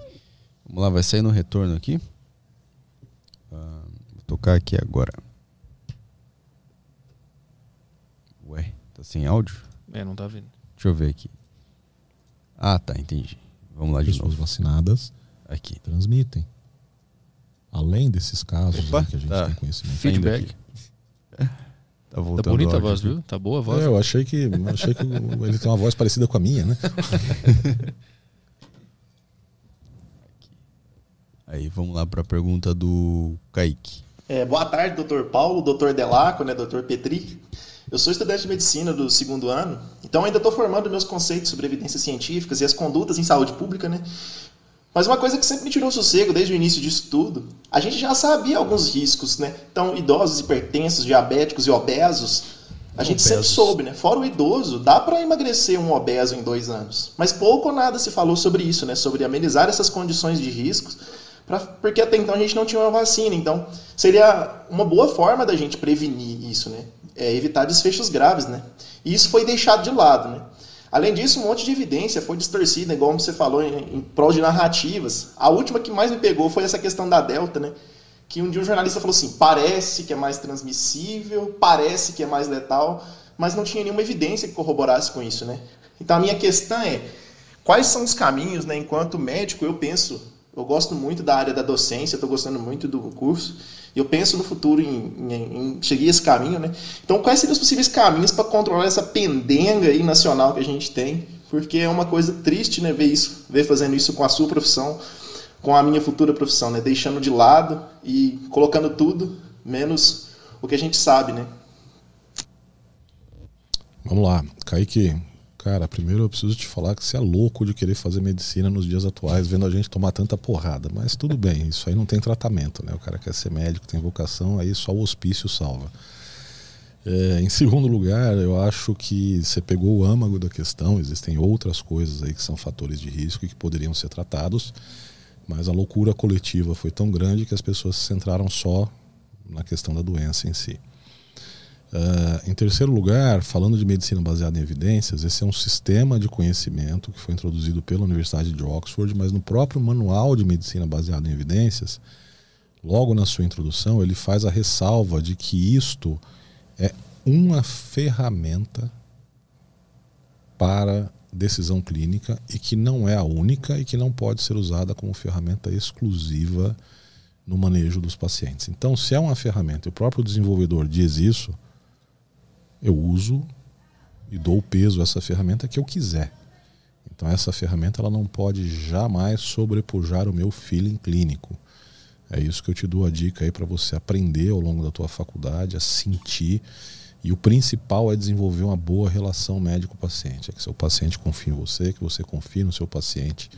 Speaker 3: Vamos lá, vai sair no retorno aqui. Tocar aqui agora. Ué, tá sem áudio?
Speaker 2: É, não tá vindo.
Speaker 3: Deixa eu ver aqui. Ah, tá, entendi. Vamos lá de
Speaker 4: Pessoas
Speaker 3: novo.
Speaker 4: vacinadas
Speaker 3: Aqui.
Speaker 4: transmitem. Além desses casos
Speaker 3: Opa,
Speaker 4: aí que a gente
Speaker 3: tá.
Speaker 4: tem conhecimento.
Speaker 2: Feedback.
Speaker 3: Tá voltando
Speaker 2: Tá bonita a voz, viu? Tá boa a voz.
Speaker 4: É, eu achei que, eu achei que ele tem uma voz parecida com a minha, né? <laughs>
Speaker 3: Aí, vamos lá pra pergunta do Kaique.
Speaker 5: É, boa tarde, doutor Paulo, doutor Delaco, né, doutor Petri. Eu sou estudante de medicina do segundo ano, então ainda estou formando meus conceitos sobre evidências científicas e as condutas em saúde pública, né? Mas uma coisa que sempre me tirou sossego desde o início disso tudo, a gente já sabia alguns riscos, né? Então, idosos, hipertensos, diabéticos e obesos, a gente sempre
Speaker 2: Obesos.
Speaker 5: soube, né? Fora o idoso, dá para emagrecer um obeso em dois anos. Mas pouco ou nada se falou sobre isso, né? Sobre amenizar essas condições de riscos, pra, porque até então a gente não tinha uma vacina. Então, seria uma boa forma da gente prevenir isso, né? É evitar desfechos graves, né? E isso foi deixado de lado, né? Além disso, um monte de evidência foi distorcida, igual você falou, em, em prol de narrativas. A última que mais me pegou foi essa questão da Delta, né? Que um dia um jornalista falou assim: parece que é mais transmissível, parece que é mais letal, mas não tinha nenhuma evidência que corroborasse com isso, né? Então a minha questão é: quais são os caminhos, né? Enquanto médico, eu penso, eu gosto muito da área da docência, estou gostando muito do curso, e eu penso no futuro em, em, em seguir esse caminho, né? Então, quais seriam os possíveis caminhos para controlar essa pendenga aí nacional que a gente tem? Porque é uma coisa triste, né? Ver isso, ver fazendo isso com a sua profissão, com a minha futura profissão, né? Deixando de lado e colocando tudo menos o que a gente sabe, né?
Speaker 4: Vamos lá. Kaique, cara, primeiro eu preciso te falar que você é louco de querer fazer medicina nos dias atuais, vendo a gente tomar tanta porrada. Mas tudo bem, isso aí não tem tratamento, né? O cara quer ser médico, tem vocação, aí só o hospício salva. É, em segundo lugar, eu acho que você pegou o âmago da questão. Existem outras coisas aí que são fatores de risco e que poderiam ser tratados, mas a loucura coletiva foi tão grande que as pessoas se centraram só na questão da doença em si. Uh, em terceiro lugar, falando de medicina baseada em evidências, esse é um sistema de conhecimento que foi introduzido pela Universidade de Oxford, mas no próprio manual de medicina baseada em evidências, logo na sua introdução, ele faz a ressalva de que isto é uma ferramenta para decisão clínica e que não é a única e que não pode ser usada como ferramenta exclusiva no manejo dos pacientes. Então, se é uma ferramenta e o próprio desenvolvedor diz isso, eu uso e dou peso a essa ferramenta que eu quiser. Então essa ferramenta ela não pode jamais sobrepujar o meu feeling clínico. É isso que eu te dou a dica aí para você aprender ao longo da tua faculdade a sentir e o principal é desenvolver uma boa relação médico-paciente, é que seu paciente confie em você, que você confie no seu paciente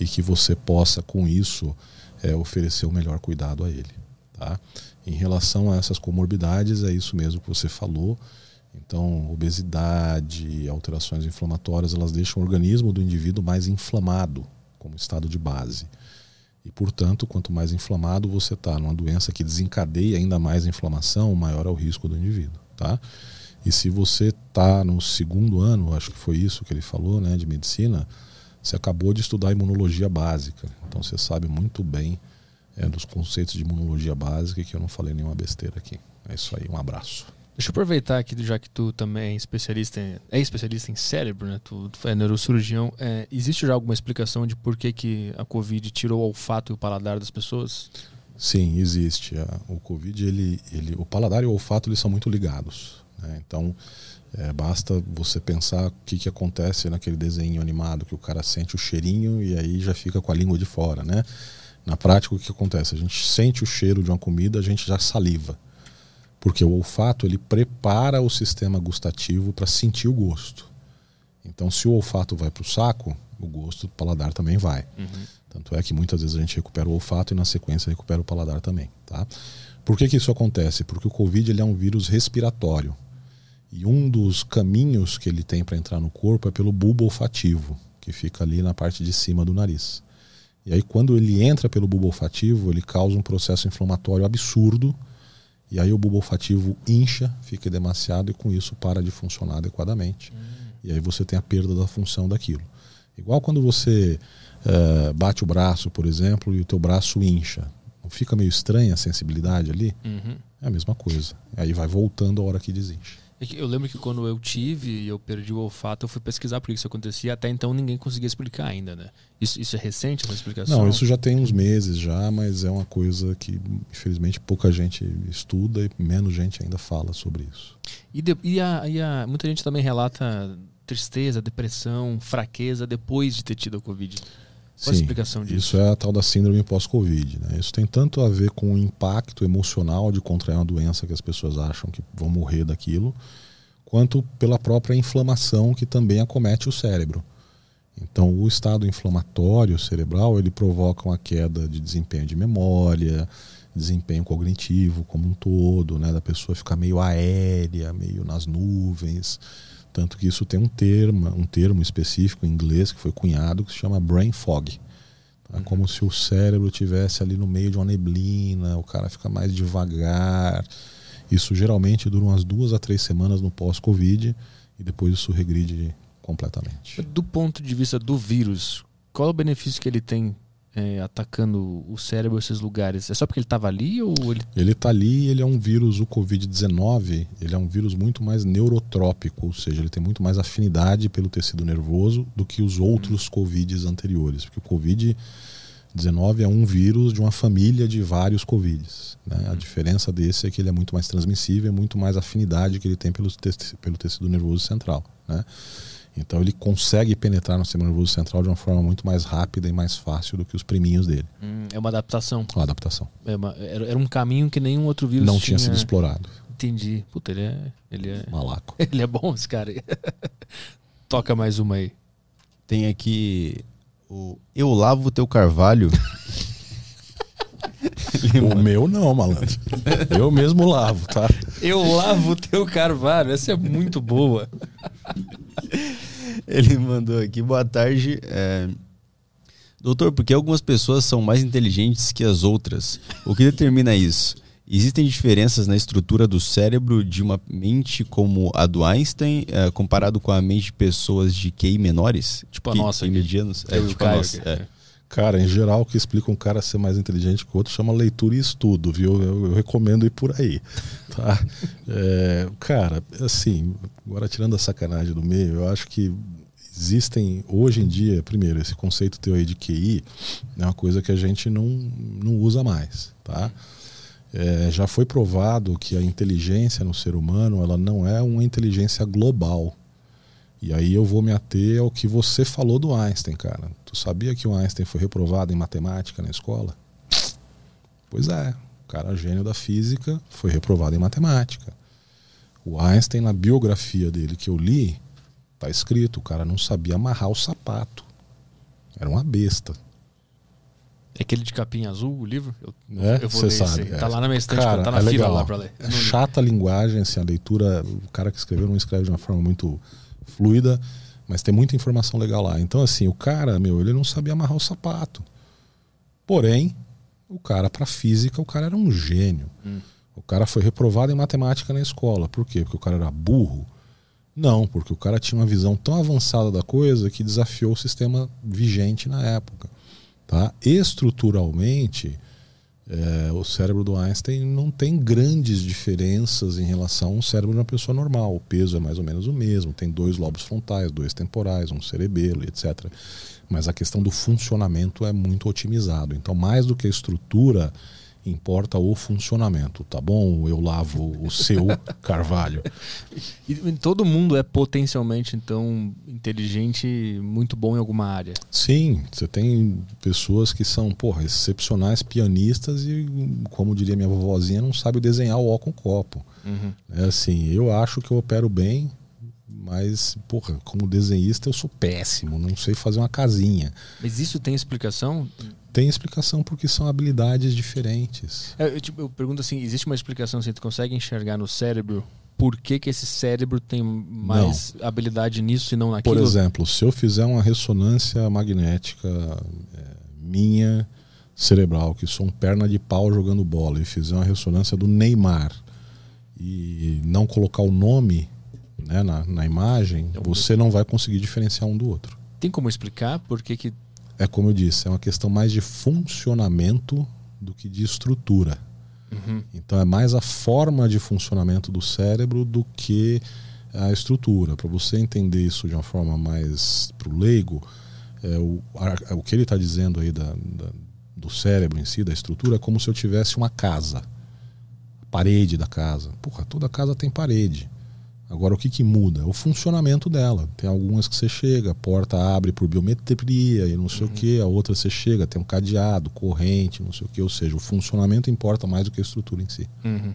Speaker 4: e que você possa com isso é, oferecer o melhor cuidado a ele, tá? Em relação a essas comorbidades é isso mesmo que você falou. Então, obesidade, alterações inflamatórias, elas deixam o organismo do indivíduo mais inflamado, como estado de base. E, portanto, quanto mais inflamado você está numa doença que desencadeia ainda mais inflamação, maior é o risco do indivíduo. Tá? E se você está no segundo ano, acho que foi isso que ele falou, né, de medicina, você acabou de estudar imunologia básica. Então você sabe muito bem é, dos conceitos de imunologia básica que eu não falei nenhuma besteira aqui. É isso aí, um abraço.
Speaker 2: Deixa eu aproveitar aqui, já que tu também é especialista em, é especialista em cérebro, né? Tu, tu é neurocirurgião. É, existe já alguma explicação de por que, que a Covid tirou o olfato e o paladar das pessoas?
Speaker 4: Sim, existe. O Covid, ele, ele, o paladar e o olfato eles são muito ligados. Né? Então, é, basta você pensar o que, que acontece naquele desenho animado, que o cara sente o cheirinho e aí já fica com a língua de fora. Né? Na prática, o que acontece? A gente sente o cheiro de uma comida, a gente já saliva. Porque o olfato ele prepara o sistema gustativo para sentir o gosto. Então, se o olfato vai para o saco, o gosto do paladar também vai.
Speaker 2: Uhum.
Speaker 4: Tanto é que muitas vezes a gente recupera o olfato e na sequência recupera o paladar também. Tá? Por que, que isso acontece? Porque o Covid ele é um vírus respiratório. E um dos caminhos que ele tem para entrar no corpo é pelo bulbo olfativo, que fica ali na parte de cima do nariz. E aí, quando ele entra pelo bulbo olfativo, ele causa um processo inflamatório absurdo. E aí, o bulbo olfativo incha, fica demasiado e com isso para de funcionar adequadamente. Hum. E aí, você tem a perda da função daquilo. Igual quando você uh, bate o braço, por exemplo, e o teu braço incha. Não fica meio estranha a sensibilidade ali?
Speaker 2: Uhum.
Speaker 4: É a mesma coisa. Aí vai voltando a hora que desincha.
Speaker 2: É eu lembro que quando eu tive e eu perdi o olfato, eu fui pesquisar por que isso acontecia. Até então ninguém conseguia explicar ainda, né? Isso, isso é recente, essa explicação?
Speaker 4: Não, isso já tem uns meses já, mas é uma coisa que, infelizmente, pouca gente estuda e menos gente ainda fala sobre isso.
Speaker 2: E, de, e, a, e a, muita gente também relata tristeza, depressão, fraqueza depois de ter tido a Covid. Qual
Speaker 4: Sim,
Speaker 2: a explicação disso?
Speaker 4: Isso é a tal da síndrome pós-Covid. Né? Isso tem tanto a ver com o impacto emocional de contrair uma doença que as pessoas acham que vão morrer daquilo, quanto pela própria inflamação que também acomete o cérebro. Então, o estado inflamatório cerebral ele provoca uma queda de desempenho de memória, desempenho cognitivo como um todo, né? da pessoa ficar meio aérea, meio nas nuvens. Tanto que isso tem um termo, um termo específico em inglês que foi cunhado que se chama brain fog. É como se o cérebro tivesse ali no meio de uma neblina, o cara fica mais devagar. Isso geralmente dura umas duas a três semanas no pós-Covid e depois isso regride completamente.
Speaker 2: Do ponto de vista do vírus, qual é o benefício que ele tem é, atacando o cérebro esses lugares? É só porque ele estava ali ou ele...
Speaker 4: Ele está ali ele é um vírus, o Covid-19, ele é um vírus muito mais neurotrópico, ou seja, ele tem muito mais afinidade pelo tecido nervoso do que os outros. Covids anteriores. Porque o Covid-19 é um vírus de uma família de vários Covids. Né? A diferença desse é que ele é muito mais transmissível, é muito mais afinidade que ele tem pelo, te pelo tecido nervoso central. Né? Então ele consegue penetrar no sistema nervoso central de uma forma muito mais rápida e mais fácil do que os priminhos dele.
Speaker 2: Hum, é uma adaptação.
Speaker 4: Uma adaptação.
Speaker 2: É uma, era, era, um caminho que nenhum outro vírus
Speaker 4: não
Speaker 2: tinha,
Speaker 4: tinha sido explorado.
Speaker 2: Entendi. Puta, ele é, ele é
Speaker 4: malaco. <laughs>
Speaker 2: Ele é bom esse cara. <laughs> Toca mais uma aí.
Speaker 3: Tem aqui o Eu lavo teu carvalho. <laughs>
Speaker 4: o meu não, malandro. Eu mesmo lavo, tá?
Speaker 2: Eu lavo teu carvalho. Essa é muito boa. <laughs>
Speaker 3: Ele mandou aqui, boa tarde. É... Doutor, por que algumas pessoas são mais inteligentes que as outras? O que determina isso? Existem diferenças na estrutura do cérebro de uma mente como a do Einstein, é, comparado com a mente de pessoas de QI menores?
Speaker 2: Tipo a nossa.
Speaker 3: Medianos?
Speaker 2: É, tipo a nossa. É.
Speaker 4: Cara, em geral, o que explica um cara ser mais inteligente que o outro chama leitura e estudo, viu? Eu, eu recomendo ir por aí. Tá? É, cara, assim, agora tirando a sacanagem do meio, eu acho que existem hoje em dia, primeiro, esse conceito teu aí de QI é uma coisa que a gente não, não usa mais, tá? É, já foi provado que a inteligência no ser humano ela não é uma inteligência global. E aí eu vou me ater ao que você falou do Einstein, cara. Tu sabia que o Einstein foi reprovado em matemática na escola? Pois é, o cara gênio da física foi reprovado em matemática. O Einstein, na biografia dele que eu li, tá escrito, o cara não sabia amarrar o sapato. Era uma besta.
Speaker 2: É aquele de capinha azul, o livro? Eu,
Speaker 4: é, eu vou ler sabe,
Speaker 2: é. Tá lá na minha estante, cara, tá na é fila legal. lá pra ler.
Speaker 4: É chata a linguagem, assim, a leitura, o cara que escreveu não escreve de uma forma muito fluida, mas tem muita informação legal lá. Então, assim, o cara, meu, ele não sabia amarrar o sapato. Porém, o cara, para física, o cara era um gênio. Hum. O cara foi reprovado em matemática na escola. Por quê? Porque o cara era burro? Não, porque o cara tinha uma visão tão avançada da coisa que desafiou o sistema vigente na época. Tá? Estruturalmente, é, o cérebro do Einstein não tem grandes diferenças em relação a um cérebro de uma pessoa normal. O peso é mais ou menos o mesmo, tem dois lobos frontais, dois temporais, um cerebelo, etc. Mas a questão do funcionamento é muito otimizado. Então, mais do que a estrutura, importa o funcionamento, tá bom? Eu lavo o seu <laughs> carvalho.
Speaker 2: E todo mundo é potencialmente então inteligente, muito bom em alguma área.
Speaker 4: Sim, você tem pessoas que são, porra, excepcionais pianistas e, como diria minha vovozinha, não sabe desenhar o ó com copo. Uhum. É assim, eu acho que eu opero bem, mas, porra, como desenhista eu sou péssimo, não sei fazer uma casinha.
Speaker 2: Mas isso tem explicação?
Speaker 4: Tem explicação porque são habilidades diferentes.
Speaker 2: É, eu, tipo, eu pergunto assim, existe uma explicação se tu consegue enxergar no cérebro por que, que esse cérebro tem mais não. habilidade nisso e não naquilo?
Speaker 4: Por exemplo, se eu fizer uma ressonância magnética é, minha cerebral, que sou um perna de pau jogando bola, e fizer uma ressonância do Neymar e não colocar o nome né, na, na imagem, então, você não vai conseguir diferenciar um do outro.
Speaker 2: Tem como explicar por que, que.
Speaker 4: É como eu disse, é uma questão mais de funcionamento do que de estrutura. Uhum. Então é mais a forma de funcionamento do cérebro do que a estrutura. Para você entender isso de uma forma mais para o leigo, é, o, a, o que ele está dizendo aí da, da, do cérebro em si, da estrutura, é como se eu tivesse uma casa. A parede da casa. Porra, toda casa tem parede. Agora, o que, que muda? O funcionamento dela. Tem algumas que você chega, a porta abre por biometria e não sei uhum. o que, a outra você chega, tem um cadeado, corrente, não sei o que. Ou seja, o funcionamento importa mais do que a estrutura em si.
Speaker 2: Uhum.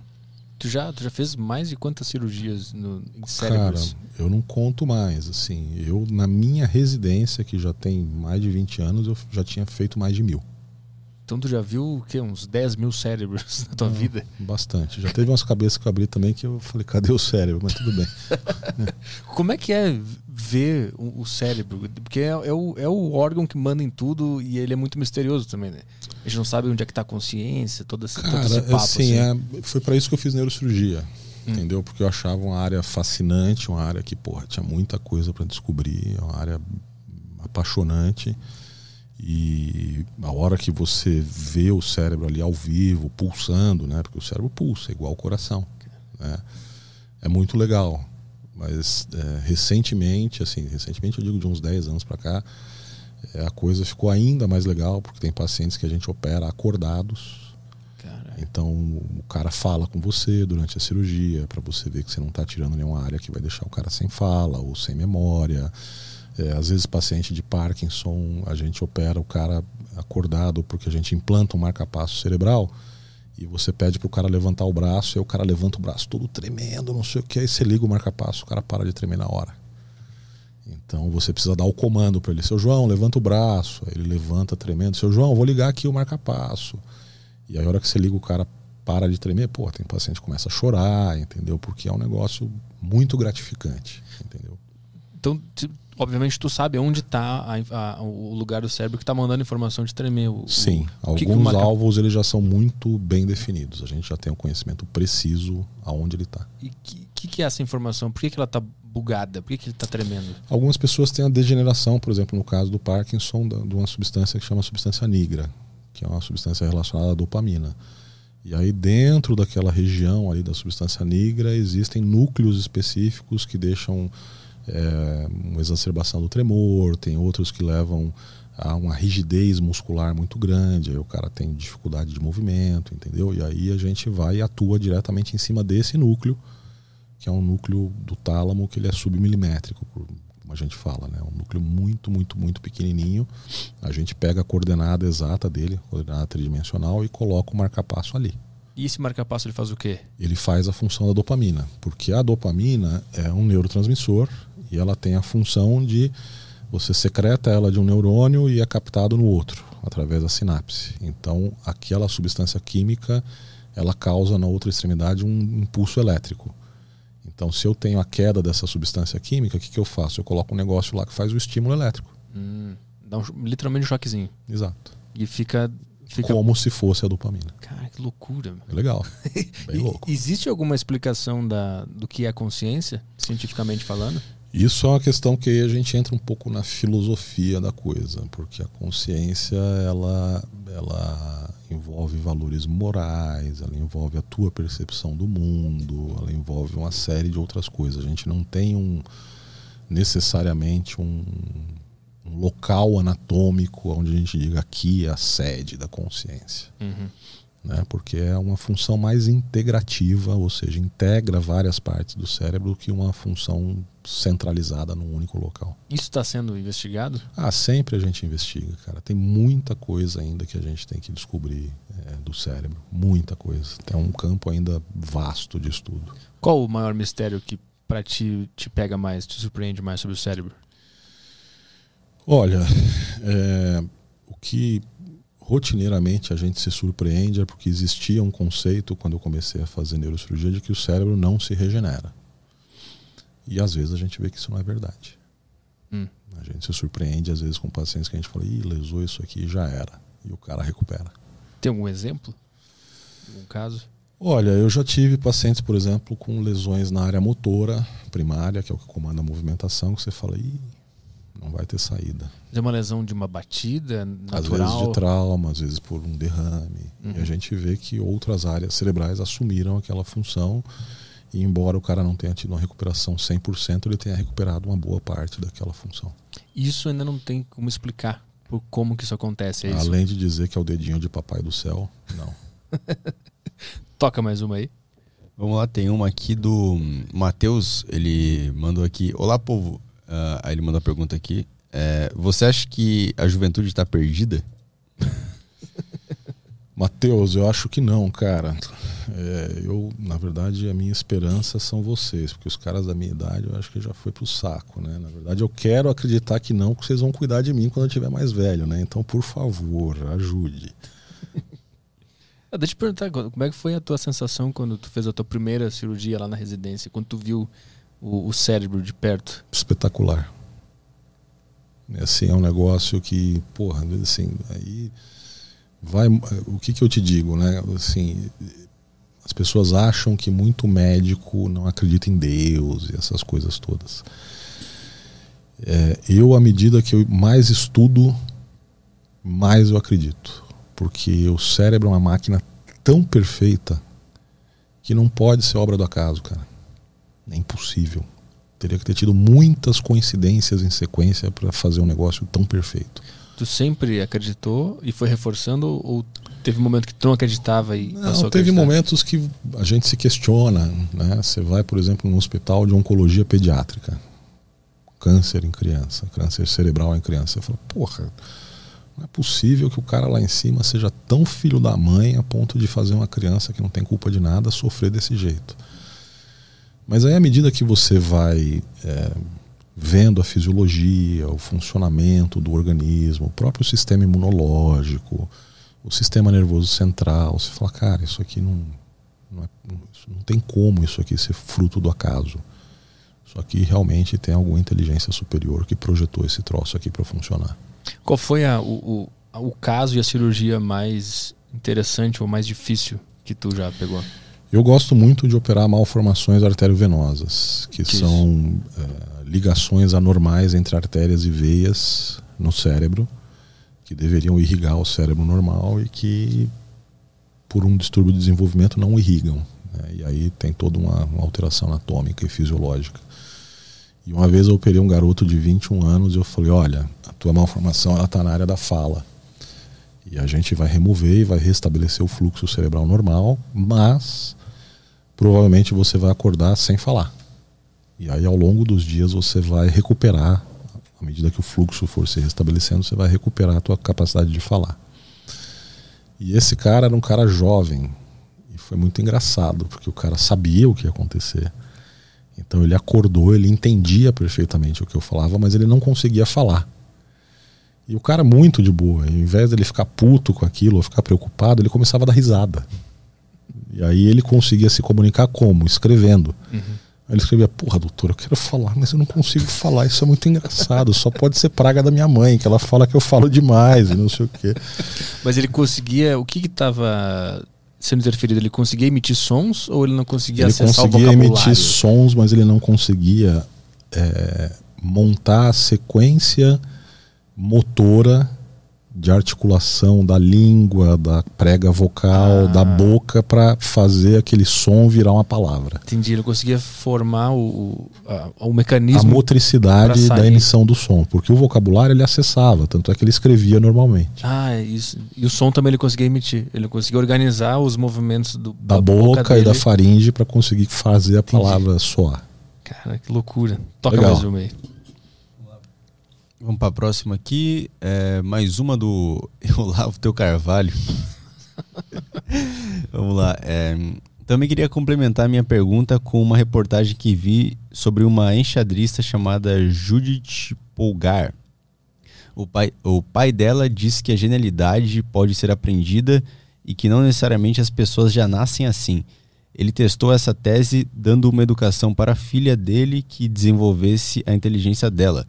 Speaker 2: Tu já, tu já fez mais de quantas cirurgias no, em cérebros?
Speaker 4: Cara, eu não conto mais. Assim, eu, na minha residência, que já tem mais de 20 anos, eu já tinha feito mais de mil.
Speaker 2: Então tu já viu o quê? Uns 10 mil cérebros <laughs> na tua ah, vida?
Speaker 4: Bastante. Já teve umas cabeças que eu abri também que eu falei, cadê o cérebro? Mas tudo bem. <laughs>
Speaker 2: Como é que é ver o, cérebro? Porque é, é, o, é o órgão que manda em tudo e ele é muito misterioso também, né? A gente não sabe onde é que está a consciência, todo esse,
Speaker 4: Cara,
Speaker 2: todo esse papo.
Speaker 4: Assim, assim. É, foi para isso que eu fiz neurocirurgia. Hum. Entendeu? Porque eu achava uma área fascinante, uma área que, porra, tinha muita coisa para descobrir, uma área apaixonante. E a hora que você vê o cérebro ali ao vivo, pulsando, né? Porque o cérebro pulsa, igual o coração. Né? É muito legal. Mas é, recentemente, assim, recentemente eu digo de uns 10 anos para cá, é, a coisa ficou ainda mais legal, porque tem pacientes que a gente opera acordados. Então o cara fala com você durante a cirurgia, para você ver que você não está tirando nenhuma área que vai deixar o cara sem fala ou sem memória. É, às vezes, paciente de Parkinson, a gente opera o cara acordado porque a gente implanta um marca-passo cerebral e você pede para o cara levantar o braço e o cara levanta o braço todo tremendo, não sei o que, aí você liga o marca-passo, o cara para de tremer na hora. Então você precisa dar o comando para ele: seu João, levanta o braço. Ele levanta tremendo: seu João, vou ligar aqui o marca-passo. E aí, a hora que você liga, o cara para de tremer. Pô, tem paciente que começa a chorar, entendeu? Porque é um negócio muito gratificante, entendeu?
Speaker 2: Então, obviamente tu sabe onde está o lugar do cérebro que está mandando informação de tremer. O,
Speaker 4: Sim,
Speaker 2: o,
Speaker 4: alguns que que alvos eles já são muito bem definidos. A gente já tem o um conhecimento preciso aonde ele está.
Speaker 2: E o que, que, é essa informação? Por que, que ela está bugada? Por que, que ele está tremendo?
Speaker 4: Algumas pessoas têm a degeneração, por exemplo, no caso do Parkinson, de uma substância que chama substância nigra, que é uma substância relacionada à dopamina. E aí dentro daquela região ali da substância nigra existem núcleos específicos que deixam é, uma exacerbação do tremor, tem outros que levam a uma rigidez muscular muito grande, aí o cara tem dificuldade de movimento, entendeu? E aí a gente vai e atua diretamente em cima desse núcleo, que é um núcleo do tálamo que ele é submilimétrico, como a gente fala, né? Um núcleo muito, muito, muito pequenininho. A gente pega a coordenada exata dele, coordenada tridimensional, e coloca o marca-passo ali.
Speaker 2: E esse marca-passo ele faz o quê?
Speaker 4: Ele faz a função da dopamina, porque a dopamina é um neurotransmissor e ela tem a função de você secreta ela de um neurônio e é captado no outro através da sinapse. Então, aquela substância química, ela causa na outra extremidade um impulso elétrico. Então, se eu tenho a queda dessa substância química, o que, que eu faço? Eu coloco um negócio lá que faz o estímulo elétrico.
Speaker 2: Hum, dá um, literalmente um choquezinho.
Speaker 4: Exato.
Speaker 2: E fica, fica.
Speaker 4: Como se fosse a dopamina.
Speaker 2: Cara, que loucura.
Speaker 4: É legal. <laughs> Bem louco.
Speaker 2: Existe alguma explicação da, do que é consciência, cientificamente falando?
Speaker 4: Isso é uma questão que aí a gente entra um pouco na filosofia da coisa, porque a consciência ela, ela envolve valores morais, ela envolve a tua percepção do mundo, ela envolve uma série de outras coisas. A gente não tem um necessariamente um, um local anatômico onde a gente diga aqui é a sede da consciência. Uhum né? porque é uma função mais integrativa, ou seja, integra várias partes do cérebro que uma função centralizada num único local.
Speaker 2: Isso está sendo investigado?
Speaker 4: Ah, sempre a gente investiga, cara. Tem muita coisa ainda que a gente tem que descobrir é, do cérebro, muita coisa. É um campo ainda vasto de estudo.
Speaker 2: Qual o maior mistério que para ti te pega mais, te surpreende mais sobre o cérebro?
Speaker 4: Olha, é, o que rotineiramente a gente se surpreende é porque existia um conceito quando eu comecei a fazer neurocirurgia de que o cérebro não se regenera. E às vezes a gente vê que isso não é verdade.
Speaker 2: Hum.
Speaker 4: A gente se surpreende às vezes com pacientes que a gente fala, ih, lesou isso aqui já era. E o cara recupera.
Speaker 2: Tem algum exemplo? Algum caso?
Speaker 4: Olha, eu já tive pacientes, por exemplo, com lesões na área motora primária, que é o que comanda a movimentação, que você fala, ih, não vai ter saída.
Speaker 2: É uma lesão de uma batida
Speaker 4: Às
Speaker 2: natural?
Speaker 4: vezes de trauma, às vezes por um derrame.
Speaker 2: Uhum.
Speaker 4: E a gente vê que outras áreas cerebrais assumiram aquela função. E embora o cara não tenha tido uma recuperação 100%, ele tenha recuperado uma boa parte daquela função.
Speaker 2: Isso ainda não tem como explicar por como que isso acontece. É isso?
Speaker 4: Além de dizer que é o dedinho de papai do céu, não. <laughs>
Speaker 2: Toca mais uma aí.
Speaker 3: Vamos lá, tem uma aqui do Matheus. Ele mandou aqui: Olá, povo. Ah, aí ele mandou a pergunta aqui: é, Você acha que a juventude está perdida? <laughs>
Speaker 4: Matheus, eu acho que não, cara. É, eu, na verdade, a minha esperança são vocês, porque os caras da minha idade eu acho que já foi pro saco, né? Na verdade, eu quero acreditar que não, porque vocês vão cuidar de mim quando eu tiver mais velho, né? Então, por favor, ajude.
Speaker 2: Ah, deixa eu te perguntar, como é que foi a tua sensação quando tu fez a tua primeira cirurgia lá na residência? Quando tu viu o, o cérebro de perto?
Speaker 4: Espetacular. Assim, é um negócio que, porra, assim, aí vai. O que, que eu te digo, né? Assim, as pessoas acham que muito médico não acredita em Deus e essas coisas todas. É, eu, à medida que eu mais estudo, mais eu acredito. Porque o cérebro é uma máquina tão perfeita que não pode ser obra do acaso, cara. É impossível. Teria que ter tido muitas coincidências em sequência para fazer um negócio tão perfeito.
Speaker 2: Tu sempre acreditou e foi reforçando ou teve um momento que tu não acreditava e passou
Speaker 4: Não, teve
Speaker 2: acreditar?
Speaker 4: momentos que a gente se questiona, né? Você vai, por exemplo, num hospital de oncologia pediátrica, câncer em criança, câncer cerebral em criança. Você fala, porra, não é possível que o cara lá em cima seja tão filho da mãe a ponto de fazer uma criança que não tem culpa de nada sofrer desse jeito. Mas aí, à medida que você vai é, vendo a fisiologia, o funcionamento do organismo, o próprio sistema imunológico, o sistema nervoso central, você fala, cara, isso aqui não, não, é- não tem como isso aqui ser fruto do acaso. Isso aqui realmente tem alguma inteligência superior que projetou esse troço aqui para funcionar.
Speaker 2: Qual foi a- o, o, o caso e a cirurgia mais interessante ou mais difícil que tu já pegou?
Speaker 4: Eu gosto muito de operar malformações arteriovenosas, que,
Speaker 2: Que
Speaker 4: são eh, ligações anormais entre artérias e veias no cérebro, que deveriam irrigar o cérebro normal e que, por um distúrbio de desenvolvimento, não irrigam. né? E aí tem toda uma, uma alteração anatômica e fisiológica. E uma vez eu operei um garoto de 21 anos e eu falei: olha, a tua malformação está na área da fala. E a gente vai remover e vai restabelecer o fluxo cerebral normal, mas provavelmente você vai acordar sem falar. E aí ao longo dos dias você vai recuperar, à medida que o fluxo for se restabelecendo, você vai recuperar a tua capacidade de falar. E esse cara era um cara jovem e foi muito engraçado, porque o cara sabia o que ia acontecer. Então ele acordou, ele entendia perfeitamente o que eu falava, mas ele não conseguia falar. E o cara muito de boa, ao invés dele ficar puto com aquilo ou ficar preocupado, ele começava a dar risada. E aí ele conseguia se comunicar como? Escrevendo. Aí ele escrevia, porra, doutor, eu quero falar, mas eu não consigo falar, isso é muito engraçado, só pode ser praga da minha mãe, que ela fala que eu falo demais e não sei o quê.
Speaker 2: Mas ele conseguia. O que estava sendo interferido? Ele conseguia emitir sons ou ele não conseguia
Speaker 4: ele
Speaker 2: acessar o
Speaker 4: conseguia
Speaker 2: vocabulário?
Speaker 4: emitir sons, mas ele não conseguia é, montar a sequência motora de articulação da língua, da prega vocal,
Speaker 2: Ah.
Speaker 4: da boca para fazer aquele som virar uma palavra.
Speaker 2: Entendi, ele conseguia formar o, o, a- o
Speaker 4: A
Speaker 2: mecanismo.
Speaker 4: motricidade da emissão do som, porque o vocabulário ele acessava, tanto é que ele escrevia normalmente.
Speaker 2: Ah, é isso. E o som também ele conseguia emitir. Ele conseguia organizar os movimentos do,
Speaker 4: Da, boca, e da faringe para conseguir fazer a palavra soar.
Speaker 2: Cara, que loucura. Toca
Speaker 4: Legal.
Speaker 2: mais uma aí.
Speaker 3: Vamos para a próxima aqui. É, mais uma do <laughs> Olavo Teu Carvalho. <laughs> Vamos lá. é, Também queria complementar minha pergunta com uma reportagem que vi sobre uma enxadrista chamada Judith Polgar. O pai, o pai dela disse que a genialidade pode ser aprendida e que não necessariamente as pessoas já nascem assim. Ele testou essa tese dando uma educação para a filha dele que desenvolvesse a inteligência dela.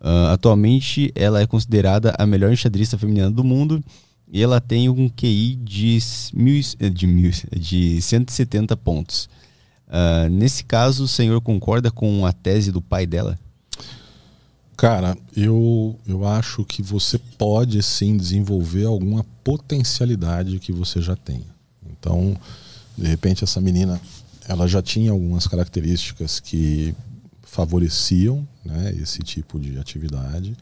Speaker 3: Uh, atualmente, ela é considerada a melhor enxadrista feminina do mundo e ela tem um QI de, mil, de, mil, de 170 pontos. Uh, nesse caso, o senhor concorda com a tese do pai dela?
Speaker 4: Cara, eu, eu acho que você pode sim desenvolver alguma potencialidade que você já tenha. Então, de repente, essa menina ela já tinha algumas características que favoreciam né, esse tipo de atividade.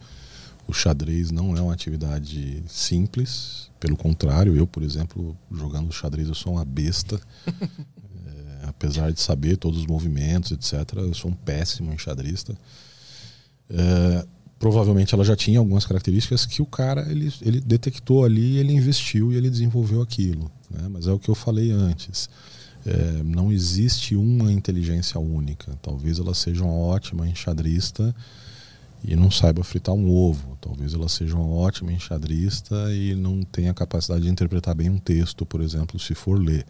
Speaker 4: O xadrez não é uma atividade simples, pelo contrário, eu, por exemplo, jogando xadrez, eu sou uma besta. <laughs> é, apesar de saber todos os movimentos, etc., eu sou um péssimo enxadrista. É, provavelmente ela já tinha algumas características que o cara ele, ele detectou ali, ele investiu e ele desenvolveu aquilo. Né? Mas é o que eu falei antes. É, não existe uma inteligência única. Talvez ela seja uma ótima enxadrista e não saiba fritar um ovo. Talvez ela seja uma ótima enxadrista e não tenha capacidade de interpretar bem um texto, por exemplo, se for ler.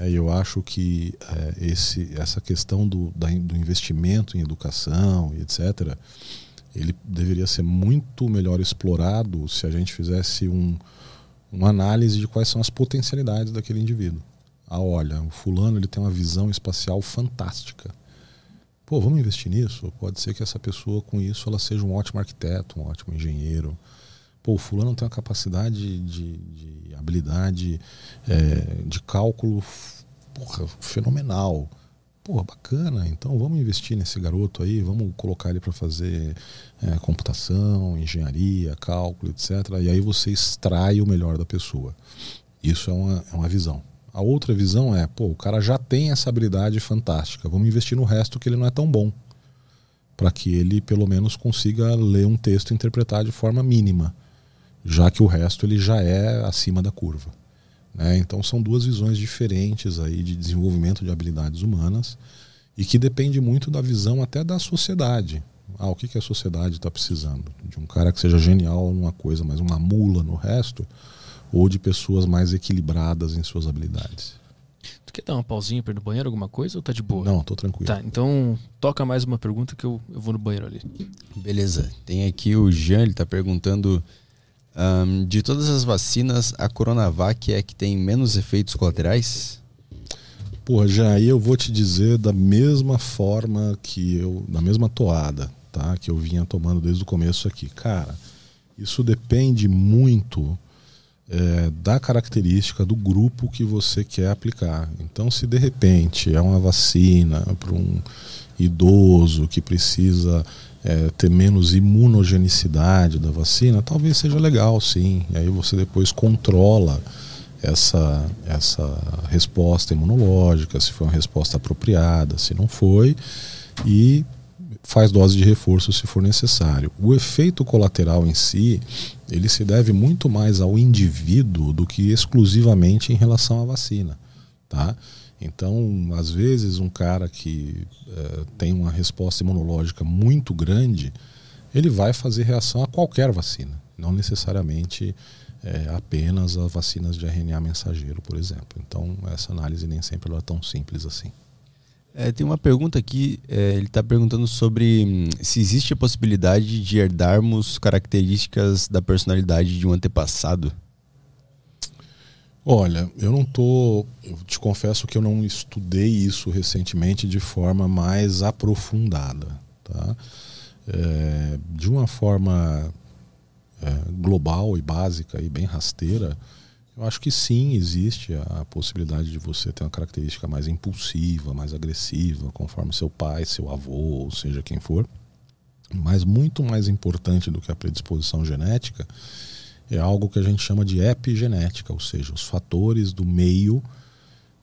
Speaker 4: É, eu acho que é, esse, essa questão do, da, do investimento em educação e etc., ele deveria ser muito melhor explorado se a gente fizesse um, uma análise de quais são as potencialidades daquele indivíduo. Ah, olha, o fulano ele tem uma visão espacial fantástica pô, vamos investir nisso? Pode ser que essa pessoa com isso ela seja um ótimo arquiteto, um ótimo engenheiro. Pô, o fulano tem uma capacidade de, de habilidade é, de cálculo porra, fenomenal. Pô, bacana, então vamos investir nesse garoto aí, vamos colocar ele para fazer é, computação, engenharia, cálculo, etc. E aí você extrai o melhor da pessoa. Isso é uma, é uma visão. A outra visão é, pô, o cara já tem essa habilidade fantástica, vamos investir no resto que ele não é tão bom. Para que ele pelo menos consiga ler um texto e interpretar de forma mínima, já que o resto ele já é acima da curva. Né? Então são duas visões diferentes aí de desenvolvimento de habilidades humanas e que depende muito da visão até da sociedade. Ah, o que, que a sociedade está precisando? De um cara que seja genial numa coisa, mas uma mula no resto? Ou de pessoas mais equilibradas em suas habilidades.
Speaker 2: Tu quer dar uma pausinha para ir no banheiro, alguma coisa ou tá de boa?
Speaker 4: Não, tô tranquilo.
Speaker 2: Tá, então toca mais uma pergunta que eu, eu vou no banheiro ali.
Speaker 3: Beleza. Tem aqui o Jean, ele tá perguntando: um, de todas as vacinas, a Coronavac é que tem menos efeitos colaterais?
Speaker 4: Porra, Jean, aí eu vou te dizer da mesma forma que eu. da mesma toada, tá? Que eu vinha tomando desde o começo aqui. Cara, isso depende muito é, da característica do grupo que você quer aplicar. Então, se de repente é uma vacina para um idoso que precisa é, ter menos imunogenicidade da vacina, talvez seja legal, sim. E aí você depois controla essa, essa resposta imunológica, se foi uma resposta apropriada, se não foi, e faz dose de reforço se for necessário. O efeito colateral em si, ele se deve muito mais ao indivíduo do que exclusivamente em relação à vacina, tá? Então, às vezes, um cara que é, tem uma resposta imunológica muito grande, ele vai fazer reação a qualquer vacina, não necessariamente é, apenas a vacinas de RNA mensageiro, por exemplo. Então, essa análise nem sempre é tão simples assim.
Speaker 3: É, tem uma pergunta aqui, é, ele está perguntando sobre hum, se existe a possibilidade de herdarmos características da personalidade de um antepassado.
Speaker 4: Olha, eu não tô. Eu te confesso que eu não estudei isso recentemente de forma mais aprofundada. Tá? É, de uma forma é, global e básica e bem rasteira, eu acho que sim, existe a possibilidade de você ter uma característica mais impulsiva, mais agressiva, conforme seu pai, seu avô, ou seja quem for. Mas muito mais importante do que a predisposição genética é algo que a gente chama de epigenética, ou seja, os fatores do meio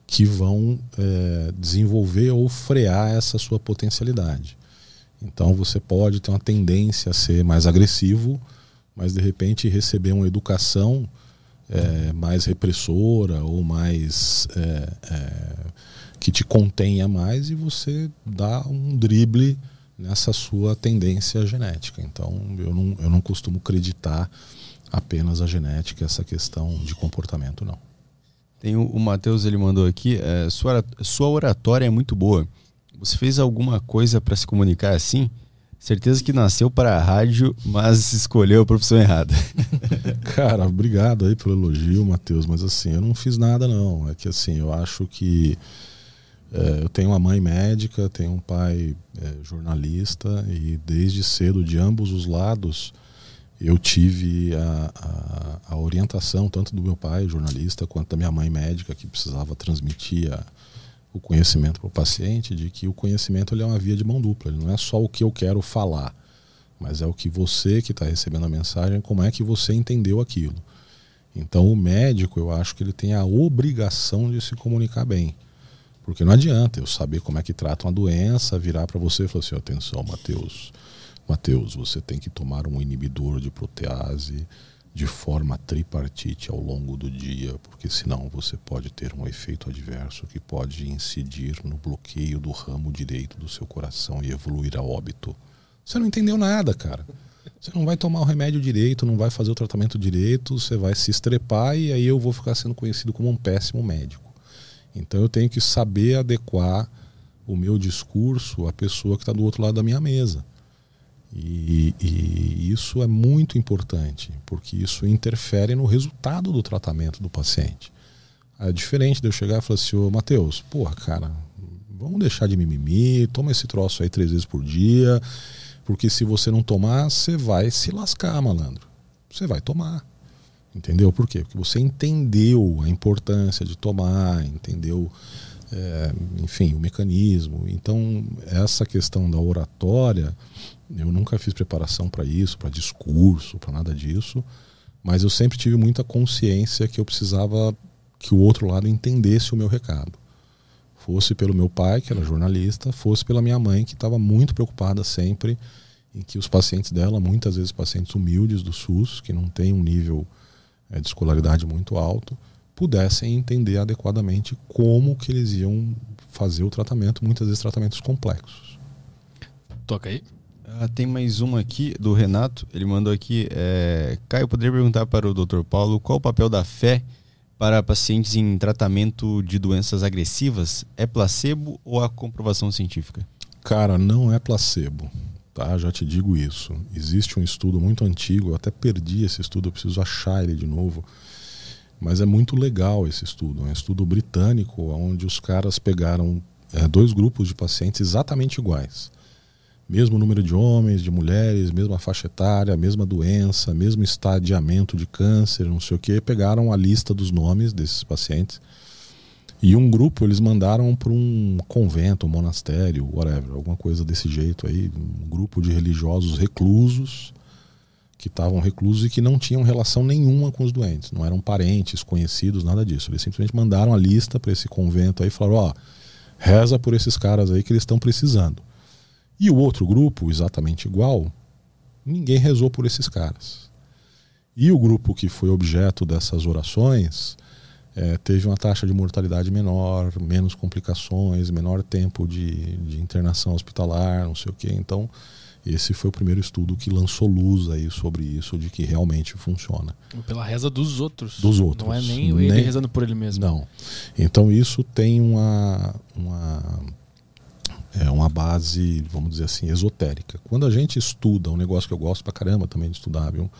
Speaker 4: que vão é, desenvolver ou frear essa sua potencialidade. Então você pode ter uma tendência a ser mais agressivo, mas de repente receber uma educação é, mais repressora ou mais é, é, que te contenha mais e você dá um drible nessa sua tendência genética. Então eu não, eu não costumo acreditar apenas a genética, essa questão de comportamento, não.
Speaker 3: Tem o, o Matheus, ele mandou aqui, é, sua, sua oratória é muito boa. Você fez alguma coisa para se comunicar assim? Certeza que nasceu para a rádio, mas escolheu a profissão errada. <laughs>
Speaker 4: Cara, obrigado aí pelo elogio, Matheus. Mas assim, eu não fiz nada, não. É que assim, eu acho que é, eu tenho uma mãe médica, tenho um pai é, jornalista e desde cedo, de ambos os lados, eu tive a, a, a, orientação tanto do meu pai, jornalista, quanto da minha mãe médica, que precisava transmitir a, o conhecimento para o paciente, de que o conhecimento ele é uma via de mão dupla. Ele não é só o que eu quero falar, mas é o que você que está recebendo a mensagem, como é que você entendeu aquilo. Então o médico, eu acho que ele tem a obrigação de se comunicar bem. Porque não adianta eu saber como é que trata uma doença, virar para você e falar assim, atenção, Mateus, Mateus, você tem que tomar um inibidor de protease de forma tripartite ao longo do dia, porque senão você pode ter um efeito adverso que pode incidir no bloqueio do ramo direito do seu coração e evoluir a óbito. Você não entendeu nada, cara. Você não vai tomar o remédio direito, não vai fazer o tratamento direito, você vai se estrepar e aí eu vou ficar sendo conhecido como um péssimo médico. Então eu tenho que saber adequar o meu discurso à pessoa que está do outro lado da minha mesa. E, e, isso é muito importante, porque isso interfere no resultado do tratamento do paciente. É diferente de eu chegar e falar assim, ô Matheus, porra, cara, vamos deixar de mimimi, toma esse troço aí três vezes por dia, porque se você não tomar, você vai se lascar, malandro. Você vai tomar. Entendeu? Por quê? Porque você entendeu a importância de tomar, entendeu, é, enfim, o mecanismo. Então, essa questão da oratória eu nunca fiz preparação para isso, para discurso, para nada disso, mas eu sempre tive muita consciência que eu precisava que o outro lado entendesse o meu recado. Fosse pelo meu pai, que era jornalista, fosse pela minha mãe, que estava muito preocupada sempre em que os pacientes dela, muitas vezes pacientes humildes do SUS, que não têm um nível é, de escolaridade muito alto, pudessem entender adequadamente como que eles iam fazer o tratamento, muitas vezes tratamentos complexos.
Speaker 2: Toca aí.
Speaker 3: Ah, tem mais uma aqui do Renato. Ele mandou aqui. É... Caio, poderia perguntar para o Dr. Paulo qual o papel da fé para pacientes em tratamento de doenças agressivas? É placebo ou a comprovação científica?
Speaker 4: Cara, não é placebo. Tá, já te digo isso. Existe um estudo muito antigo, eu até perdi esse estudo, eu preciso achar ele de novo. Mas é muito legal esse estudo. É um estudo britânico, onde os caras pegaram é, dois grupos de pacientes exatamente iguais mesmo número de homens, de mulheres, mesma faixa etária, mesma doença, mesmo estadiamento de câncer, não sei o que, pegaram a lista dos nomes desses pacientes e um grupo eles mandaram para um convento, um monastério, whatever, alguma coisa desse jeito aí, um grupo de religiosos reclusos que estavam reclusos e que não tinham relação nenhuma com os doentes, não eram parentes, conhecidos, nada disso. Eles simplesmente mandaram a lista para esse convento aí e falaram: ó, reza por esses caras aí que eles estão precisando. E o outro grupo, exatamente igual, ninguém rezou por esses caras. E o grupo que foi objeto dessas orações é, teve uma taxa de mortalidade menor, menos complicações, menor tempo de, de internação hospitalar, não sei o quê. Então, esse foi o primeiro estudo que lançou luz aí sobre isso, de que realmente funciona.
Speaker 2: Pela reza dos outros.
Speaker 4: Dos outros.
Speaker 2: Não é nem ele nem... rezando por ele mesmo.
Speaker 4: Não. Então isso tem uma, uma é uma base, vamos dizer assim, esotérica. Quando a gente estuda um negócio que eu gosto pra caramba também de estudar, viu?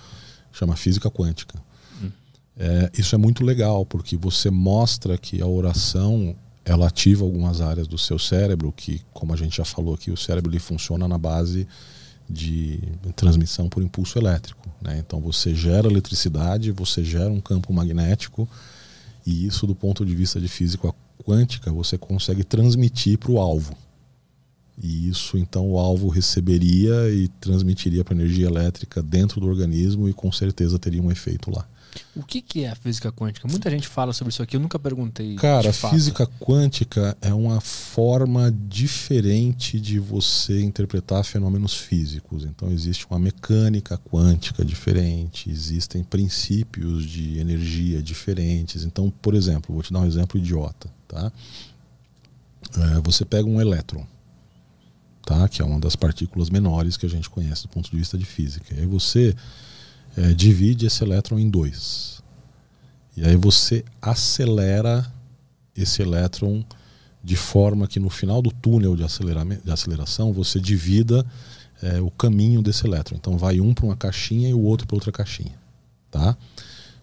Speaker 4: chama física quântica. Hum. É, isso é muito legal, porque você mostra que a oração ela ativa algumas áreas do seu cérebro, que, como a gente já falou aqui, o cérebro ele funciona na base de transmissão por impulso elétrico. Né? Então você gera eletricidade, você gera um campo magnético, e isso, do ponto de vista de física quântica, você consegue transmitir para o alvo. E isso então o alvo receberia e transmitiria para energia elétrica dentro do organismo e com certeza teria um efeito lá.
Speaker 2: O que, que é a física quântica? Muita gente fala sobre isso aqui, eu nunca perguntei.
Speaker 4: Cara, a física quântica é uma forma diferente de você interpretar fenômenos físicos. Então, existe uma mecânica quântica diferente, existem princípios de energia diferentes. Então, por exemplo, vou te dar um exemplo idiota. Tá? É, você pega um elétron, tá? que é uma das partículas menores que a gente conhece do ponto de vista de física. E aí você é, divide esse elétron em dois. E aí você acelera esse elétron de forma que no final do túnel de, de aceleração você divida é, o caminho desse elétron. Então vai um para uma caixinha e o outro para outra caixinha. Tá?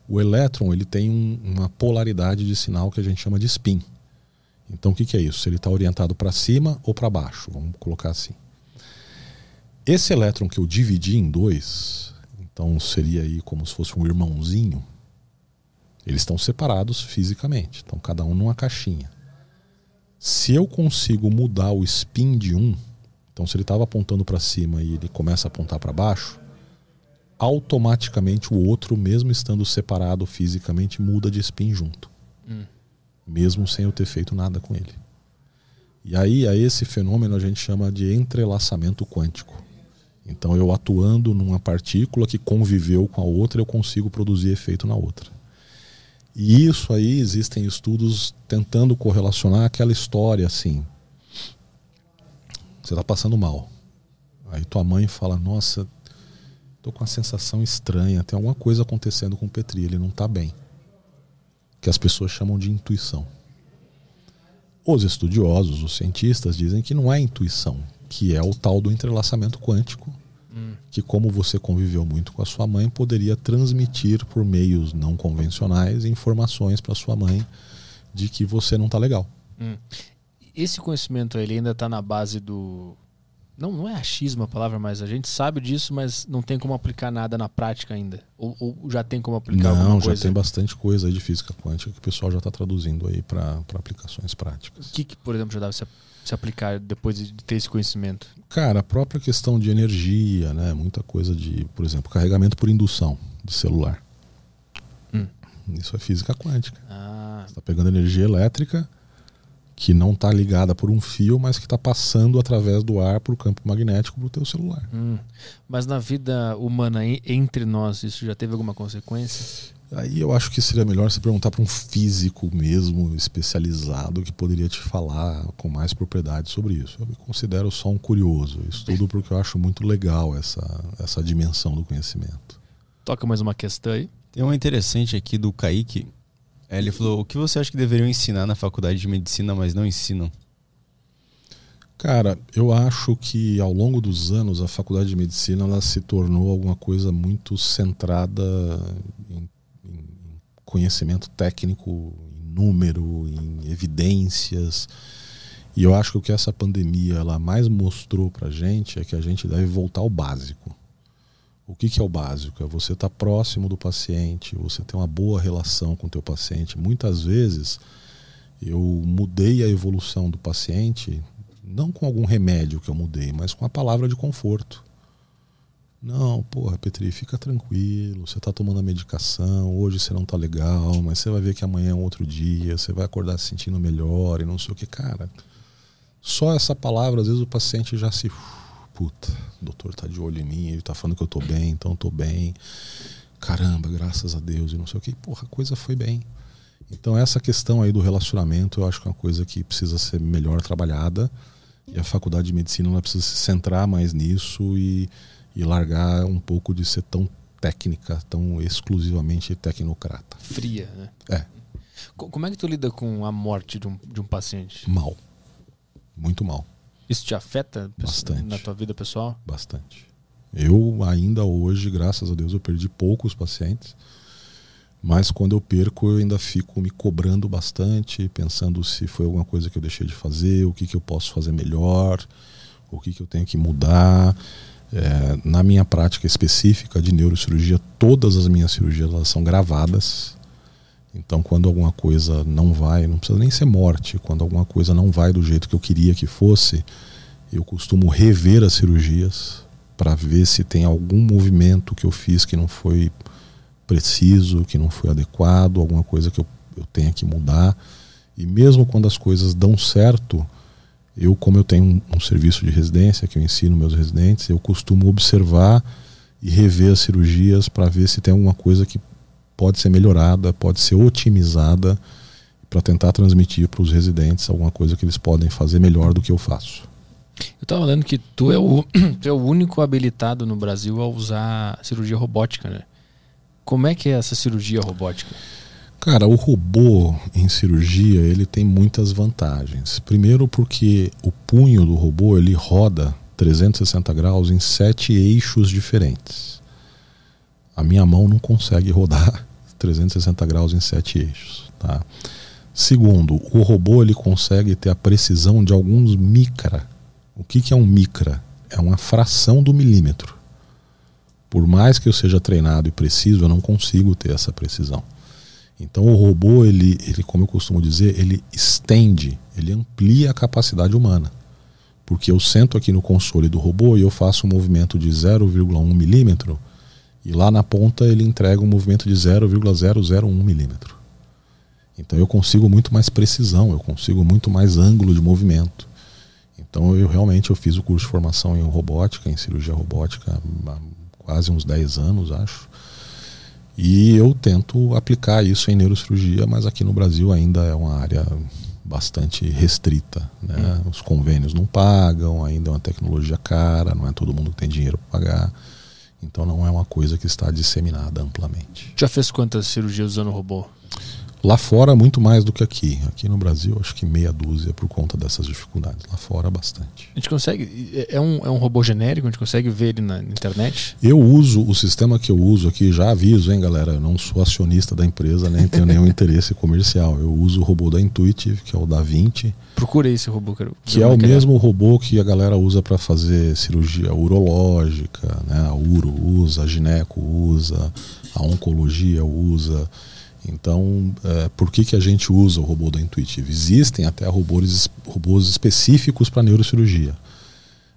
Speaker 4: O elétron ele tem um, uma polaridade de sinal que a gente chama de spin. Então o que, que é isso? Ele está orientado para cima ou para baixo, vamos colocar assim. Esse elétron que eu dividi em dois, então seria aí como se fosse um irmãozinho, eles estão separados fisicamente, estão cada um numa caixinha. Se eu consigo mudar o spin de um, então se ele estava apontando para cima e ele começa a apontar para baixo, automaticamente o outro, mesmo estando separado fisicamente, muda de spin junto. Hum. Mesmo sem eu ter feito nada com ele. E aí, a esse fenômeno a gente chama de entrelaçamento quântico. Então, eu atuando numa partícula que conviveu com a outra, eu consigo produzir efeito na outra. E isso aí existem estudos tentando correlacionar aquela história assim. Você está passando mal. Aí tua mãe fala: Nossa, tô com uma sensação estranha, tem alguma coisa acontecendo com o Petri, ele não está bem. Que as pessoas chamam de intuição. Os estudiosos, os cientistas, dizem que não é intuição, que é o tal do entrelaçamento quântico que, como você conviveu muito com a sua mãe, poderia transmitir por meios não convencionais informações para sua mãe de que você não está legal. Hum.
Speaker 2: Esse conhecimento ele ainda está na base do. Não, não é achismo a palavra, mas a gente sabe disso, mas não tem como aplicar nada na prática ainda. Ou, ou já tem como aplicar
Speaker 4: não,
Speaker 2: alguma
Speaker 4: coisa? Não, já tem bastante coisa aí de física quântica que o pessoal já está traduzindo aí para aplicações práticas.
Speaker 2: O que, que, por exemplo, já deve ser se aplicar depois de ter esse conhecimento?
Speaker 4: Cara, a própria questão de energia, né? Muita coisa de, por exemplo, carregamento por indução de celular. Hum. Isso é física quântica. Ah. Você está pegando energia elétrica que não está ligada por um fio, mas que está passando através do ar para o campo magnético para o teu celular.
Speaker 2: Hum. Mas na vida humana, entre nós, isso já teve alguma consequência?
Speaker 4: Aí eu acho que seria melhor você perguntar para um físico mesmo, especializado, que poderia te falar com mais propriedade sobre isso. Eu me considero só um curioso. Estudo porque eu acho muito legal essa, essa dimensão do conhecimento.
Speaker 2: Toca mais uma questão aí.
Speaker 3: Tem uma interessante aqui do Kaique. Ele falou: O que você acha que deveriam ensinar na faculdade de medicina, mas não ensinam?
Speaker 4: Cara, eu acho que ao longo dos anos a faculdade de medicina ela se tornou alguma coisa muito centrada em conhecimento técnico, em número, em evidências. E eu acho que o que essa pandemia ela mais mostrou para gente é que a gente deve voltar ao básico. O que, que é o básico? É você estar tá próximo do paciente, você ter uma boa relação com o teu paciente. Muitas vezes eu mudei a evolução do paciente, não com algum remédio que eu mudei, mas com a palavra de conforto. Não, porra, Petri, fica tranquilo. Você tá tomando a medicação, hoje você não tá legal, mas você vai ver que amanhã é um outro dia, você vai acordar se sentindo melhor e não sei o que. Cara, só essa palavra, às vezes o paciente já se. Puta, o doutor tá de olho em mim, ele tá falando que eu tô bem, então eu tô bem. Caramba, graças a Deus e não sei o que. Porra, a coisa foi bem. Então, essa questão aí do relacionamento, eu acho que é uma coisa que precisa ser melhor trabalhada. E a faculdade de medicina ela precisa se centrar mais nisso e e largar um pouco de ser tão técnica, tão exclusivamente tecnocrata.
Speaker 2: Fria, né?
Speaker 4: É.
Speaker 2: Como é que tu lida com a morte de um, de um paciente?
Speaker 4: Mal. Muito mal.
Speaker 2: Isso te afeta
Speaker 4: Bastante.
Speaker 2: na tua vida pessoal?
Speaker 4: Bastante. Eu ainda hoje, graças a Deus, eu perdi poucos pacientes. Mas quando eu perco, eu ainda fico me cobrando bastante, pensando se foi alguma coisa que eu deixei de fazer, o que, que eu posso fazer melhor, o que, que eu tenho que mudar. É, na minha prática específica de neurocirurgia, todas as minhas cirurgias elas são gravadas. Então, quando alguma coisa não vai, não precisa nem ser morte, quando alguma coisa não vai do jeito que eu queria que fosse, eu costumo rever as cirurgias para ver se tem algum movimento que eu fiz que não foi preciso, que não foi adequado, alguma coisa que eu, eu tenha que mudar. E mesmo quando as coisas dão certo, eu, como eu tenho um, um serviço de residência que eu ensino meus residentes, eu costumo observar e rever as cirurgias para ver se tem alguma coisa que pode ser melhorada, pode ser otimizada para tentar transmitir para os residentes alguma coisa que eles podem fazer melhor do que eu faço.
Speaker 2: Eu estava lendo que tu é, o, <clears throat> tu é o único habilitado no Brasil a usar cirurgia robótica, né? Como é que é essa cirurgia robótica?
Speaker 4: Cara, o robô em cirurgia ele tem muitas vantagens. Primeiro porque o punho do robô ele roda 360 graus em sete eixos diferentes. A minha mão não consegue rodar 360 graus em sete eixos, tá? Segundo, o robô ele consegue ter a precisão de alguns micra. O que, que é um micra? É uma fração do milímetro. Por mais que eu seja treinado e preciso, eu não consigo ter essa precisão. Então o robô, ele, ele, como eu costumo dizer, ele estende, ele amplia a capacidade humana. Porque eu sento aqui no console do robô e eu faço um movimento de 0,1 milímetro e lá na ponta ele entrega um movimento de 0,001 milímetro. Então eu consigo muito mais precisão, eu consigo muito mais ângulo de movimento. Então eu realmente eu fiz o curso de formação em robótica, em cirurgia robótica há quase uns 10 anos, acho. E eu tento aplicar isso em neurocirurgia, mas aqui no Brasil ainda é uma área bastante restrita. Né? Hum. Os convênios não pagam, ainda é uma tecnologia cara, não é todo mundo que tem dinheiro para pagar. Então não é uma coisa que está disseminada amplamente.
Speaker 2: Já fez quantas cirurgias usando robô?
Speaker 4: Lá fora, muito mais do que aqui. Aqui no Brasil, acho que meia dúzia por conta dessas dificuldades. Lá fora, bastante.
Speaker 2: A gente consegue. É um, é um robô genérico? A gente consegue ver ele na internet?
Speaker 4: Eu uso o sistema que eu uso aqui, já aviso, hein, galera? Eu não sou acionista da empresa, nem tenho nenhum <laughs> interesse comercial. Eu uso o robô da Intuitive, que é o da 20.
Speaker 2: Procura esse robô, quero
Speaker 4: Que é o mesmo robô que a galera usa para fazer cirurgia urológica, né? A uro usa, a gineco usa, a oncologia usa. Então, é, por que, que a gente usa o robô da Intuitive? Existem até robôs, robôs específicos para neurocirurgia.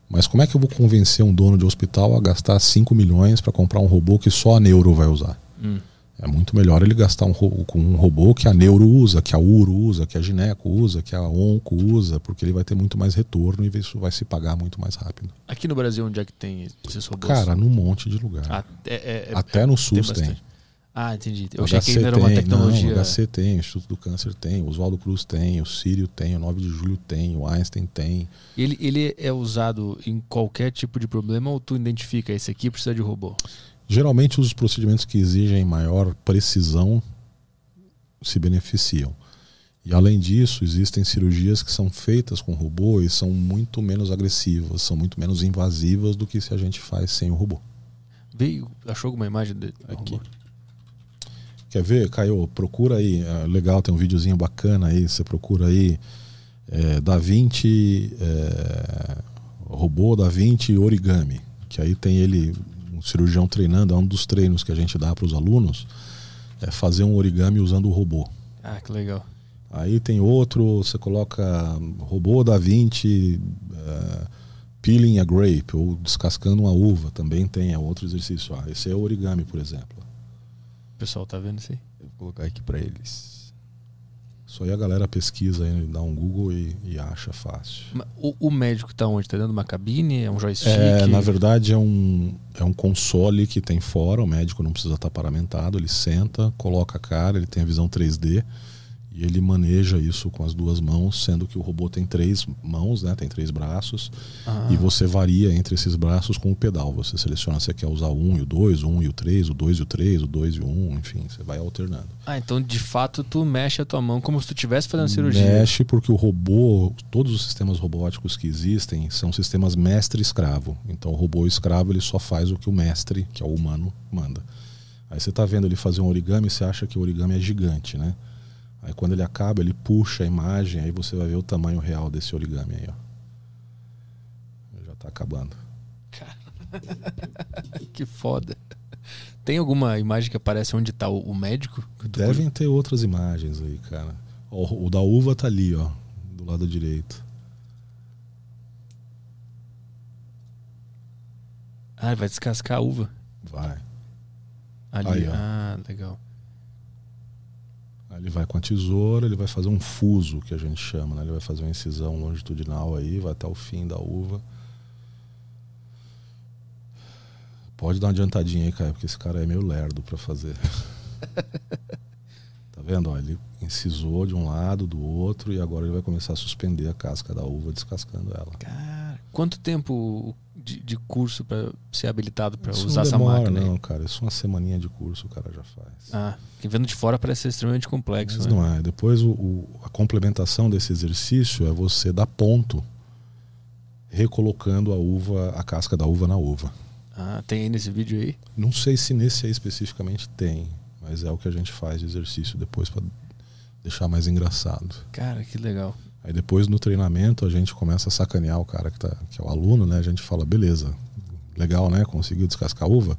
Speaker 4: Mas como é que eu vou convencer um dono de hospital a gastar 5 milhões para comprar um robô que só a neuro vai usar? Hum. É muito melhor ele gastar um, com um robô que a neuro usa, que a uro usa, que a gineco usa, que a onco usa, porque ele vai ter muito mais retorno e isso vai se pagar muito mais rápido.
Speaker 2: Aqui no Brasil, onde é que tem esses robôs?
Speaker 4: Cara, num monte de lugar.
Speaker 2: Ah, é, é,
Speaker 4: Até no SUS tem.
Speaker 2: Ah, entendi. Eu achei que era uma tecnologia.
Speaker 4: Não, o HC tem, o Instituto do Câncer tem, o Oswaldo Cruz tem, o Sírio tem, o 9 de Julho tem, o Einstein tem.
Speaker 2: Ele, ele é usado em qualquer tipo de problema ou tu identifica esse aqui precisa de robô?
Speaker 4: Geralmente os procedimentos que exigem maior precisão se beneficiam. E além disso, existem cirurgias que são feitas com robô e são muito menos agressivas, são muito menos invasivas do que se a gente faz sem o robô.
Speaker 2: Veio, achou alguma imagem do
Speaker 4: Aqui.
Speaker 2: robô?
Speaker 4: Quer ver, Caio? Procura aí. É legal, tem um videozinho bacana aí. Você procura aí. É, da Vinci. É, robô da Vinci origami. Que aí tem ele, um cirurgião treinando. É um dos treinos que a gente dá para os alunos. É fazer um origami usando o robô.
Speaker 2: Ah, que legal.
Speaker 4: Aí tem outro, você coloca robô da Vinci. É, peeling a grape ou descascando uma uva também tem é outro exercício. Ah, esse é o origami, por exemplo.
Speaker 2: O pessoal tá vendo isso aí?
Speaker 3: Eu vou colocar aqui para eles.
Speaker 4: Isso aí a galera pesquisa aí, dá um Google e, e acha fácil.
Speaker 2: O, o, médico tá onde? Tá dentro de uma cabine? É um joystick?
Speaker 4: É, na verdade é um, é um console que tem fora, o médico não precisa estar tá paramentado, ele senta, coloca a cara, ele tem a visão 3D e ele maneja isso com as duas mãos, sendo que o robô tem três mãos, né? Tem três braços. Ah. E você varia entre esses braços com o pedal. Você seleciona se quer usar o 1 e o 2, o 1 e o 3, o 2 e o 3, o 2 e o 1, enfim, você vai alternando.
Speaker 2: Ah, então de fato tu mexe a tua mão como se tu estivesse fazendo cirurgia.
Speaker 4: Mexe porque o robô, todos os sistemas robóticos que existem são sistemas mestre-escravo. Então o robô escravo ele só faz o que o mestre, que é o humano, manda. Aí você está vendo ele fazer um origami, você acha que o origami é gigante, né? Aí quando ele acaba, ele puxa a imagem, aí você vai ver o tamanho real desse origami aí, ó. Já está acabando. <laughs>
Speaker 2: que foda. Tem alguma imagem que aparece onde está o, médico?
Speaker 4: Devem ter outras imagens aí, cara. O, o, da uva tá ali, ó, do lado direito.
Speaker 2: Ah, vai descascar a uva.
Speaker 4: Vai.
Speaker 2: Ali,
Speaker 4: Aí, ó.
Speaker 2: ah, legal.
Speaker 4: Aí ele vai com a tesoura, ele vai fazer um fuso, que a gente chama, né? Ele vai fazer uma incisão longitudinal aí, vai até o fim da uva. Pode dar uma adiantadinha aí, cara, porque esse cara é meio lerdo pra fazer. <laughs> tá vendo? Ó, ele incisou de um lado, do outro, e agora ele vai começar a suspender a casca da uva, descascando ela.
Speaker 2: Cara, quanto tempo de, de curso para ser habilitado para usar
Speaker 4: não
Speaker 2: essa
Speaker 4: demora,
Speaker 2: máquina? aí?
Speaker 4: Não, cara, isso uma semaninha de curso o cara já faz.
Speaker 2: Ah, quem vendo de fora parece ser extremamente complexo.
Speaker 4: Mas
Speaker 2: né?
Speaker 4: não é. Depois o, o- a complementação desse exercício é você dar ponto recolocando a uva, a casca da uva na uva.
Speaker 2: Ah, tem aí nesse vídeo aí?
Speaker 4: Não sei se nesse aí especificamente tem, mas é o que a gente faz de exercício depois para deixar mais engraçado.
Speaker 2: Cara, que legal.
Speaker 4: Aí depois no treinamento a gente começa a sacanear o cara que, tá, que é o aluno, né? A gente fala, beleza, legal, né? Conseguiu descascar a uva,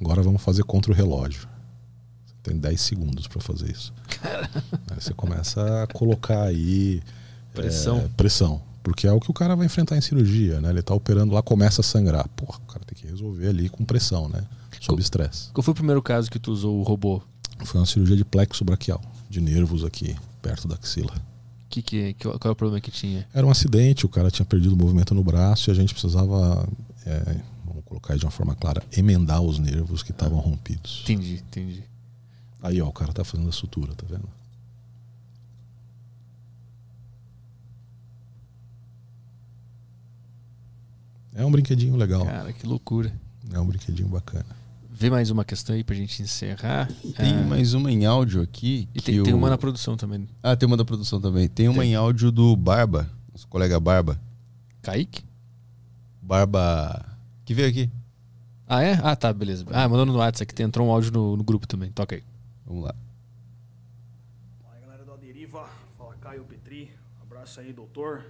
Speaker 4: agora vamos fazer contra o relógio. Você tem 10 segundos para fazer isso. Aí você começa a colocar aí
Speaker 2: Pressão.
Speaker 4: é, pressão. Porque é o que o cara vai enfrentar em cirurgia, né? Ele tá operando lá, começa a sangrar. Porra, o cara tem que resolver ali com pressão, né? Sob estresse.
Speaker 2: Qual foi o primeiro caso que tu usou o robô?
Speaker 4: Foi uma cirurgia de plexo braquial, de nervos aqui, perto da axila.
Speaker 2: Que, que, que, qual é o problema que tinha?
Speaker 4: Era um acidente, o cara tinha perdido o movimento no braço e a gente precisava, é, vamos colocar de uma forma clara, emendar os nervos que estavam rompidos.
Speaker 2: Entendi, entendi.
Speaker 4: Aí, ó, o cara tá fazendo a sutura, tá vendo? É um brinquedinho legal.
Speaker 2: Cara, que loucura.
Speaker 4: É um brinquedinho bacana.
Speaker 2: Vê mais uma questão aí pra gente encerrar.
Speaker 3: Tem
Speaker 2: Ah,
Speaker 3: mais uma em áudio aqui.
Speaker 2: E
Speaker 3: que
Speaker 2: tem, tem uma na produção também.
Speaker 3: Ah, tem uma da produção também. Tem uma
Speaker 2: Tem.
Speaker 3: em áudio do Barba, nosso colega Barba.
Speaker 2: Kaique?
Speaker 3: Barba. Que veio aqui.
Speaker 2: Ah, é? Ah, tá, beleza. Ah, mandou no WhatsApp aqui, entrou um áudio no, no grupo também. Toca aí.
Speaker 3: Vamos lá.
Speaker 6: Fala aí, galera do Aderiva, fala Caio Petri, abraço aí, doutor.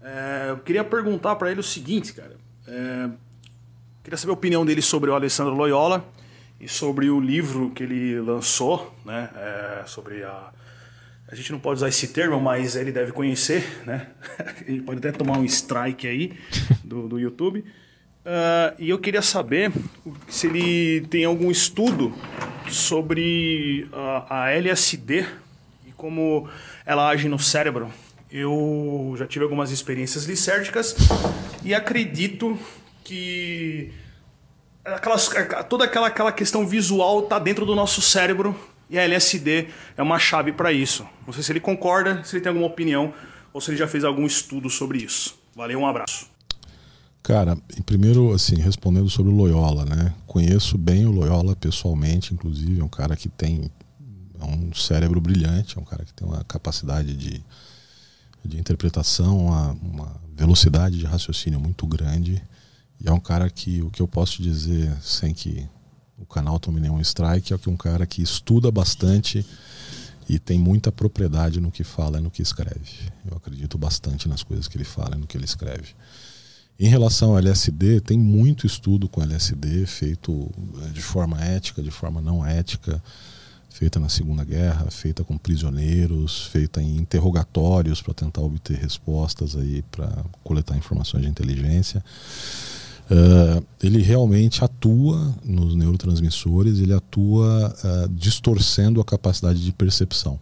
Speaker 6: É, eu queria perguntar para ele o seguinte, cara. É, queria saber a opinião dele sobre o Alessandro Loyola e sobre o livro que ele lançou, né? é, sobre a. A gente não pode usar esse termo, mas ele deve conhecer, né? <laughs> Ele pode até tomar um strike aí do, do YouTube. Ah, e eu queria saber se ele tem algum estudo sobre a, a LSD e como ela age no cérebro. Eu já tive algumas experiências lisérgicas e acredito que aquelas, toda aquela, aquela questão visual está dentro do nosso cérebro e a LSD é uma chave para isso. Não sei se ele concorda, se ele tem alguma opinião ou se ele já fez algum estudo sobre isso. Valeu, um abraço.
Speaker 4: Cara, primeiro, assim, respondendo sobre o Loyola, né? Conheço bem o Loyola pessoalmente, inclusive, é um cara que tem é um cérebro brilhante, é um cara que tem uma capacidade de, de interpretação, uma, uma velocidade de raciocínio muito grande. E é um cara que, o que eu posso dizer, sem que o canal tome nenhum strike, é que é um cara que estuda bastante e tem muita propriedade no que fala e no que escreve. Eu acredito bastante nas coisas que ele fala e no que ele escreve. Em relação ao LSD, tem muito estudo com LSD feito eh, de forma ética, de forma não ética, feita na Segunda Guerra, feita com prisioneiros, feita em interrogatórios para tentar obter respostas aí para coletar informações de inteligência. Uh, ele realmente atua nos neurotransmissores, ele atua uh, distorcendo a capacidade de percepção.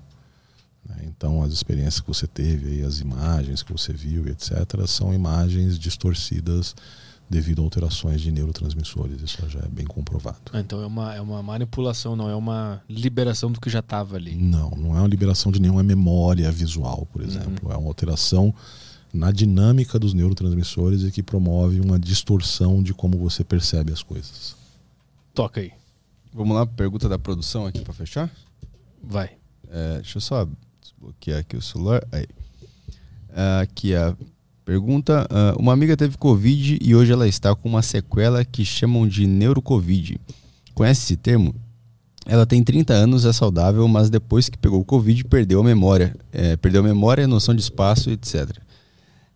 Speaker 4: Né? Então, as experiências que você teve, as imagens que você viu, etc., são imagens distorcidas devido a alterações de neurotransmissores. Isso já é bem comprovado.
Speaker 2: Ah, então é uma, é uma manipulação, não é uma liberação do que já estava ali.
Speaker 4: Não, não é uma liberação de nenhuma memória visual, por exemplo. É uma alteração na dinâmica dos neurotransmissores e que promove uma distorção de como você percebe as coisas.
Speaker 2: Toca aí.
Speaker 3: Vamos lá, pergunta da produção aqui para fechar?
Speaker 2: Vai.
Speaker 3: É, deixa eu só desbloquear aqui o celular. Aí. Ah, aqui a pergunta. ah, uma amiga teve Covid e hoje ela está com uma sequela que chamam de neurocovid. Conhece esse termo? Ela tem 30 anos, é saudável, mas depois que pegou o Covid perdeu a memória. É, perdeu a memória, noção de espaço, etc.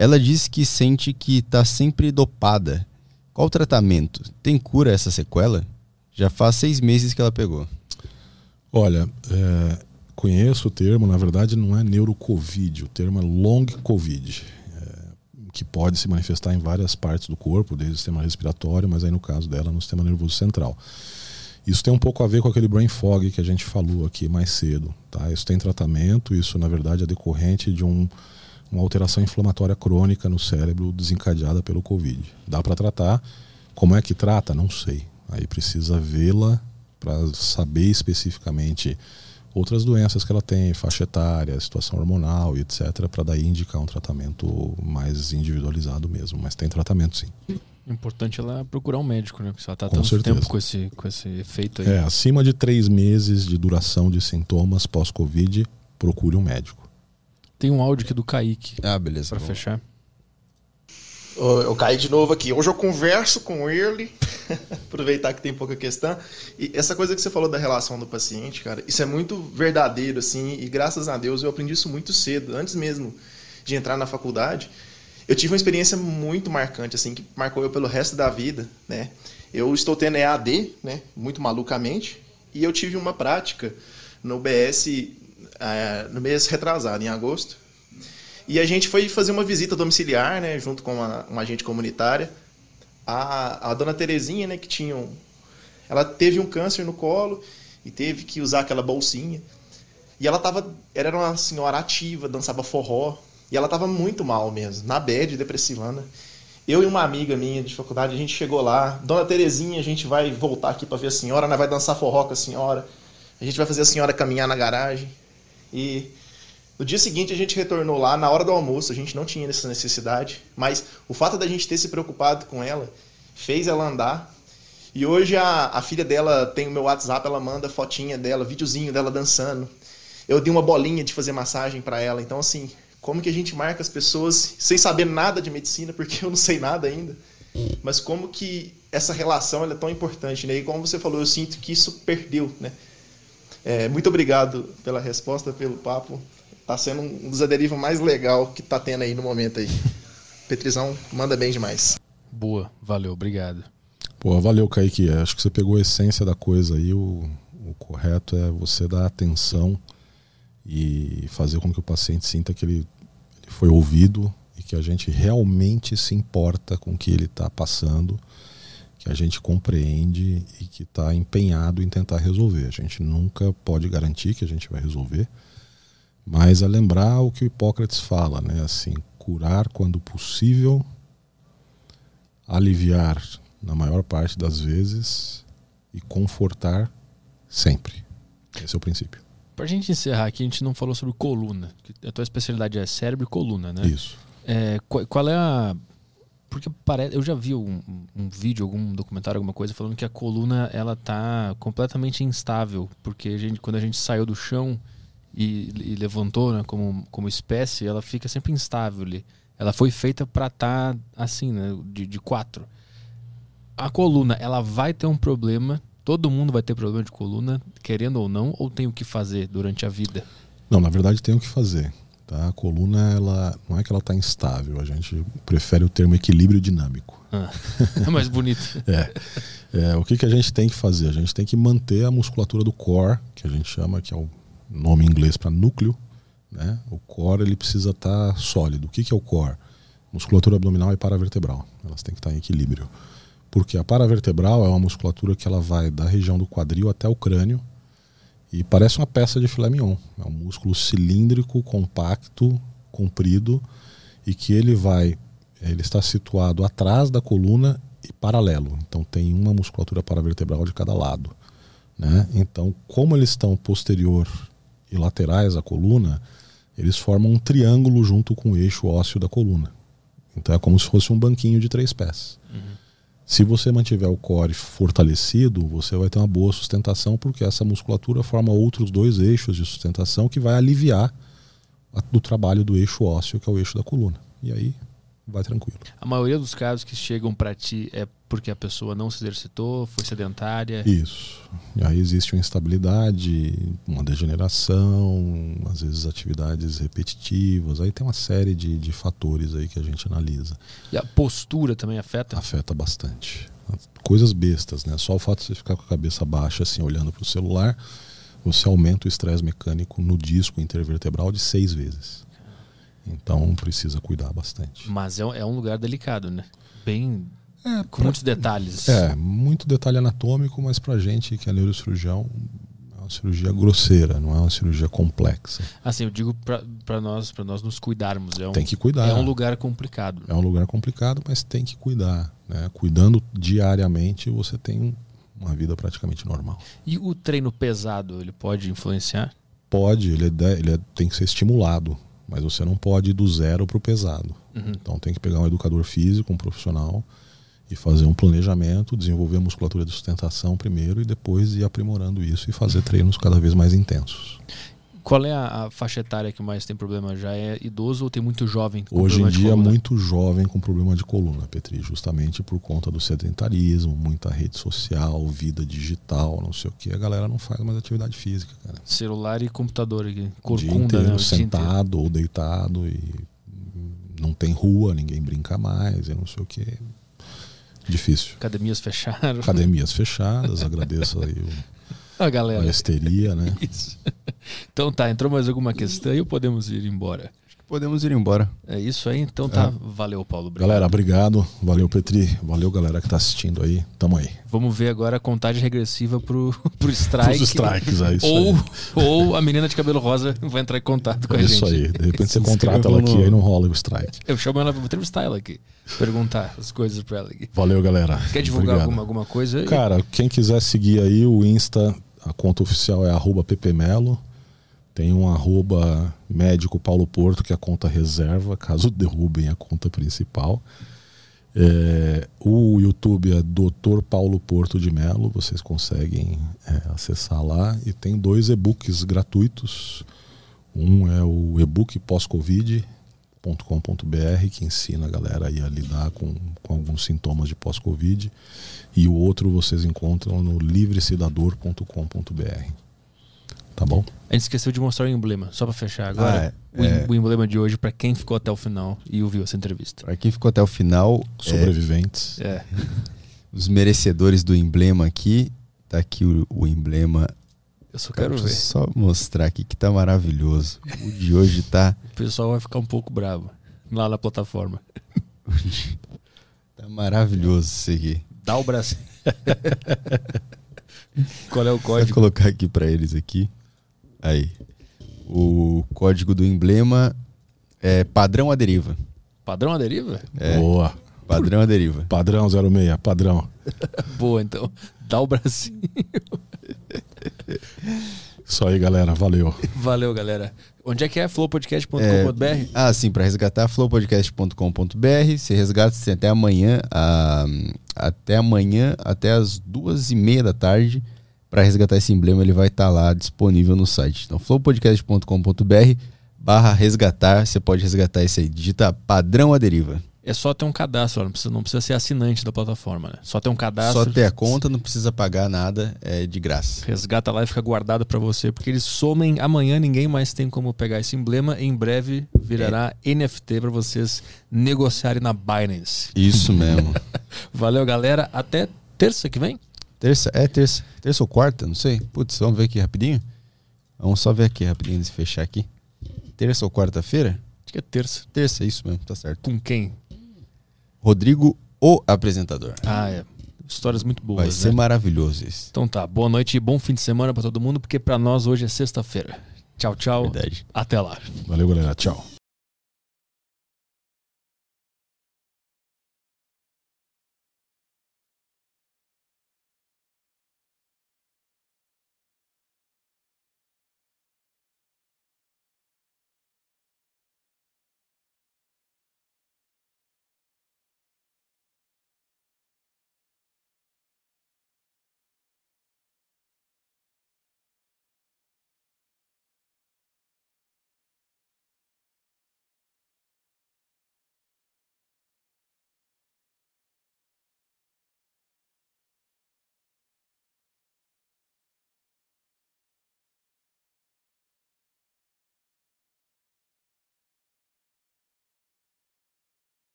Speaker 3: Ela diz que sente que está sempre dopada. Qual o tratamento? Tem cura essa sequela? Já faz seis meses que ela pegou.
Speaker 4: Olha, é, conheço o termo, na verdade não é neurocovid, o termo é long covid, é, que pode se manifestar em várias partes do corpo, desde o sistema respiratório, mas aí no caso dela no sistema nervoso central. Isso tem um pouco a ver com aquele brain fog que a gente falou aqui mais cedo. Tá? Isso tem tratamento, isso na verdade é decorrente de um, uma alteração inflamatória crônica no cérebro desencadeada pelo Covid. Dá para tratar. Como é que trata? Não sei. Aí precisa vê-la para saber especificamente outras doenças que ela tem, faixa etária, situação hormonal e etc, para daí indicar um tratamento mais individualizado mesmo. Mas tem tratamento sim.
Speaker 2: O importante é ela procurar um médico, né? Porque ela tá
Speaker 4: Com
Speaker 2: tanto
Speaker 4: certeza.
Speaker 2: tempo com esse, com esse efeito aí.
Speaker 4: É, acima de três meses de duração de sintomas pós-Covid, procure um médico.
Speaker 2: Tem um áudio aqui do Kaique
Speaker 3: Ah, beleza.
Speaker 2: pra
Speaker 3: vamos.
Speaker 2: fechar.
Speaker 5: Eu caí de novo aqui. Hoje eu converso com ele. <laughs> Aproveitar que tem pouca questão. E essa coisa que você falou da relação do paciente, cara, isso é muito verdadeiro, assim. E graças a Deus eu aprendi isso muito cedo, antes mesmo de entrar na faculdade. Eu tive uma experiência muito marcante, assim, que marcou eu pelo resto da vida, né? Eu estou tendo EAD, né? Muito malucamente. E eu tive uma prática no BS eh, no mês retrasado, em agosto. E a gente foi fazer uma visita domiciliar, né, junto com uma, uma agente comunitária. A, a dona Terezinha, né, que tinha um, ela teve um câncer no colo e teve que usar aquela bolsinha. E ela tava, ela era uma senhora ativa, dançava forró, e ela tava muito mal mesmo, na bad, depressivana. Eu e uma amiga minha de faculdade, a gente chegou lá, Dona Terezinha, a gente vai voltar aqui para ver a senhora, nós vai dançar forró com a senhora. A gente vai fazer a senhora caminhar na garagem. E no dia seguinte a gente retornou lá na hora do almoço, a gente não tinha essa necessidade, mas o fato da gente ter se preocupado com ela fez ela andar. E hoje a, a filha dela tem o meu WhatsApp, ela manda fotinha dela, videozinho dela dançando. Eu dei uma bolinha de fazer massagem para ela. Então assim, como que a gente marca as pessoas sem saber nada de medicina, porque eu não sei nada ainda. Mas como que essa relação ela é tão importante, né? E como você falou, eu sinto que isso perdeu, né? É, muito obrigado pela resposta, pelo papo. Tá sendo um dos aderiva mais legal que tá tendo aí no momento aí. Petrizão manda bem demais.
Speaker 2: Boa, valeu, obrigado.
Speaker 4: Pô, valeu, Kaique. Acho que você pegou a essência da coisa aí. O, o correto é você dar atenção e fazer com que o paciente sinta que ele, ele foi ouvido e que a gente realmente se importa com o que ele está passando, que a gente compreende e que está empenhado em tentar resolver. A gente nunca pode garantir que a gente vai resolver, mas é lembrar o que o Hipócrates fala, né? Assim, curar quando possível, aliviar na maior parte das vezes e confortar sempre. Esse é o princípio.
Speaker 2: Pra gente encerrar aqui, a gente não falou sobre coluna. A tua especialidade é cérebro e coluna, né?
Speaker 4: Isso.
Speaker 2: É, qual é a. Porque parece. Eu já vi um, um vídeo, algum documentário, alguma coisa, falando que a coluna ela tá completamente instável. Porque a gente, quando a gente saiu do chão e, e levantou né, como, como espécie, ela fica sempre instável. Ela foi feita para estar assim, né? De, de quatro. A coluna, ela vai ter um problema. Todo mundo vai ter problema de coluna, querendo ou não, ou tem o que fazer durante a vida?
Speaker 4: Não, na verdade tem o que fazer. Tá? A coluna, ela não é que ela está instável, a gente prefere o termo equilíbrio dinâmico.
Speaker 2: Ah, <laughs> é mais bonito. <laughs>
Speaker 4: É. É, o que, que a gente tem que fazer? A gente tem que manter a musculatura do core, que a gente chama, que é o nome em inglês para núcleo. Né? O core ele precisa estar sólido. O que, que é o core? Musculatura abdominal e paravertebral. Elas têm que estar em equilíbrio. Porque a paravertebral é uma musculatura que ela vai da região do quadril até o crânio e parece uma peça de filé mignon. É um músculo cilíndrico, compacto, comprido e que ele vai, ele está situado atrás da coluna e paralelo. Então tem uma musculatura paravertebral de cada lado. Né? Então, como eles estão posterior e laterais à coluna, eles formam um triângulo junto com o eixo ósseo da coluna. Então é como se fosse um banquinho de três pés. Se você mantiver o core fortalecido, você vai ter uma boa sustentação, porque essa musculatura forma outros dois eixos de sustentação que vai aliviar a- do trabalho do eixo ósseo, que é o eixo da coluna. E aí vai tranquilo.
Speaker 2: A maioria dos casos que chegam pra ti é porque a pessoa não se exercitou, foi sedentária.
Speaker 4: Isso. E aí existe uma instabilidade, uma degeneração, às vezes atividades repetitivas. Aí tem uma série de, de fatores aí que a gente analisa.
Speaker 2: E a postura também afeta?
Speaker 4: Afeta bastante. Coisas bestas, né? Só o fato de você ficar com a cabeça baixa, assim, olhando para o celular, você aumenta o estresse mecânico no disco intervertebral de seis vezes. Então precisa cuidar bastante.
Speaker 2: Mas é, um- é um lugar delicado, né? Bem. Com muitos detalhes.
Speaker 4: É, muito detalhe anatômico, mas pra gente que é neurocirurgião, é uma cirurgia grosseira, não é uma cirurgia complexa.
Speaker 2: Assim, eu digo pra nós, para nós nos cuidarmos. É um,
Speaker 4: Tem que cuidar.
Speaker 2: é um lugar complicado.
Speaker 4: É um lugar complicado, mas tem que cuidar. Né? Cuidando diariamente, você tem um- uma vida praticamente normal.
Speaker 2: E o treino pesado, ele pode influenciar?
Speaker 4: Pode, ele, é ele é- tem que ser estimulado, mas você não pode ir do zero para o pesado.
Speaker 2: Uhum.
Speaker 4: Então tem que pegar um educador físico, um profissional, e fazer um planejamento, desenvolver a musculatura de sustentação primeiro e depois ir aprimorando isso e fazer treinos cada vez mais intensos.
Speaker 2: Qual é a, a faixa etária que mais tem problema? Já é idoso ou tem muito jovem com
Speaker 4: Hoje em dia, muito jovem com problema de coluna, Petri, justamente por conta do sedentarismo, muita rede social, vida digital, não sei o que. A galera não faz mais atividade física, cara.
Speaker 2: Celular e computador aqui.
Speaker 4: Dia
Speaker 2: Corcunda,
Speaker 4: inteiro
Speaker 2: né? Dia inteiro.
Speaker 4: sentado ou deitado e não tem rua, ninguém brinca mais e não sei o que. Difícil.
Speaker 2: Academias fecharam.
Speaker 4: Academias fechadas, agradeço aí o-
Speaker 2: A
Speaker 4: a
Speaker 2: galera.
Speaker 4: histeria, né? <laughs>
Speaker 2: Isso. Então tá, entrou mais alguma questão e podemos ir embora.
Speaker 3: Podemos ir embora.
Speaker 2: É isso aí? Então tá. Valeu, Paulo. Obrigado.
Speaker 4: Galera, obrigado. Valeu, Petri. Valeu, galera que tá assistindo aí. Tamo aí.
Speaker 2: Vamos ver agora a contagem regressiva pro, <laughs> pro strike.
Speaker 4: Os strikes, é isso
Speaker 2: ou,
Speaker 4: aí.
Speaker 2: ou a menina de cabelo rosa vai entrar em contato com a
Speaker 4: É
Speaker 2: gente.
Speaker 4: isso aí. De repente você <laughs> contrata ela aqui
Speaker 3: no-
Speaker 4: aí não rola o strike.
Speaker 2: Eu chamo ela, vou entrevistar ela aqui. Perguntar as coisas pra ela aqui.
Speaker 4: Valeu, galera.
Speaker 2: Quer divulgar
Speaker 4: Obrigado.
Speaker 2: alguma, alguma coisa aí?
Speaker 4: Cara, quem quiser seguir aí, o Insta, a conta oficial é arroba ppmelo. Tem um arroba médico Paulo Porto, que é a conta reserva, caso <laughs> derrubem a conta principal. É, o YouTube é Dr. Paulo Porto de Melo, vocês conseguem é, acessar lá. E tem dois e-books gratuitos. Um é o e-book pós-covid.com.br, que ensina a galera a lidar com, com alguns sintomas de pós-covid. E o outro vocês encontram no livrecidador.com.br. Tá bom?
Speaker 2: A gente esqueceu de mostrar o emblema, só pra fechar agora.
Speaker 3: Ah,
Speaker 2: o, em-
Speaker 3: é.
Speaker 2: o emblema de hoje pra quem ficou até o final e ouviu essa entrevista.
Speaker 3: Para quem ficou até o final, é,
Speaker 4: Sobreviventes.
Speaker 2: É. <laughs>
Speaker 3: os merecedores do emblema aqui. Tá aqui o, o emblema.
Speaker 2: Eu só quero ver.
Speaker 3: Só mostrar aqui que tá maravilhoso. O de hoje tá,
Speaker 2: O pessoal vai ficar um pouco bravo lá na plataforma. <laughs>
Speaker 3: tá maravilhoso isso aqui.
Speaker 2: Dá o braço. Qual é o
Speaker 3: Vou
Speaker 2: código?
Speaker 3: colocar aqui para eles aqui. Aí. O código do emblema é padrão à deriva.
Speaker 2: Padrão a deriva?
Speaker 3: É,
Speaker 4: Boa.
Speaker 3: padrão à deriva.
Speaker 4: Padrão 06, padrão. <laughs>
Speaker 2: Boa, então. Dá o bracinho. <laughs>
Speaker 4: Isso aí, galera. Valeu.
Speaker 2: Valeu, galera. Onde é que é? flowpodcast.com.br?
Speaker 3: Ah, sim, para resgatar flowpodcast.com.br. Você resgata tem até amanhã, ah, até amanhã, até as duas e meia da tarde. Para resgatar esse emblema, ele vai estar lá disponível no site. Então, flowpodcast.com.br barra resgatar. Você pode resgatar esse aí. Digita padrão à deriva.
Speaker 2: É só ter um cadastro, não precisa, não precisa ser assinante da plataforma, né? Só ter um cadastro.
Speaker 3: Só ter a conta, não precisa pagar nada, é de graça.
Speaker 2: Resgata lá e fica guardado pra você, porque eles somem amanhã, ninguém mais tem como pegar esse emblema. Em breve virará NFT pra vocês negociarem na Binance.
Speaker 3: Isso mesmo. <laughs>
Speaker 2: Valeu, galera. Até terça que vem.
Speaker 3: terça, é terça. Terça ou quarta, não sei. Putz, vamos ver aqui rapidinho. Vamos só ver aqui rapidinho, se fechar aqui. Terça ou quarta-feira?
Speaker 2: Acho que é terça.
Speaker 3: Terça, isso mesmo, tá certo.
Speaker 2: Com quem?
Speaker 3: Rodrigo, o apresentador.
Speaker 2: Ah, é. Histórias muito boas,
Speaker 3: Vai ser
Speaker 2: né?
Speaker 3: maravilhoso isso.
Speaker 2: Então tá, boa noite e bom fim de semana pra todo mundo, porque pra nós hoje é sexta-feira. Tchau, tchau.
Speaker 3: Verdade.
Speaker 2: Até lá.
Speaker 4: Valeu, galera. Tchau.